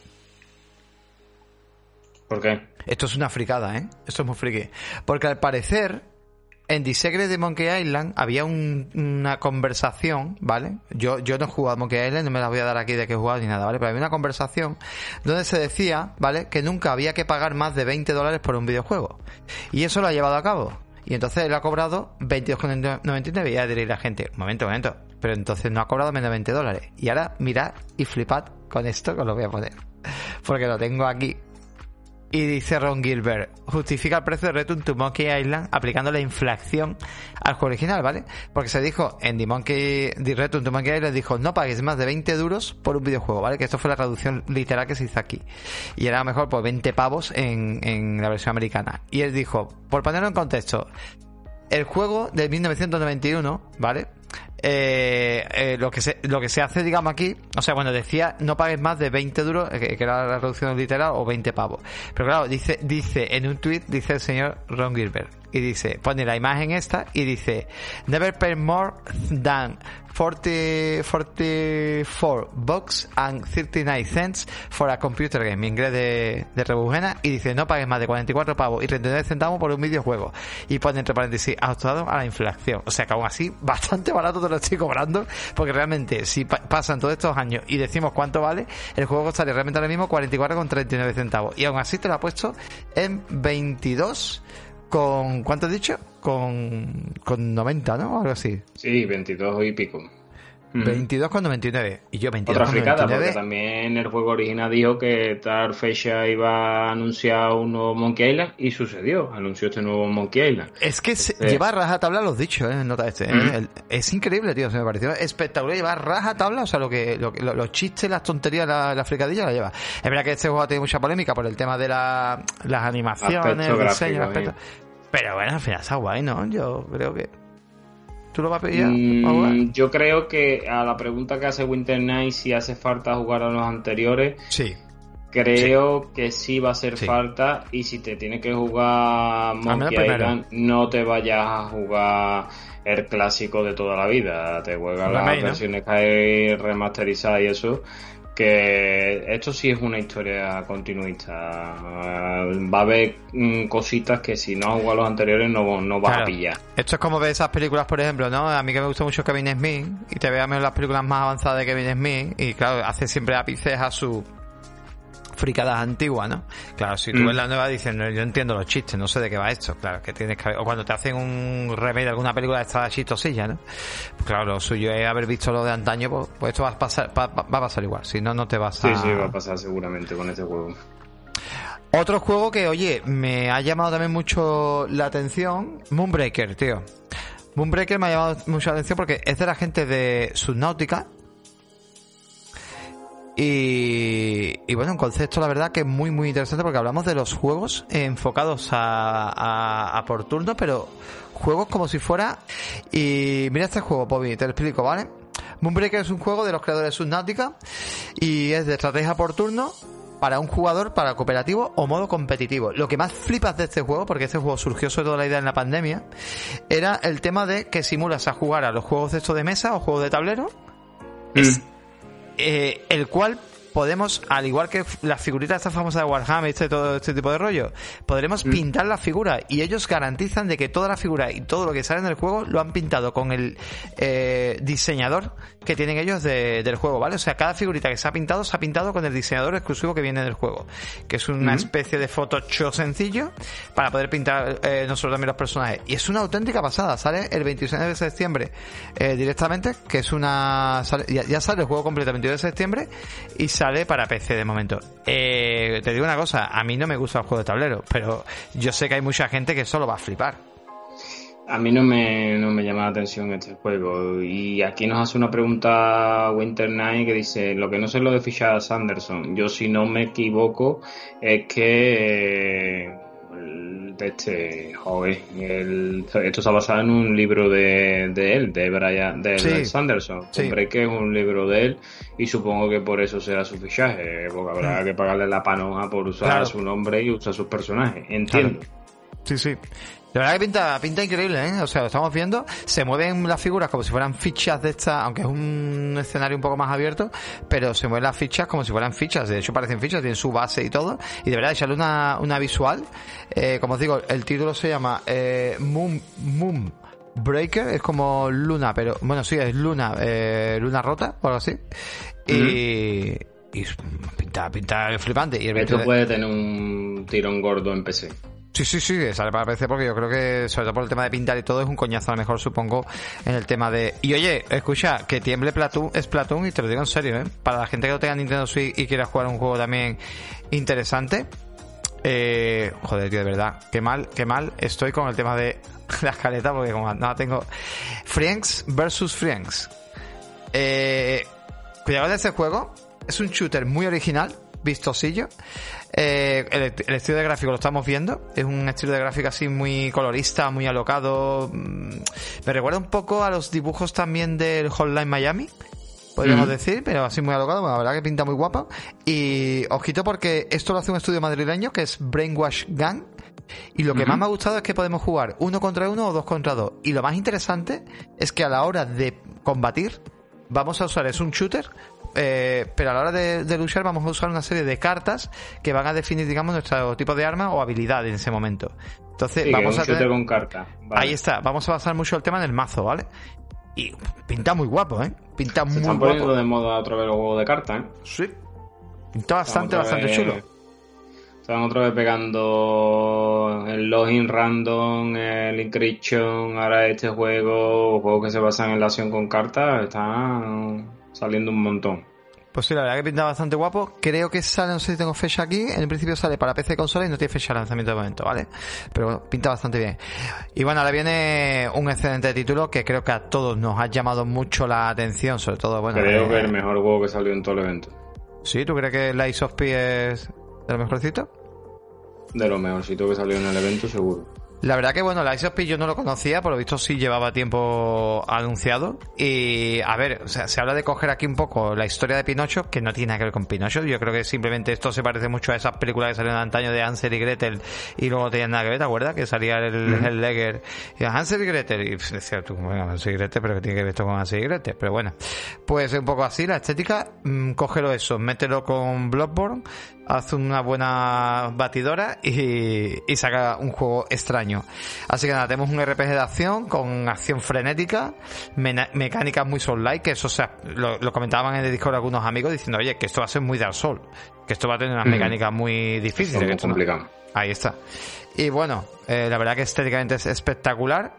¿Por qué? Esto es una fricada, ¿eh? Esto es muy friki. Porque al parecer, en The de Monkey Island había una conversación, ¿vale? Yo, yo no he jugado a Monkey Island, no me la voy a dar aquí de que he jugado ni nada, ¿vale? Pero había una conversación donde se decía, ¿vale? Que nunca había que pagar más de 20 dólares por un videojuego. Y eso lo ha llevado a cabo. Y entonces él ha cobrado 22,99 y ya diréis la gente, un momento, un momento, pero entonces no ha cobrado menos de 20 dólares. Y ahora mirad y flipad con esto que os lo voy a poner. Porque lo tengo aquí y dice Ron Gilbert, justifica el precio de Return to Monkey Island aplicando la inflación al juego original, ¿vale? Porque se dijo en The Monkey, The Return to Monkey Island, dijo, no pagues más de 20 duros por un videojuego, ¿vale? Que esto fue la traducción literal que se hizo aquí. Y era mejor por 20 pavos en, en la versión americana. Y él dijo, por ponerlo en contexto, el juego de 1991, ¿vale? Eh, eh, lo que se lo que se hace digamos aquí o sea bueno decía no pagues más de 20 duros eh, que, era la reducción literal o 20 pavos. Pero claro dice dice en un tweet dice el señor Ron Gilbert y dice, pone la imagen esta y dice, never pay more than 40, 44 bucks and 39 cents for a computer game. Inglés de, de rebujena. Y dice, no pagues más de 44 pavos y 39 centavos por un videojuego. Y pone entre paréntesis, ajustado a la inflación. O sea que aún así, bastante barato te lo estoy cobrando. Porque realmente, si pa- pasan todos estos años y decimos cuánto vale, el juego costaría realmente ahora mismo 44,39 centavos. Y aún así te lo ha puesto en 22 con... ¿Cuánto has dicho? Con, con 90, ¿no? Algo así. Sí, 22 y pico. Mm. 22,99. Y yo 22,99. Otra fricada, porque también el juego original dijo que tal fecha iba a anunciar un nuevo Monkey Island y sucedió, anunció este nuevo Monkey Island. Es que se- Este- lleva rajatabla los dichos, ¿eh? Nota este. ¿eh? El- es increíble, tío. Se me pareció espectacular. Lleva rajatabla, o sea, lo que, lo que- lo- los chistes, las tonterías, la, la fricadilla la lleva. Es verdad que este juego ha tenido mucha polémica por el tema de la, las animaciones, Aspecto el diseño, el aspecto. Pero bueno, al final está guay, ¿no? Yo creo que. ¿Tú lo vas a jugar? Mm, yo creo que a la pregunta que hace Winter Night si hace falta jugar a los anteriores, Sí. creo que sí va a hacer Sí. falta y si te tienes que jugar Monkey. Island, no te vayas a jugar el clásico de toda la vida, te juegas las versiones que hay remasterizadas y eso, que esto sí es una historia continuista. Eh, Va a haber mm, cositas que si no has jugado a los anteriores no, no vas Claro. a pillar. Esto es como ver esas películas, por ejemplo, ¿no? A mí que me gusta mucho Kevin Smith y te veas las películas más avanzadas de Kevin Smith y claro, hace siempre ápices a su fricadas antiguas, ¿no? Claro, si tú Mm. ves la nueva dices, no, yo entiendo los chistes, no sé de qué va esto, claro, que tienes que o cuando te hacen un remake de alguna película de esta chistosilla, ¿no? Pues claro, lo suyo es haber visto lo de antaño, pues, pues esto va a pasar, va, va- a pasar igual, si no, no te vas Sí, a... sí, va a pasar seguramente con este juego. Otro juego que, oye, me ha llamado también mucho la atención, Moonbreaker, tío. Moonbreaker me ha llamado mucho la atención porque es de la gente de Subnautica. Y, y bueno, un concepto, la verdad, que es muy, muy interesante porque hablamos de los juegos enfocados a, a, a por turno, pero juegos como si fuera. Y mira este juego, Bobby, te lo explico, ¿vale? Moonbreaker es un juego de los creadores de Subnautica y es de estrategia por turno para un jugador, para cooperativo o modo competitivo. Lo que más flipas de este juego, porque este juego surgió sobre todo la idea en la pandemia, era el tema de que simulas a jugar a los juegos de estos de mesa o juegos de tablero, es, eh, el cual podemos, al igual que las figuritas estas famosas de Warhammer y este, todo este tipo de rollo, podremos pintar la figura y ellos garantizan de que toda la figura y todo lo que sale en el juego lo han pintado con el eh, diseñador que tienen ellos de- del juego, ¿vale? O sea, cada figurita que se ha pintado se ha pintado con el diseñador exclusivo que viene del juego, que es una especie de Photoshop sencillo para poder pintar eh, nosotros también los personajes. Y es una auténtica pasada, sale el 26 de septiembre eh, directamente, que es una... sale- ya, ya sale el juego completo el 22 de septiembre y sale para PC de momento. Eh, te digo una cosa, a mí no me gusta el juego de tablero, pero yo sé que hay mucha gente que solo va a flipar. A mí no me, no me llama la atención este juego. Y aquí nos hace una pregunta Winter Night que dice, lo que no sé lo de Fisher Sanderson. Yo si no me equivoco es que... eh, de este, joder, el- esto está basado en un libro de, de él, de Brian, de Sí. Sanderson. Sí. Que es un libro de él y supongo que por eso será su fichaje, porque habrá que pagarle la panoja por usar. Claro. su nombre y usar sus personajes. Entiendo. Sí, sí. La verdad que pinta, pinta increíble, ¿eh? O sea, lo estamos viendo, se mueven las figuras como si fueran fichas de esta, aunque es un escenario un poco más abierto, pero se mueven las fichas como si fueran fichas, de hecho parecen fichas, tienen su base y todo, y de verdad echarle una, una visual, eh, como os digo, el título se llama eh, Moon, Moon Breaker, es como Luna, pero, bueno, sí, es Luna, eh, Luna rota, o algo así, y, y pinta, pinta flipante, y el Esto 20 de- puede tener un tirón gordo en PC. Sí, sí, sí, sale para PC porque yo creo que, sobre todo por el tema de pintar y todo, es un coñazo a lo mejor, supongo, en el tema de... Y oye, escucha, que tiemble Platoon, es Platoon, y te lo digo en serio, ¿eh? Para la gente que no tenga Nintendo Switch y quiera jugar un juego también interesante, eh, joder, tío, de verdad, qué mal, qué mal estoy con el tema de la escaleta porque como no tengo... Friends versus Friends. Eh, cuidado de este juego, es un shooter muy original, vistosillo. Eh, el, el estilo de gráfico lo estamos viendo. Es un estilo de gráfico así muy colorista, muy alocado. Mm, Me recuerda un poco a los dibujos también del Hotline Miami. Podríamos Mm. decir, pero así muy alocado. La verdad que pinta muy guapa. Y ojito porque esto lo hace un estudio madrileño que es Brainwash Gang. Y lo que más me ha gustado es que podemos jugar uno contra uno o dos contra dos. Y lo más interesante es que a la hora de combatir, vamos a usar, es un shooter, eh, pero a la hora de, luchar vamos a usar una serie de cartas que van a definir, digamos, nuestro tipo de arma o habilidad en ese momento. Entonces, vamos a tener... con carta. Ahí está, vamos a basar mucho el tema en el mazo, ¿vale? Y pinta muy guapo, ¿eh? Pinta muy están poniendo de moda otra vez los juegos de cartas, ¿eh? Sí. Pinta bastante, bastante chulo. Están otra vez pegando el login random, el encryption, ahora este juego, juegos que se basan en la acción con cartas, están saliendo un montón. Pues sí, la verdad que pinta bastante guapo. Creo que sale, no sé si tengo fecha aquí. En el principio sale para PC consola y no tiene fecha de lanzamiento de momento, ¿vale? Pero bueno, pinta bastante bien. Y bueno, ahora viene un excelente título que creo que a todos nos ha llamado mucho la atención, sobre todo, bueno. Creo eh, que el mejor juego que salió en todo el evento. ¿Sí? ¿Tú crees que Lies of P es de lo mejorcito? De lo mejorcito que salió en el evento, seguro. La verdad que bueno, la of P yo no lo conocía, por lo visto sí llevaba tiempo anunciado. Y a ver, o sea, se habla de coger aquí un poco la historia de Pinocho, que no tiene nada que ver con Pinocho. Yo creo que simplemente esto se parece mucho a esas películas que salieron antaño de Hansel y Gretel y luego tenían nada que ver, ¿te acuerdas? Que salía el, el Legger y Hansel y Gretel. Y decía tú, bueno, Hansel y Gretel, pero que tiene que ver esto con Hansel y Gretel. Pero bueno, pues un poco así, la estética, mmm, cógelo eso, mételo con Bloodborne hace una buena batidora y, saca un juego extraño. Así que nada, tenemos un RPG de acción con acción frenética, mecánicas muy soul-like, que eso sea, lo, comentaban en el Discord algunos amigos diciendo, oye, que esto va a ser muy Dark Soul, que esto va a tener unas mm. mecánicas muy difíciles. Muy complicado. Ahí está. Y bueno, eh, la verdad que estéticamente es espectacular.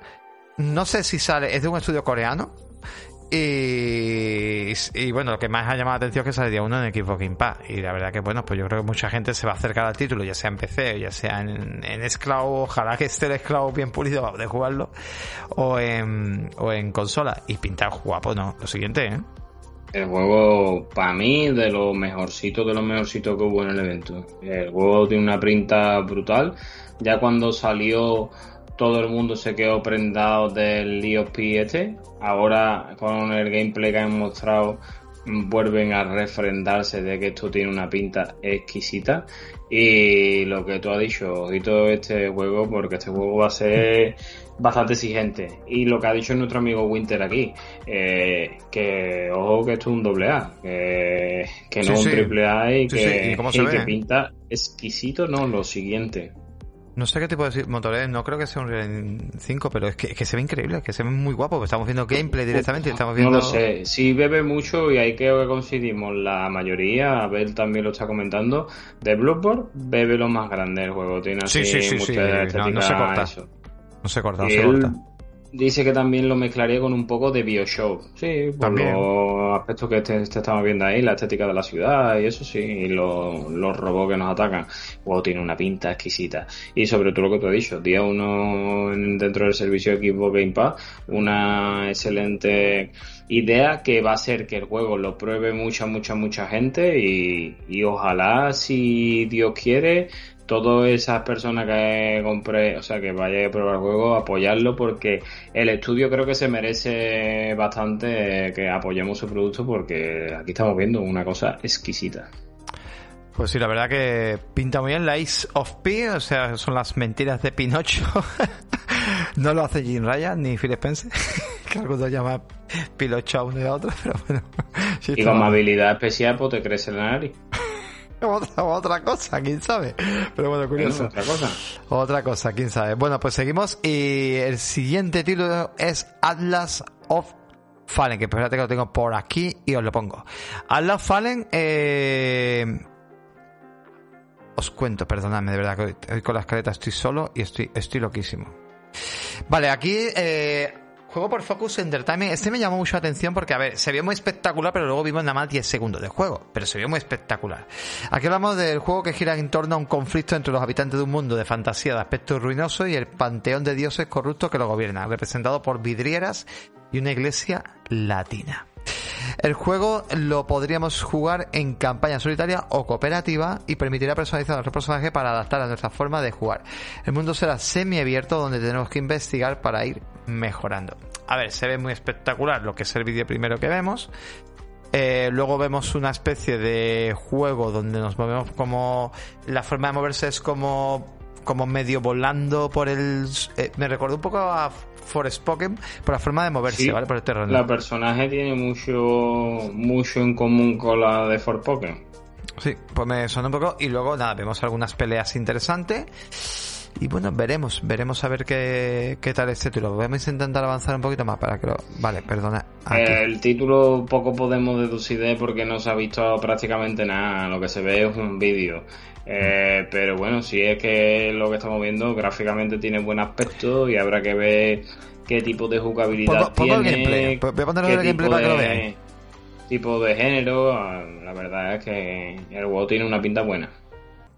No sé si sale, es de un estudio coreano, y, y, bueno, lo que más ha llamado la atención es que saldría uno en Xbox Game Pass. Y la verdad que bueno, pues yo creo que mucha gente se va a acercar al título, ya sea en PC, ya sea en, en esclavo, ojalá que esté el esclavo bien pulido de jugarlo, o en, o en consola. Y pintar guapo, ¿no? Lo siguiente, ¿eh? El juego, para mí, de los mejorcitos de los mejorcitos que hubo en el evento. El juego tiene una printa brutal. Ya cuando salió todo el mundo se quedó prendado del IOP este. Ahora con el gameplay que han mostrado vuelven a refrendarse de que esto tiene una pinta exquisita. Y lo que tú has dicho, ojito este juego porque este juego va a ser bastante exigente. Y lo que ha dicho nuestro amigo Winter aquí eh, que ojo que esto es un doble A que, no un triple A y que, y que pinta exquisito no lo siguiente no sé qué tipo de motores, no creo que sea un Real 5, pero es que, se ve increíble, que se ve muy guapo, estamos viendo gameplay directamente estamos viendo... No lo sé, sí bebe mucho y ahí creo que coincidimos la mayoría, Abel también lo está comentando, de Bloodborne bebe lo más grande del juego, tiene así sí, sí, sí, no, no, se corta, no se corta, no se corta. Dice que también lo mezclaría con un poco de Bioshock. Sí, por también. los aspectos que te, estamos viendo ahí, la estética de la ciudad y eso sí, y los, los robots que nos atacan. Wow, tiene una pinta exquisita. Y sobre todo lo que tú has dicho, día uno dentro del servicio de Xbox Game Pass, una excelente idea que va a ser que el juego lo pruebe mucha, mucha, mucha gente y, y ojalá, si Dios quiere, todas esas personas que compre, o sea, que vaya a probar el juego, apoyarlo porque el estudio creo que se merece bastante que apoyemos su producto porque aquí estamos viendo una cosa exquisita. Pues sí, la verdad que pinta muy bien. Lies of P, o sea, son las mentiras de Pinocho. no lo hace Jim Ryan ni Phil Spencer, que algunos llaman Pilocho a uno y a otro, pero bueno. y con habilidad especial, pues te crece la nariz. Otra, otra cosa, quién sabe. Pero bueno, curioso. otra cosa. Otra cosa, quién sabe. Bueno, pues seguimos y el siguiente título es Atlas of Fallen, que espérate que lo tengo por aquí y os lo pongo. Atlas Fallen, eh... os cuento, perdonadme, de verdad que hoy con las caretas estoy solo y estoy, estoy loquísimo. Vale, aquí eh, Juego por Focus Entertainment. Este me llamó mucho la atención porque, a ver, se vio muy espectacular, pero luego vimos nada más 10 segundos de juego. Pero se vio muy espectacular. Aquí hablamos del juego que gira en torno a un conflicto entre los habitantes de un mundo de fantasía de aspecto ruinoso y el panteón de dioses corruptos que lo gobierna, representado por vidrieras y una iglesia latina. El juego lo podríamos jugar en campaña solitaria o cooperativa y permitirá personalizar nuestro personaje para adaptar a nuestra forma de jugar. El mundo será semi-abierto donde tenemos que investigar para ir mejorando. A ver, se ve muy espectacular lo que es el vídeo primero que vemos. Eh, luego vemos una especie de juego donde nos movemos como... La forma de moverse es como como medio volando por el... eh, me recordó un poco a Forspoken por la forma de moverse, Sí, ¿vale? Por el terreno. La personaje tiene mucho mucho en común con la de Forspoken. Sí, pues me sonó un poco. Y luego, nada, vemos algunas peleas interesantes. Y bueno, veremos, veremos a ver qué, qué tal este título. Vamos a intentar avanzar un poquito más para que lo... Vale, perdona. Eh, El título poco podemos deducir de porque no se ha visto prácticamente nada. Lo que se ve es un vídeo. Eh, pero bueno, si es que lo que estamos viendo gráficamente tiene buen aspecto y habrá que ver qué tipo de jugabilidad Pongo- tiene. gameplay. Voy a ponerlo el gameplay para que lo veáis. Tipo de género. ah, La verdad es que el juego tiene una pinta buena.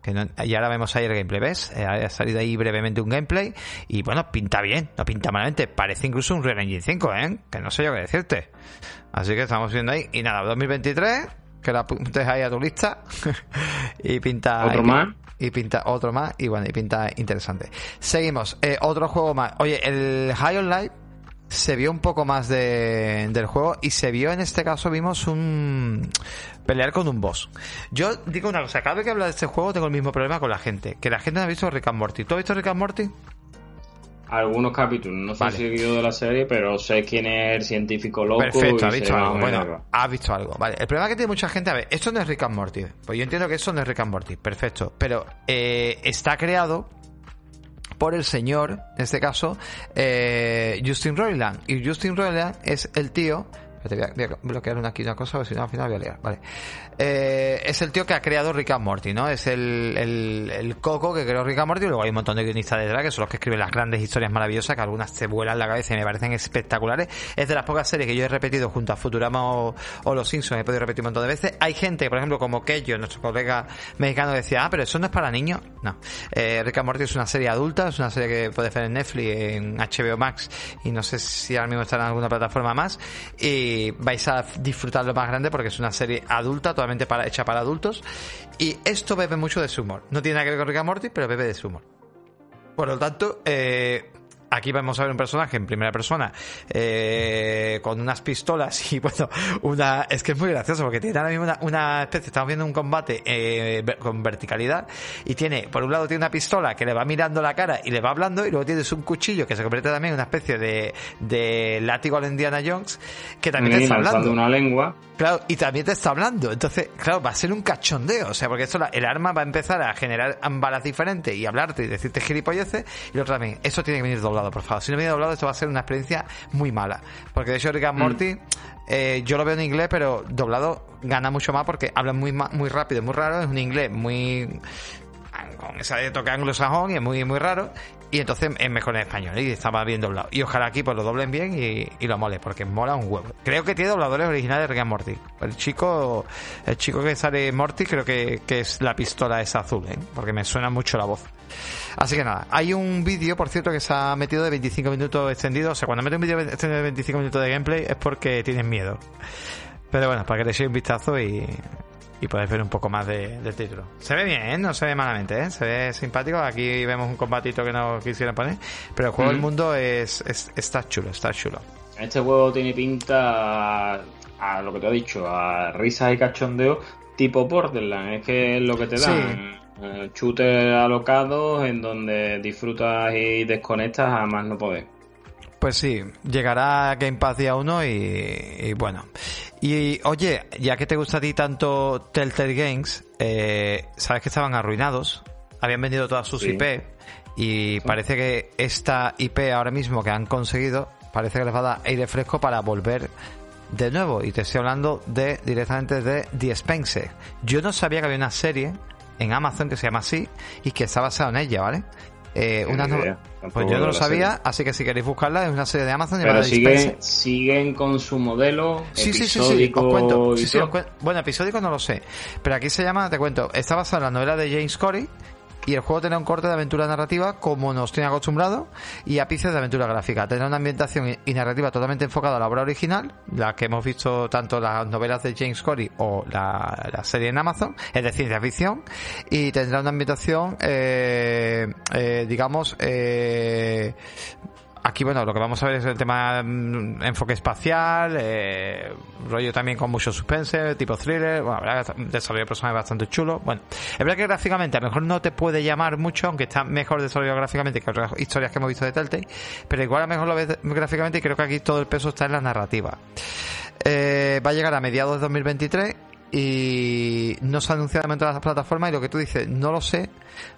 Que no- y ahora vemos ahí el gameplay, ¿ves? Eh, Ha salido ahí brevemente un gameplay y bueno, pinta bien, no pinta malamente. Parece incluso un Real Engine 5, ¿eh? Que no sé yo qué decirte. Así que estamos viendo ahí. Y nada, 2023, que la apuntes ahí a tu lista. y pinta... ¿Otro y más? Y pinta otro más y bueno, y pinta interesante. Seguimos, eh, otro juego más. Oye, el High on Life se vio un poco más de, del juego y se vio en este caso vimos un pelear con un boss. Yo digo una cosa, cada vez que hablo de este juego tengo el mismo problema con la gente, que la gente no ha visto Rick and Morty. ¿Tú has visto Rick and Morty? Algunos capítulos, no Vale. soy seguido de la serie, pero sé quién es el científico loco. Perfecto, has sé visto algo. Bueno, has visto algo. Vale, el problema que tiene mucha gente, a ver, esto no es Rick and Morty. Pues yo entiendo que eso no es Rick and Morty, perfecto. Pero eh, está creado por el señor, en este caso, eh, Justin Roiland. Y Justin Roiland es el tío. Voy a, bloquear una, aquí una cosa, si no al final voy a liar. Vale. Eh, es el tío que ha creado Rick and Morty, ¿no? Es el, el, coco que creó Rick and Morty. Luego hay un montón de guionistas detrás que son los que escriben las grandes historias maravillosas, que algunas te vuelan la cabeza y me parecen espectaculares. Es de las pocas series que yo he repetido junto a Futurama o, Los Simpsons, he podido repetir un montón de veces. Hay gente, por ejemplo, como Kejo, nuestro colega mexicano, decía, ah, pero eso no es para niños. No. Eh, Rick and Morty es una serie adulta, es una serie que puedes ver en Netflix, en HBO Max, y no sé si ahora mismo estará en alguna plataforma más. Y vais a disfrutarlo más grande porque es una serie adulta, totalmente para, hecha para adultos. Y esto bebe mucho de su humor. No tiene nada que ver con Rick and Morty, pero bebe de su humor. Por lo tanto, eh, aquí vamos a ver un personaje en primera persona eh, con unas pistolas y bueno, una es que es muy gracioso porque tiene ahora mismo una, una especie, estamos viendo un combate eh, con verticalidad y tiene, por un lado tiene una pistola que le va mirando la cara y le va hablando y luego tienes un cuchillo que se convierte también en una especie de, de látigo al Indiana Jones que también te Y está hablando. una lengua. Claro, y también te está hablando. Entonces, claro, va a ser un cachondeo. O sea, porque esto, la- el arma va a empezar a generar balas diferentes y hablarte y decirte gilipolleces. Y lo otro también, eso tiene que venir doblado, por favor. Si no viene doblado, esto va a ser una experiencia muy mala. Porque de hecho, Rick and Morty, eh, yo lo veo en inglés, pero doblado gana mucho más porque hablan muy, muy rápido, muy raro. Es un inglés muy con esa de toque anglosajón y es muy, muy raro. Y entonces es mejor en español y estaba bien doblado. Y ojalá aquí pues lo doblen bien y, lo mole, porque mola un huevo. Creo que tiene dobladores originales de Rick and Morty. El chico, el chico que sale Morty creo que, que es la pistola esa azul, ¿eh? porque me suena mucho la voz. Así que nada, hay un vídeo, por cierto, que se ha metido de 25 minutos extendido. O sea, cuando mete un vídeo extendido de 25 minutos de gameplay es porque tienes miedo. Pero bueno, para que le echéis un vistazo y, y podéis ver un poco más de- del título. Se ve bien, ¿eh? no se ve malamente, ¿eh? se ve simpático. Aquí vemos un combatito que no quisieran poner, pero el juego del Ujú. mundo es, es- está chulo, está chulo. Este juego tiene pinta a, a lo que te he dicho, a risas y cachondeo tipo Borderlands. Es que es lo que te Sí. dan. Eh, alocados en donde disfrutas y desconectas a más no poder. Pues sí, llegará Game Pass día 1 y, y bueno. Y oye, ya que te gusta a ti tanto Telltale Games, eh, sabes que estaban arruinados, habían vendido todas sus Sí. IP y parece que esta IP ahora mismo que han conseguido, parece que les va a dar aire fresco para volver de nuevo. Y te estoy hablando de directamente de The Spencer. Yo no sabía que había una serie en Amazon que se llama así y que está basada en ella, ¿ale? Eh, una no- pues yo no lo sabía, serie. así que si queréis buscarla, es una serie de Amazon Pero llamada siguen, con su modelo Sí, sí, sí, sí, os cuento. Sí, sí, os Bueno, episódico no lo sé. Pero aquí se llama, te cuento, está basada en la novela de James Corey y el juego tendrá un corte de aventura narrativa como nos tiene acostumbrado y ápices de aventura gráfica. Tendrá una ambientación y- narrativa totalmente enfocada a la obra original, la que hemos visto tanto las novelas de James Corey o la, la serie en Amazon, es de ciencia ficción, y tendrá una ambientación, eh, eh, digamos, eh, aquí, bueno, lo que vamos a ver es el tema mm, enfoque espacial, eh, rollo también con mucho suspense, tipo thriller, bueno, verdad, desarrollo de bastante chulo. Bueno, es verdad que gráficamente a lo mejor no te puede llamar mucho, aunque está mejor desarrollado gráficamente que otras historias que hemos visto de Telltale, pero igual a lo mejor lo ves gráficamente y creo que aquí todo el peso está en la narrativa. Eh, va a llegar a mediados de 2023 y no se ha anunciado en las plataformas y lo que tú dices, no lo sé,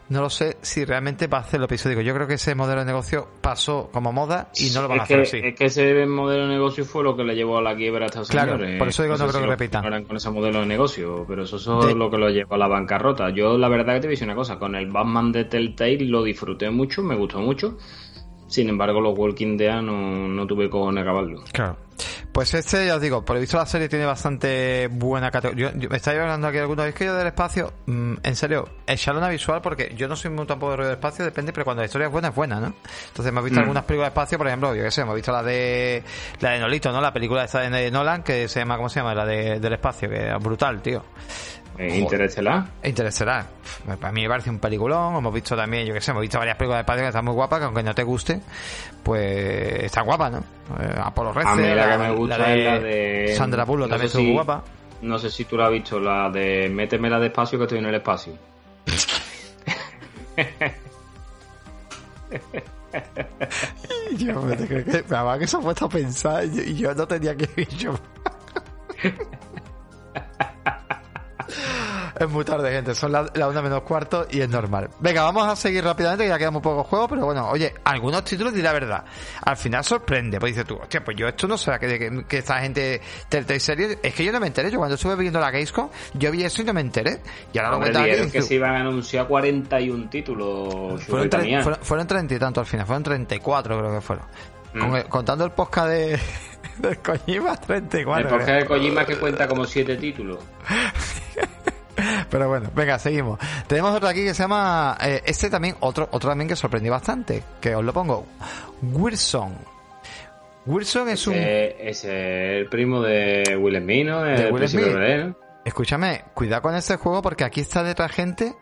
no lo sé si realmente va a hacer lo episódico. Yo creo que ese modelo de negocio pasó como moda y no lo van es a hacer que, así. Es que ese modelo de negocio fue lo que le llevó a la quiebra a estos Claro, señores. por eso digo, no sé creo si que lo repitan. con ese modelo de negocio, pero eso, eso De- es lo que lo llevó a la bancarrota. Yo la verdad que te voy a decir una cosa, con el Batman de Telltale lo disfruté mucho, me gustó mucho. Sin embargo, los Walking Dead no, no tuve cojones acabarlo. Claro. Pues este, ya os digo, por lo visto la serie tiene bastante buena categoría. Yo, yo- me estáis hablando aquí algunos, es que yo del espacio, mm, en serio, echarle una visual porque yo no soy muy tampoco de rollo del espacio, depende, pero cuando la historia es buena, es buena, ¿no? Entonces hemos visto Mm. algunas películas de espacio, por ejemplo, yo qué sé, hemos visto la de la de Nolito, ¿no? La película esta de Nolan que se llama, ¿cómo se llama? La de, del espacio, que es brutal, tío. Eh, Interestelar. Interestelar. Para mí me parece un peliculón. Hemos visto también, yo que sé, hemos visto varias películas de espacio que están muy guapas, que aunque no te guste, pues está guapa, ¿no? Eh, Apolo A mí la que me gusta es la de... Sandra Bullock no también estuvo muy si- guapa. No sé si tú la has visto, la de Métemela despacio que estoy en el espacio. Yo me te creo que, además que se ha puesto a pensar y yo, yo no tenía que ir yo. Es muy tarde, gente. Son las la una menos cuarto y es normal. Venga, vamos a seguir rápidamente, que ya quedan muy pocos juegos, pero bueno, oye, algunos títulos, di la verdad. Al final sorprende, pues dices tú, hostia, pues yo esto no sé que, que, que esta gente Telltale Series, es que yo no me enteré. Yo cuando estuve viendo la Gamescom, yo vi eso y no me enteré. Y ahora lo Hombre, dijeron que se iban a anunciar 41 títulos. Fueron, tre- Chuletanía. fueron, fueron 30 y tanto al final, fueron 34 creo que fueron. Mm. Con contando el podcast de, de Kojima, 34. El podcast de Kojima que cuenta como 7 títulos. Pero bueno, venga, seguimos. Tenemos otro aquí que se llama, eh, este también, otro, otro también que sorprendió bastante, que os lo pongo. Wilson. Wilson es un... Ese, es el primo de Will Smith, ¿no? De El Will Smith. Escúchame, cuidado con este juego porque aquí está detrás gente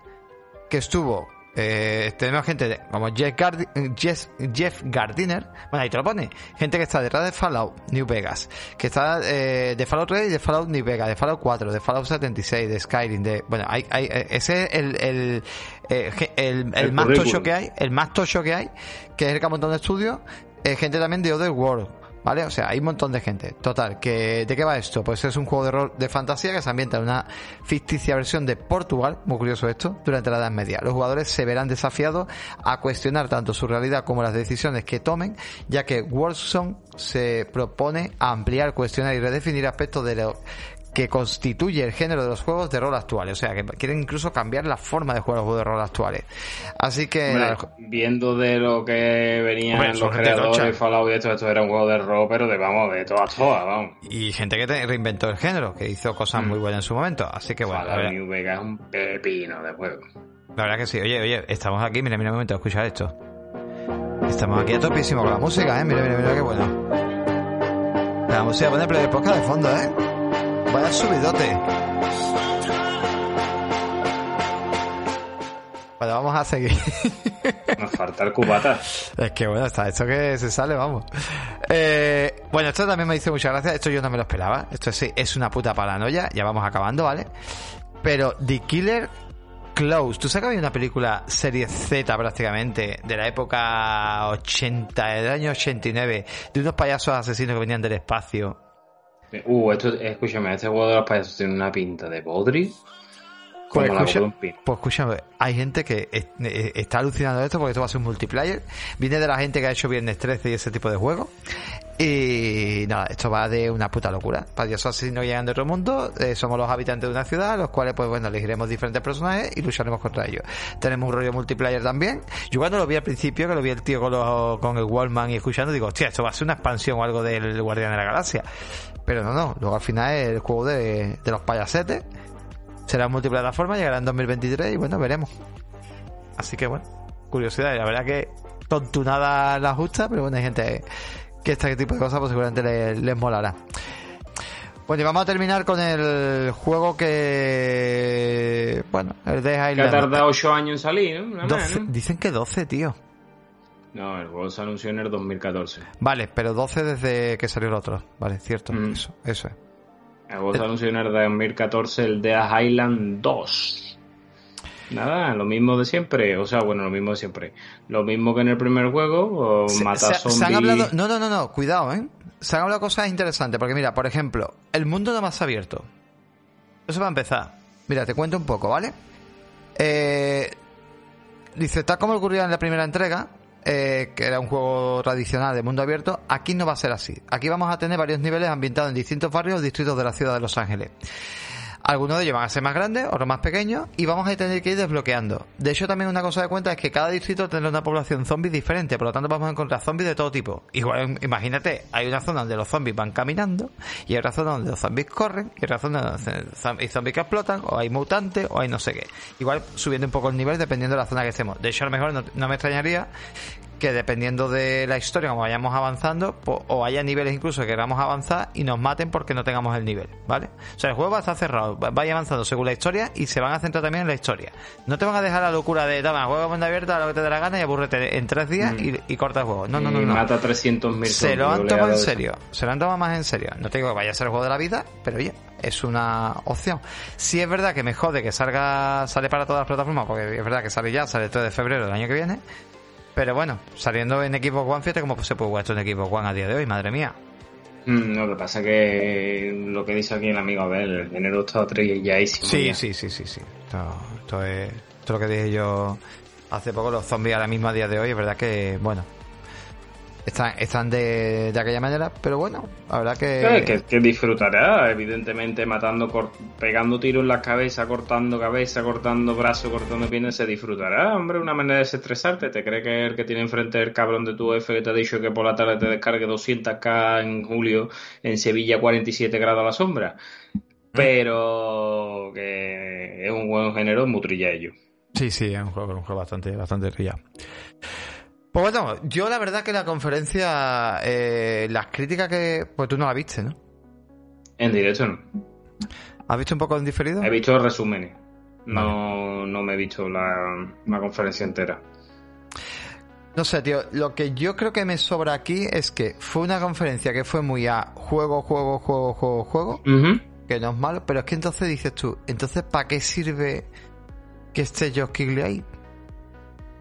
que estuvo. Eh, tenemos gente de- como Jeff, eh, Jeff, Jeff Gardiner. Bueno, ahí te lo pone. Gente que está detrás de Fallout New Vegas. Que está eh, de Fallout 3 y de Fallout New Vegas. De Fallout 4, de Fallout 76, de Skyrim. De, bueno, hay, hay, eh, ese es el, el, eh, el, el El más tocho que hay. El más tocho que hay. Que es el que ha montado de estudio. eh, gente también de Other World. ¿Vale? O sea, hay un montón de gente. Total, que ¿de qué va esto? Pues es un juego de rol de fantasía que se ambienta en una ficticia versión de Portugal, muy curioso esto, durante la Edad Media. Los jugadores se verán desafiados a cuestionar tanto su realidad como las decisiones que tomen, ya que Warzone se propone ampliar, cuestionar y redefinir aspectos de lo que constituye el género de los juegos de rol actuales. O sea, que quieren incluso cambiar la forma de jugar los juegos de rol actuales. Así que... Hombre, viendo de lo que venían Hombre, los creadores Fallout y esto, esto era un juego de rol, pero de vamos, de todas, todas, vamos. y gente que te- reinventó el género, que hizo cosas muy buenas en su momento. Así que bueno, la Fallout verdad, New Vegas es un pepino de juego. la verdad que sí. Oye, oye, estamos aquí, mira, mira un momento, escucha esto. Estamos aquí a topísimo con la música, eh. Mira, mira, mira qué bueno. La música pone play de podcast de fondo, eh. Vaya subidote. Bueno, vamos a seguir. Nos falta el cubata. Es que bueno, está esto que se sale, vamos. Eh, bueno, esto también me dice muchas gracias. Esto yo no me lo esperaba. Esto sí, es una puta paranoia. Ya vamos acabando, ¿vale? Pero The Killer Close. ¿Tú sabes que había una película serie Z prácticamente de la época 80, del año 89, de unos payasos asesinos que venían del espacio? Uh, esto, escúchame, este juego de los payasos tiene una pinta de podri. Como Pues la escucha-. Pues escúchame, hay gente que es- eh, está alucinando esto porque esto va a ser un multiplayer. Viene de la gente que ha hecho Viernes 13 y ese tipo de juegos. Y nada, esto va de una puta locura. Payasos asesinos llegan de otro mundo. eh, somos los habitantes de una ciudad, los cuales, pues bueno, elegiremos diferentes personajes y lucharemos contra ellos. Tenemos un rollo multiplayer también. Yo cuando lo vi al principio, que lo vi el tío con, los- con el Wallman y escuchando, digo, hostia, esto va a ser una expansión o algo del Guardián de la Galaxia. Pero no, no. Luego al final es el juego de, de los payasetes. Será multiplataforma, llegará en 2023 y bueno, veremos. Así que bueno, curiosidad. La verdad que tontunada la justa, pero bueno, hay gente que este tipo de cosas pues seguramente les, les molará. Bueno, y vamos a terminar con el juego que... Bueno, el de Que ha Island. tardado 8 años en salir, ¿no? Nada más, 12 ¿no? Dicen que 12, tío. No, el juego se anunció en el 2014. Vale, pero 12 desde que salió el otro. Vale, cierto. Mm. Eso, eso es. El juego se anunció en el 2014, el de Highland 2. Nada, lo mismo de siempre. O sea, bueno, lo mismo de siempre. Lo mismo que en el primer juego, o se- se zombies. han hablado, no, no, no, no, cuidado, ¿eh? Se han hablado cosas interesantes, porque mira, por ejemplo, el mundo no más abierto. Eso va a empezar. Mira, te cuento un poco, ¿vale? Eh, dice, tal como ocurría en la primera entrega, eh, que era un juego tradicional de mundo abierto, aquí no va a ser así. Aquí vamos a tener varios niveles ambientados en distintos barrios o distritos de la ciudad de Los Ángeles. Algunos de ellos van a ser más grandes, otros más pequeños, y vamos a tener que ir desbloqueando. De hecho, también una cosa de cuenta es que cada distrito tendrá una población zombie diferente, por lo tanto vamos a encontrar zombies de todo tipo. Igual, imagínate, hay una zona donde los zombies van caminando, y hay otra zona donde los zombies corren, y otra zona donde hay zombies que explotan, o hay mutantes, o hay no sé qué. Igual subiendo un poco el nivel dependiendo de la zona que estemos. De hecho, a lo mejor no, no me extrañaría que dependiendo de la historia, como vayamos avanzando, o haya niveles incluso que queramos avanzar y nos maten porque no tengamos el nivel, ¿vale? O sea, el juego va a estar cerrado, va- vaya avanzando según la historia y se van a centrar también en la historia. No te van a dejar la locura de, toma, juego mundo abierto, a lo que te dé la gana y abúrrete en tres días y, y corta el juego. No, no, no, y no. mata 300.000 Se lo han tomado en serio, se lo han tomado más en serio. No te digo que vaya a ser el juego de la vida, pero oye, es una opción. Si es verdad que me jode que salga, sale para todas las plataformas, porque es verdad que sale ya, sale el 3 de febrero del año que viene. Pero bueno, saliendo en Xbox One, fíjate cómo se puede jugar esto en Xbox One a día de hoy, madre mía. Mm, Lo que pasa que lo que dice aquí el amigo Abel, el género está trilladísimo. Sí, ya. sí, sí, sí, sí. Esto, esto es, esto es lo que dije yo hace poco, los zombies ahora mismo a día de hoy, es verdad que, bueno, están, están de, de aquella manera, pero bueno, la verdad Eh, que, que disfrutará, evidentemente, matando, pegando tiros en la cabeza, cortando cabeza, cortando brazo, cortando piernas, se disfrutará. Hombre, una manera de desestresarte. ¿Te cree que el que tiene enfrente el cabrón de tu F que te ha dicho que por la tarde te descargue 200k en julio en Sevilla 47 grados a la sombra? Pero que es un buen género muy trillallo. Sí, sí, es un juego, un juego bastante, bastante trillado. Pues bueno, yo la verdad que la conferencia, eh, las críticas que... Pues tú no la viste, ¿no? En directo no. ¿Has visto un poco en diferido? He visto resúmenes. No, no me he visto la, la conferencia entera. No sé, tío, lo que yo creo que me sobra aquí es que fue una conferencia que fue muy a juego, juego, juego, juego, juego, que no es malo, pero es que entonces dices tú, entonces ¿para qué sirve que esté Josh Kigley ahí?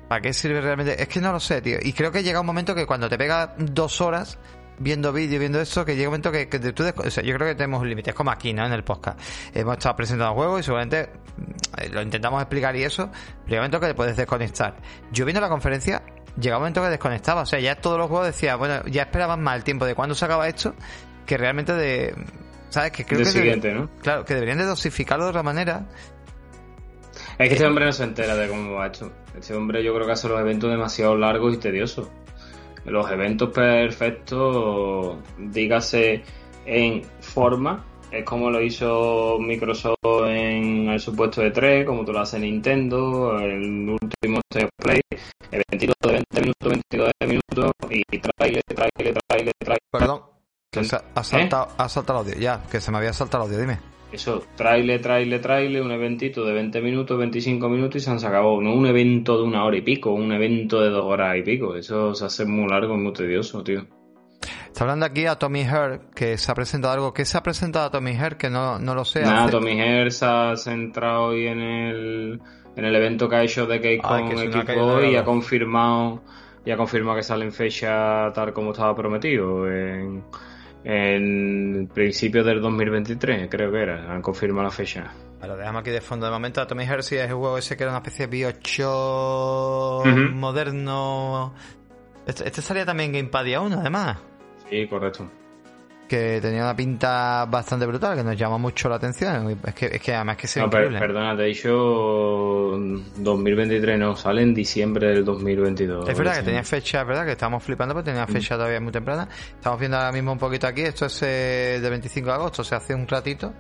¿Para qué sirve realmente? Es que no lo sé, tío. Y creo que llega un momento que cuando te pega dos horas viendo vídeo, viendo esto, que llega un momento que, que tú... o sea, yo creo que tenemos un límite. Es como aquí, ¿no? En el podcast. Hemos estado presentando juegos y seguramente mm, lo intentamos explicar y eso. Pero llega un momento que te puedes desconectar. Yo viendo la conferencia, llega un momento que desconectaba. O sea, ya todos los juegos decía, bueno, ya esperaban más el tiempo de cuándo se acaba esto que realmente de... ¿Sabes? Que creo que... siguiente, ¿no? Claro, que deberían de dosificarlo de otra manera. Es que este hombre no se entera de cómo va esto. Este hombre yo creo que hace los eventos demasiado largos y tediosos. Los eventos perfectos, dígase en forma, es como lo hizo Microsoft en el supuesto de 3, como tú lo hace Nintendo, el último State Play, eventitos de 20 minutos, 22 minutos y trailer, trailer, trailer, trailer. Perdón. Que se ha, ¿Eh? saltado, ha saltado el audio. Ya, que se me había saltado el audio, dime. Eso, trailer, trailer, trailer, un eventito de 20 minutos, 25 minutos y se han sacado. No un evento de una hora y pico, un evento de dos horas y pico. Eso se hace muy largo y muy tedioso, tío. Está hablando aquí a Tommy Heard, que se ha presentado algo. ¿Qué se ha presentado a Tommy Heard? Que no, no lo sé. Nada, Hace- Tommy Herr se ha centrado hoy en el, en el evento que ha hecho de de y ha confirmado, y ha confirmado que sale en fecha tal como estaba prometido. En, en principios del 2023, creo que era. Han confirmado la fecha. Lo dejamos aquí de fondo de momento. Tommy sí es el juego ese que era una especie de Bioshock Ujú. moderno. Este, este salía también en Gamepad día 1, además. Sí, correcto. Que tenía una pinta bastante brutal, que nos llamó mucho la atención. Es que, es que además que se No, per- increíble. perdona, te he dicho 2023, no, sale en diciembre del 2022. Es verdad que tenía fecha, es verdad que estábamos flipando, pero tenía fecha todavía muy temprana. Estamos viendo ahora mismo un poquito aquí, esto es eh, de 25 de agosto, o sea, hace un ratito.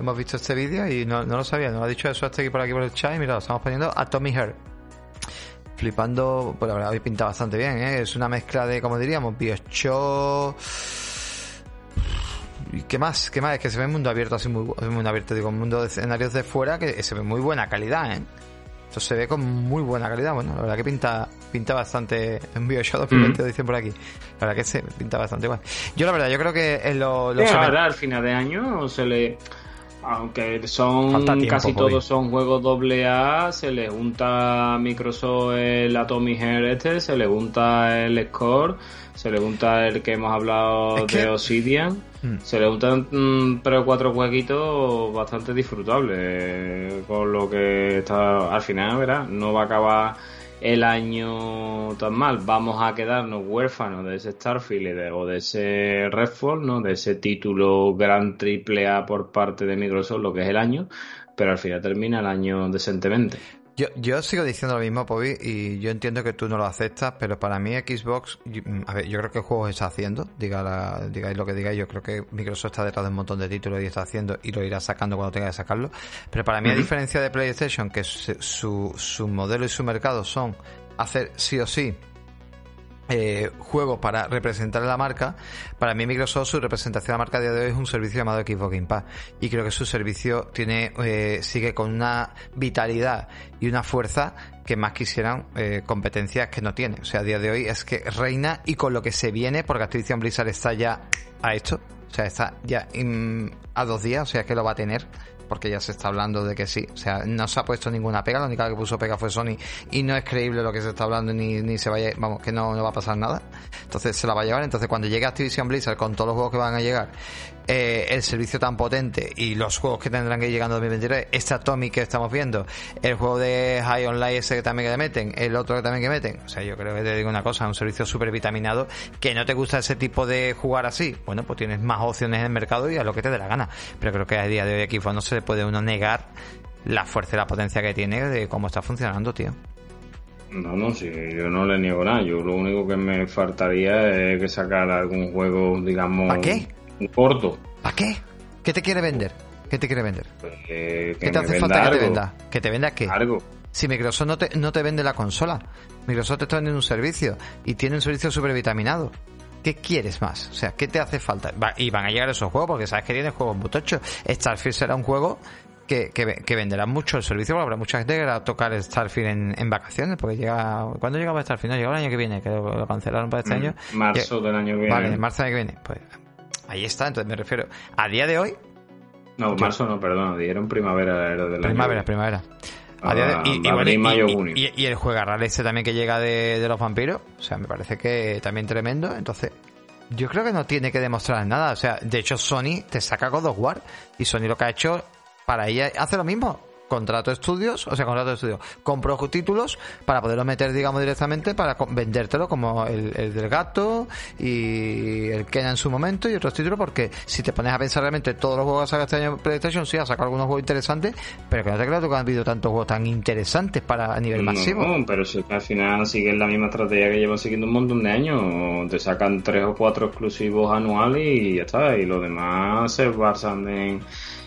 Hemos visto este vídeo y no, no lo sabía, nos ha dicho eso hasta aquí por aquí por el chat y mira, lo estamos poniendo a Tommy Heard. Flipando, pues la verdad, hoy pinta bastante bien, ¿eh? Es una mezcla de, como diríamos, Bioshock... ¿Y qué más? ¿Qué más? Es que se ve un mundo abierto así muy... Mundo abierto, digo, un mundo de escenarios de fuera que se ve muy buena calidad, ¿eh? Esto se ve con muy buena calidad. Bueno, la verdad que pinta pinta bastante en Bioshock 2020 mm. dicen por aquí. La verdad que se pinta bastante igual. Yo la verdad, yo creo que en lo, lo sí, al final de año se le aunque son casi todos son juegos doble A, se le junta a Microsoft el Atomic Heart este, se le junta el Score, se le junta el que hemos hablado de Obsidian, mm. se le juntan mm, tres o cuatro jueguitos bastante disfrutables, con lo que está al final, ¿verdad? No va a acabar el año tan mal. Vamos a quedarnos huérfanos de ese Starfield o de ese Redfall, ¿no? De ese título gran triple A por parte de Microsoft, lo que es el año, pero al final termina el año decentemente. Yo, yo sigo diciendo lo mismo, Pobi, y yo entiendo que tú no lo aceptas, pero para mí Xbox, a ver, yo creo que el juego está haciendo, diga digáis lo que digáis, yo creo que Microsoft está detrás de un montón de títulos y está haciendo y lo irá sacando cuando tenga que sacarlo, pero para mí a diferencia de PlayStation, que su, su modelo y su mercado son hacer sí o sí eh, juegos para representar la marca, para mí Microsoft su representación de la marca de hoy es un servicio llamado Xbox Game Pass y creo que su servicio tiene eh, sigue con una vitalidad y una fuerza que más quisieran eh, competencias que no tiene. O sea, a día de hoy es que reina y con lo que se viene, porque Activision Blizzard está ya a esto, o sea, está ya a dos días, o sea que lo va a tener porque ya se está hablando de que sí. O sea, no se ha puesto ninguna pega, la única que puso pega fue Sony y no es creíble lo que se está hablando ni, ni se vaya, vamos, que no, no va a pasar nada. Entonces se la va a llevar. Entonces cuando llegue Activision Blizzard con todos los juegos que van a llegar eh, el servicio tan potente y los juegos que tendrán que ir llegando en 2023, este Atomic que estamos viendo, el juego de High Online ese que también que meten, el otro que también que meten, o sea, yo creo que te digo una cosa, un servicio súper vitaminado, que no te gusta ese tipo de jugar así, bueno, pues tienes más opciones en el mercado y a lo que te dé la gana, pero creo que a día de hoy aquí no se le puede uno negar la fuerza y la potencia que tiene de cómo está funcionando, tío. No, no, sí, yo no le niego nada. Yo lo único que me faltaría es que sacar algún juego, digamos, ¿Para qué? Corto. ¿Para qué? ¿Qué te quiere vender? ¿Qué te quiere vender? Pues, ¿Qué te hace falta que te venda? ¿Que te venda qué? Algo. Si Microsoft no te, no te vende la consola, Microsoft te está vendiendo un servicio y tiene un servicio súper vitaminado. ¿Qué quieres más? O sea, ¿qué te hace falta? y van a llegar esos juegos porque sabes que tienes juegos muy tochos. Starfield será un juego que, que, venderá mucho el servicio, porque habrá mucha gente que va a tocar Starfield en, en vacaciones, porque llega... ¿Cuándo llegaba Starfield? No, llega el año que viene, que lo, cancelaron para este mm, año. Marzo del año que viene. Vale, marzo del año que viene. Pues Ahí está, entonces me refiero. A día de hoy. No, marzo no, perdón, dieron primavera del Primavera, primavera. A día de, y, y, y, el juegarral ese también que llega de, los vampiros, o sea, me parece que también tremendo. Entonces, yo creo que no tiene que demostrar nada. O sea, de hecho, Sony te saca God of War y Sony lo que ha hecho para ella hace lo mismo contrato estudios, o sea, contrato de estudio, compro títulos para poderlo meter, digamos, directamente para vendértelo como el, del gato y el Kena en su momento y otros títulos, porque si te pones a pensar realmente todos los juegos que sacado este año PlayStation, sí, ha sacado algunos juegos interesantes, pero que no te creas que han habido tantos juegos tan interesantes para a nivel masivo. No, pero si al final siguen la misma estrategia que llevan siguiendo un montón de años, te sacan tres o cuatro exclusivos anuales y ya está, y lo demás se basan en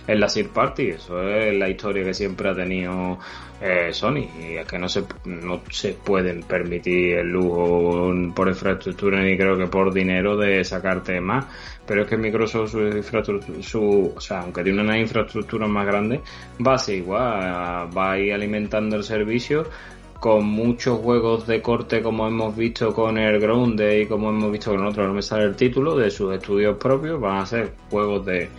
en la Sir Party. Eso es la historia que siempre ha tenido eh, Sony. Y es que no se, no se pueden permitir el lujo por infraestructura ni creo que por dinero de sacarte más. Pero es que Microsoft, su infraestructura, su, o sea, aunque tiene una infraestructura más grande, va a ser igual. Va a ir alimentando el servicio con muchos juegos de corte como hemos visto con el Ground y como hemos visto con otros, no me sale el título, de sus estudios propios, van a ser juegos de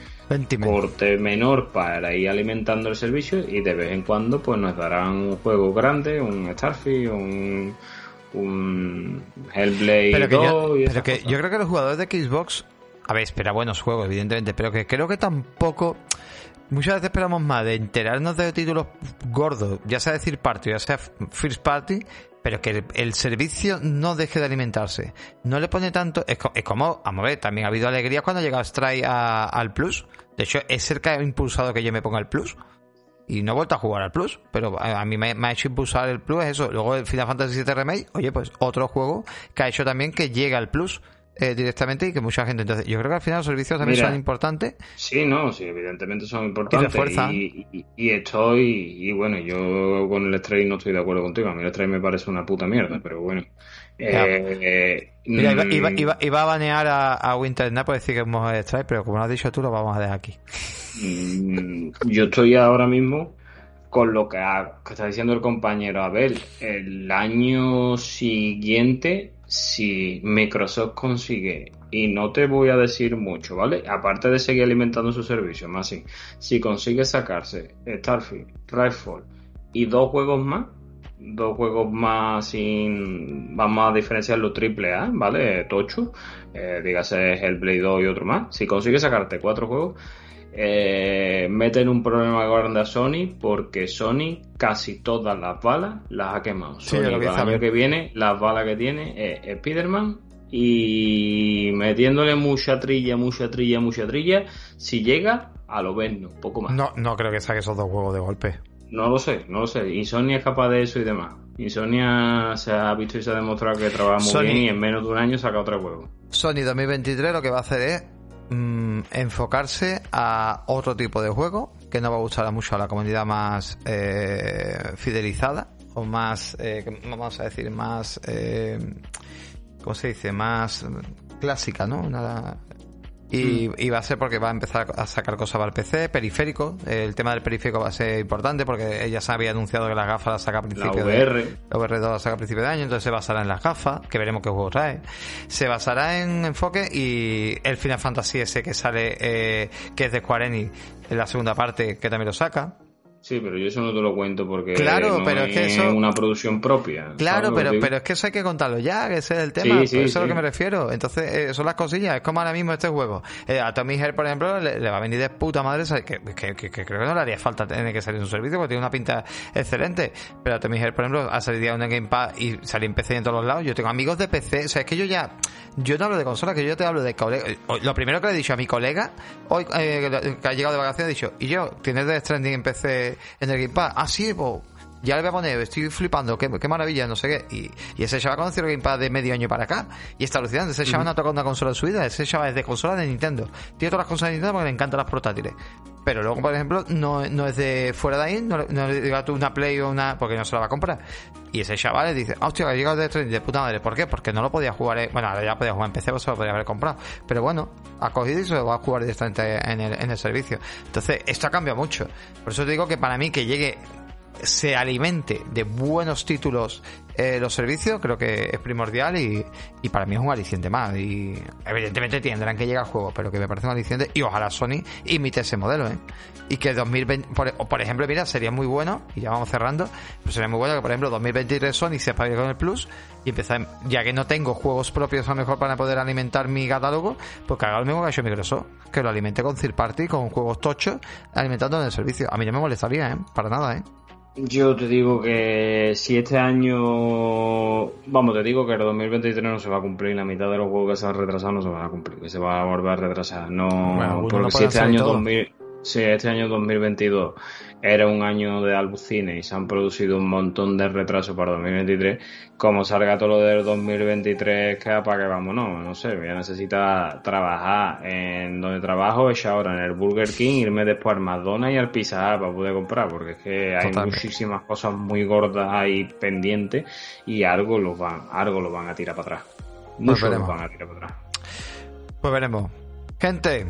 corte menor para ir alimentando el servicio y de vez en cuando pues nos darán un juego grande, un Starfield, un, un Hellblade pero que yo, pero que yo creo que los jugadores de Xbox, a ver, espera buenos juegos evidentemente, pero que creo que tampoco muchas veces esperamos más de enterarnos de títulos gordos, ya sea decir party, ya sea first party, pero que el, servicio no deje de alimentarse. No le pone tanto. Es, como, a ver, también ha habido alegría cuando ha llegado Stray al Plus. De hecho, es el que ha impulsado que yo me ponga el Plus. Y no he vuelto a jugar al Plus, pero a mí me, ha hecho impulsar el Plus eso. Luego el Final Fantasy VII Remake, oye, pues otro juego que ha hecho también que llegue al Plus. Eh, directamente y que mucha gente. Entonces, yo creo que al final los servicios también son importantes. Sí, no, sí, evidentemente son importantes. Y, y, estoy, y, bueno, yo con el Stray no estoy de acuerdo contigo. A mí el Stray me parece una puta mierda, pero bueno. Eh, Mira, iba, mm. iba, a banear a, a Winter por decir que hemos Stray, pero como lo has dicho tú, lo vamos a dejar aquí. Mm, yo estoy ahora mismo con lo que, que está diciendo el compañero Abel, el año siguiente, si Microsoft consigue, y no te voy a decir mucho, ¿vale? Aparte de seguir alimentando su servicio, más si, si consigue sacarse Starfield, Redfall y dos juegos más, dos juegos más sin, vamos a diferenciar los triple ¿vale? Tocho, eh, dígase Hellblade 2 y otro más. Si consigue sacarte cuatro juegos, eh, meten un problema grande a Sony porque Sony casi todas las balas las ha quemado. Sony el año que viene las balas que tiene es Spider-Man y metiéndole mucha trilla, mucha trilla, mucha trilla, si llega a lo vernos, poco más. No, no creo que saque esos dos juegos de golpe. No lo sé, no lo sé. Insomnia es capaz de eso y demás. Insomnia se ha visto y se ha demostrado que trabaja muy bien y en menos de un año saca otro juego. Sony 2023 lo que va a hacer es Mm, enfocarse a otro tipo de juego que no va a gustar mucho a la comunidad más eh, fidelizada o más, eh, vamos a decir, más, eh, ¿cómo se dice? Más clásica, ¿no? Nada, y, mm. va a ser porque va a empezar a sacar cosas para el PC, periférico. El tema del periférico va a ser importante porque ella se había anunciado que las gafas las saca a principio la VR. de la VR2 las saca a principio de año, entonces se basará en las gafas, que veremos qué juego trae. Se basará en enfoque y el Final Fantasy ese que sale, eh, que es de Square Enix, en la segunda parte, que también lo saca. Sí, pero yo eso no te lo cuento porque claro, pero es, que eso... una producción propia. Claro, pero, pero es que eso hay que contarlo ya, que ese es el tema. eso es a lo que me refiero. Entonces, eh, son las cosillas. Es como ahora mismo este juego. Eh, a Tommy Her, por ejemplo, le, va a venir de puta madre, que, que, que, creo que no le haría falta tener que salir en su servicio porque tiene una pinta excelente. Pero a Tommy Her, por ejemplo, ha salido en Game Pass y salió en PC en todos los lados. Yo tengo amigos de PC. O sea, es que yo ya. Yo no hablo de consola, que yo te hablo de colega. Lo primero que le he dicho a mi colega, hoy eh, que ha llegado de vacaciones, he dicho, y yo, ¿tienes de Stranding en PC en el Game Pass? ah, sí, pues ya le voy a poner, estoy flipando, qué, qué maravilla, no sé qué. Y, y ese chaval conoció el Gamepad de medio año para acá. Y está alucinante, ese chaval no ha tocado una consola en su vida, ese chaval es de consola de Nintendo. Tiene todas las consolas de Nintendo porque le encantan las portátiles. Pero luego, por ejemplo, no, no es de fuera de ahí, no, le diga tú una Play o una, porque no se la va a comprar. Y ese chaval le dice, hostia, ha llegado de de puta madre. ¿Por qué? Porque no lo podía jugar, eh, bueno, ya podía jugar en PC, pues se lo podía haber comprado. Pero bueno, ha cogido y se lo va a jugar directamente en el, en el servicio. Entonces, esto ha cambiado mucho. Por eso te digo que para mí que llegue se alimente de buenos títulos eh, los servicios, creo que es primordial y, y, para mí es un aliciente más. Y evidentemente tendrán que llegar al juego, pero que me parece un aliciente y ojalá Sony imite ese modelo. ¿eh? Y que 2020, por, ejemplo, mira, sería muy bueno, y ya vamos cerrando, pues sería muy bueno que, por ejemplo, 2023 Sony se apague con el Plus y empezar, ya que no tengo juegos propios a lo mejor para poder alimentar mi catálogo, pues que haga lo mismo que ha hecho Microsoft, que lo alimente con third party, con juegos tochos, alimentando en el servicio. A mí no me molestaría, ¿eh? Para nada, ¿eh? Yo te digo que si este año, vamos, te digo que el 2023 no se va a cumplir, la mitad de los juegos que se han retrasado no se van a cumplir, que se va a volver a retrasar. No, porque si este año 2000, si este año 2022 era un año de alucine y se han producido un montón de retrasos para 2023, como salga todo lo del 2023, que para que vamos, no, no sé, voy a necesitar trabajar en donde trabajo, es ahora en el Burger King, irme después al McDonald's y al Pizza Hut para poder comprar, porque es que hay muchísimas cosas muy gordas ahí pendientes y algo los van, algo lo van a tirar para atrás. Pues Mucho pues van a tirar para atrás. Pues veremos. Gente,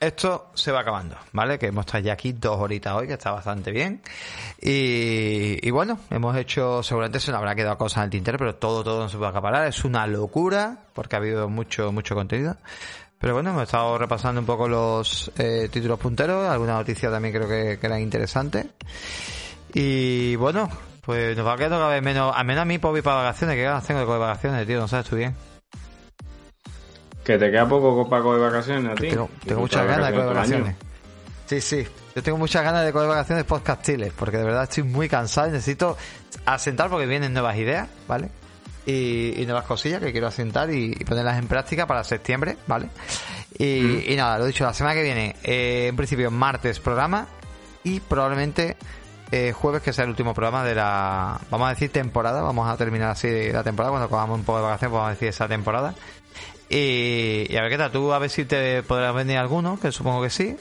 esto se va acabando, ¿vale? Que hemos estado ya aquí dos horitas hoy, que está bastante bien. Y, bueno, hemos hecho, seguramente se nos habrá quedado cosas en el tintero, pero todo, todo no se puede acaparar. Es una locura, porque ha habido mucho, mucho contenido. Pero bueno, hemos estado repasando un poco los eh, títulos punteros, alguna noticia también creo que, que eran interesantes. Y bueno, pues nos va a quedar cada vez menos, al menos a mí por ir para vacaciones, que ganas tengo de vacaciones, tío, no sabes tú bien. Que te queda poco para coger vacaciones a ti. Tengo, muchas ganas de coger vacaciones. Sí, sí. Yo tengo muchas ganas de coger vacaciones podcastiles, porque de verdad estoy muy cansado y necesito asentar porque vienen nuevas ideas, ¿vale? Y, nuevas cosillas que quiero asentar y, ponerlas en práctica para septiembre, ¿vale? Y, mm. nada, lo dicho, la semana que viene, eh, en principio martes programa y probablemente eh, jueves que sea el último programa de la, vamos a decir temporada, vamos a terminar así la temporada, cuando acabamos un poco de vacaciones, vamos a decir esa temporada. Y, a ver qué tal, tú a ver si te podrás venir alguno, que supongo que sí.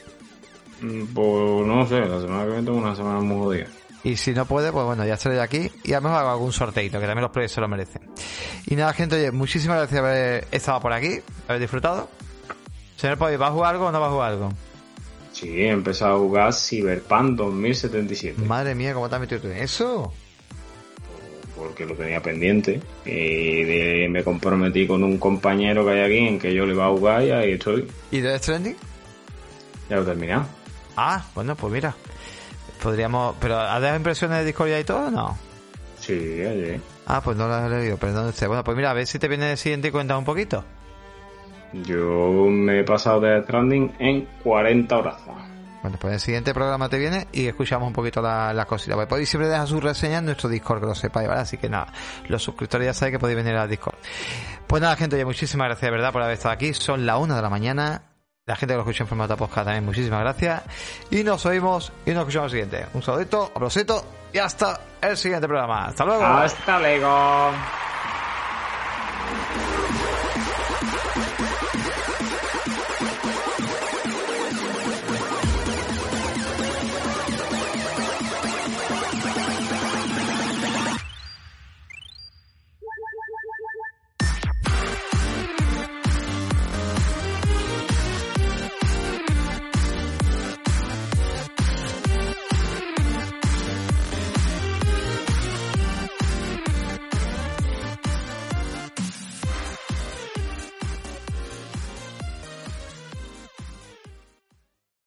Mm, pues no sé, la semana que viene tengo una semana muy jodida. Y si no puede, pues bueno, ya estaré aquí y a lo mejor hago algún sorteito, que también los proyectos se lo merecen. Y nada, gente, oye, muchísimas gracias por haber estado por aquí, haber disfrutado. Señor Poi, ¿va a jugar algo o no va a jugar algo? Sí, he empezado a jugar Cyberpunk 2077. Madre mía, ¿cómo te has metido tú en eso? Porque lo tenía pendiente. Y de- me comprometí con un compañero que hay aquí en que yo le iba a jugar y ahí estoy. ¿Y Death Stranding? Ya lo he terminado. Ah, bueno, pues mira. Podríamos... ¿Pero has dejado impresiones de Discord ya y todo o no? Sí, ayer. Ah, pues no las he leído, perdón. usted. Bueno, pues mira, a ver si te viene el siguiente y cuenta un poquito. Yo me he pasado de Stranding en 40 horas. Bueno, pues el siguiente programa te viene y escuchamos un poquito la- las cositas. Pues podéis siempre dejar sus reseñas en nuestro Discord, que lo sepáis, ¿vale? Así que nada, los suscriptores ya sabéis que podéis venir al Discord. Pues nada, gente, oye, muchísimas gracias, de verdad, por haber estado aquí. Son las una de la mañana. La gente que lo escucha en formato podcast también, muchísimas gracias. Y nos oímos y nos escuchamos el siguiente. Un saludito, abrosito y hasta el siguiente programa. Hasta luego. Hasta luego.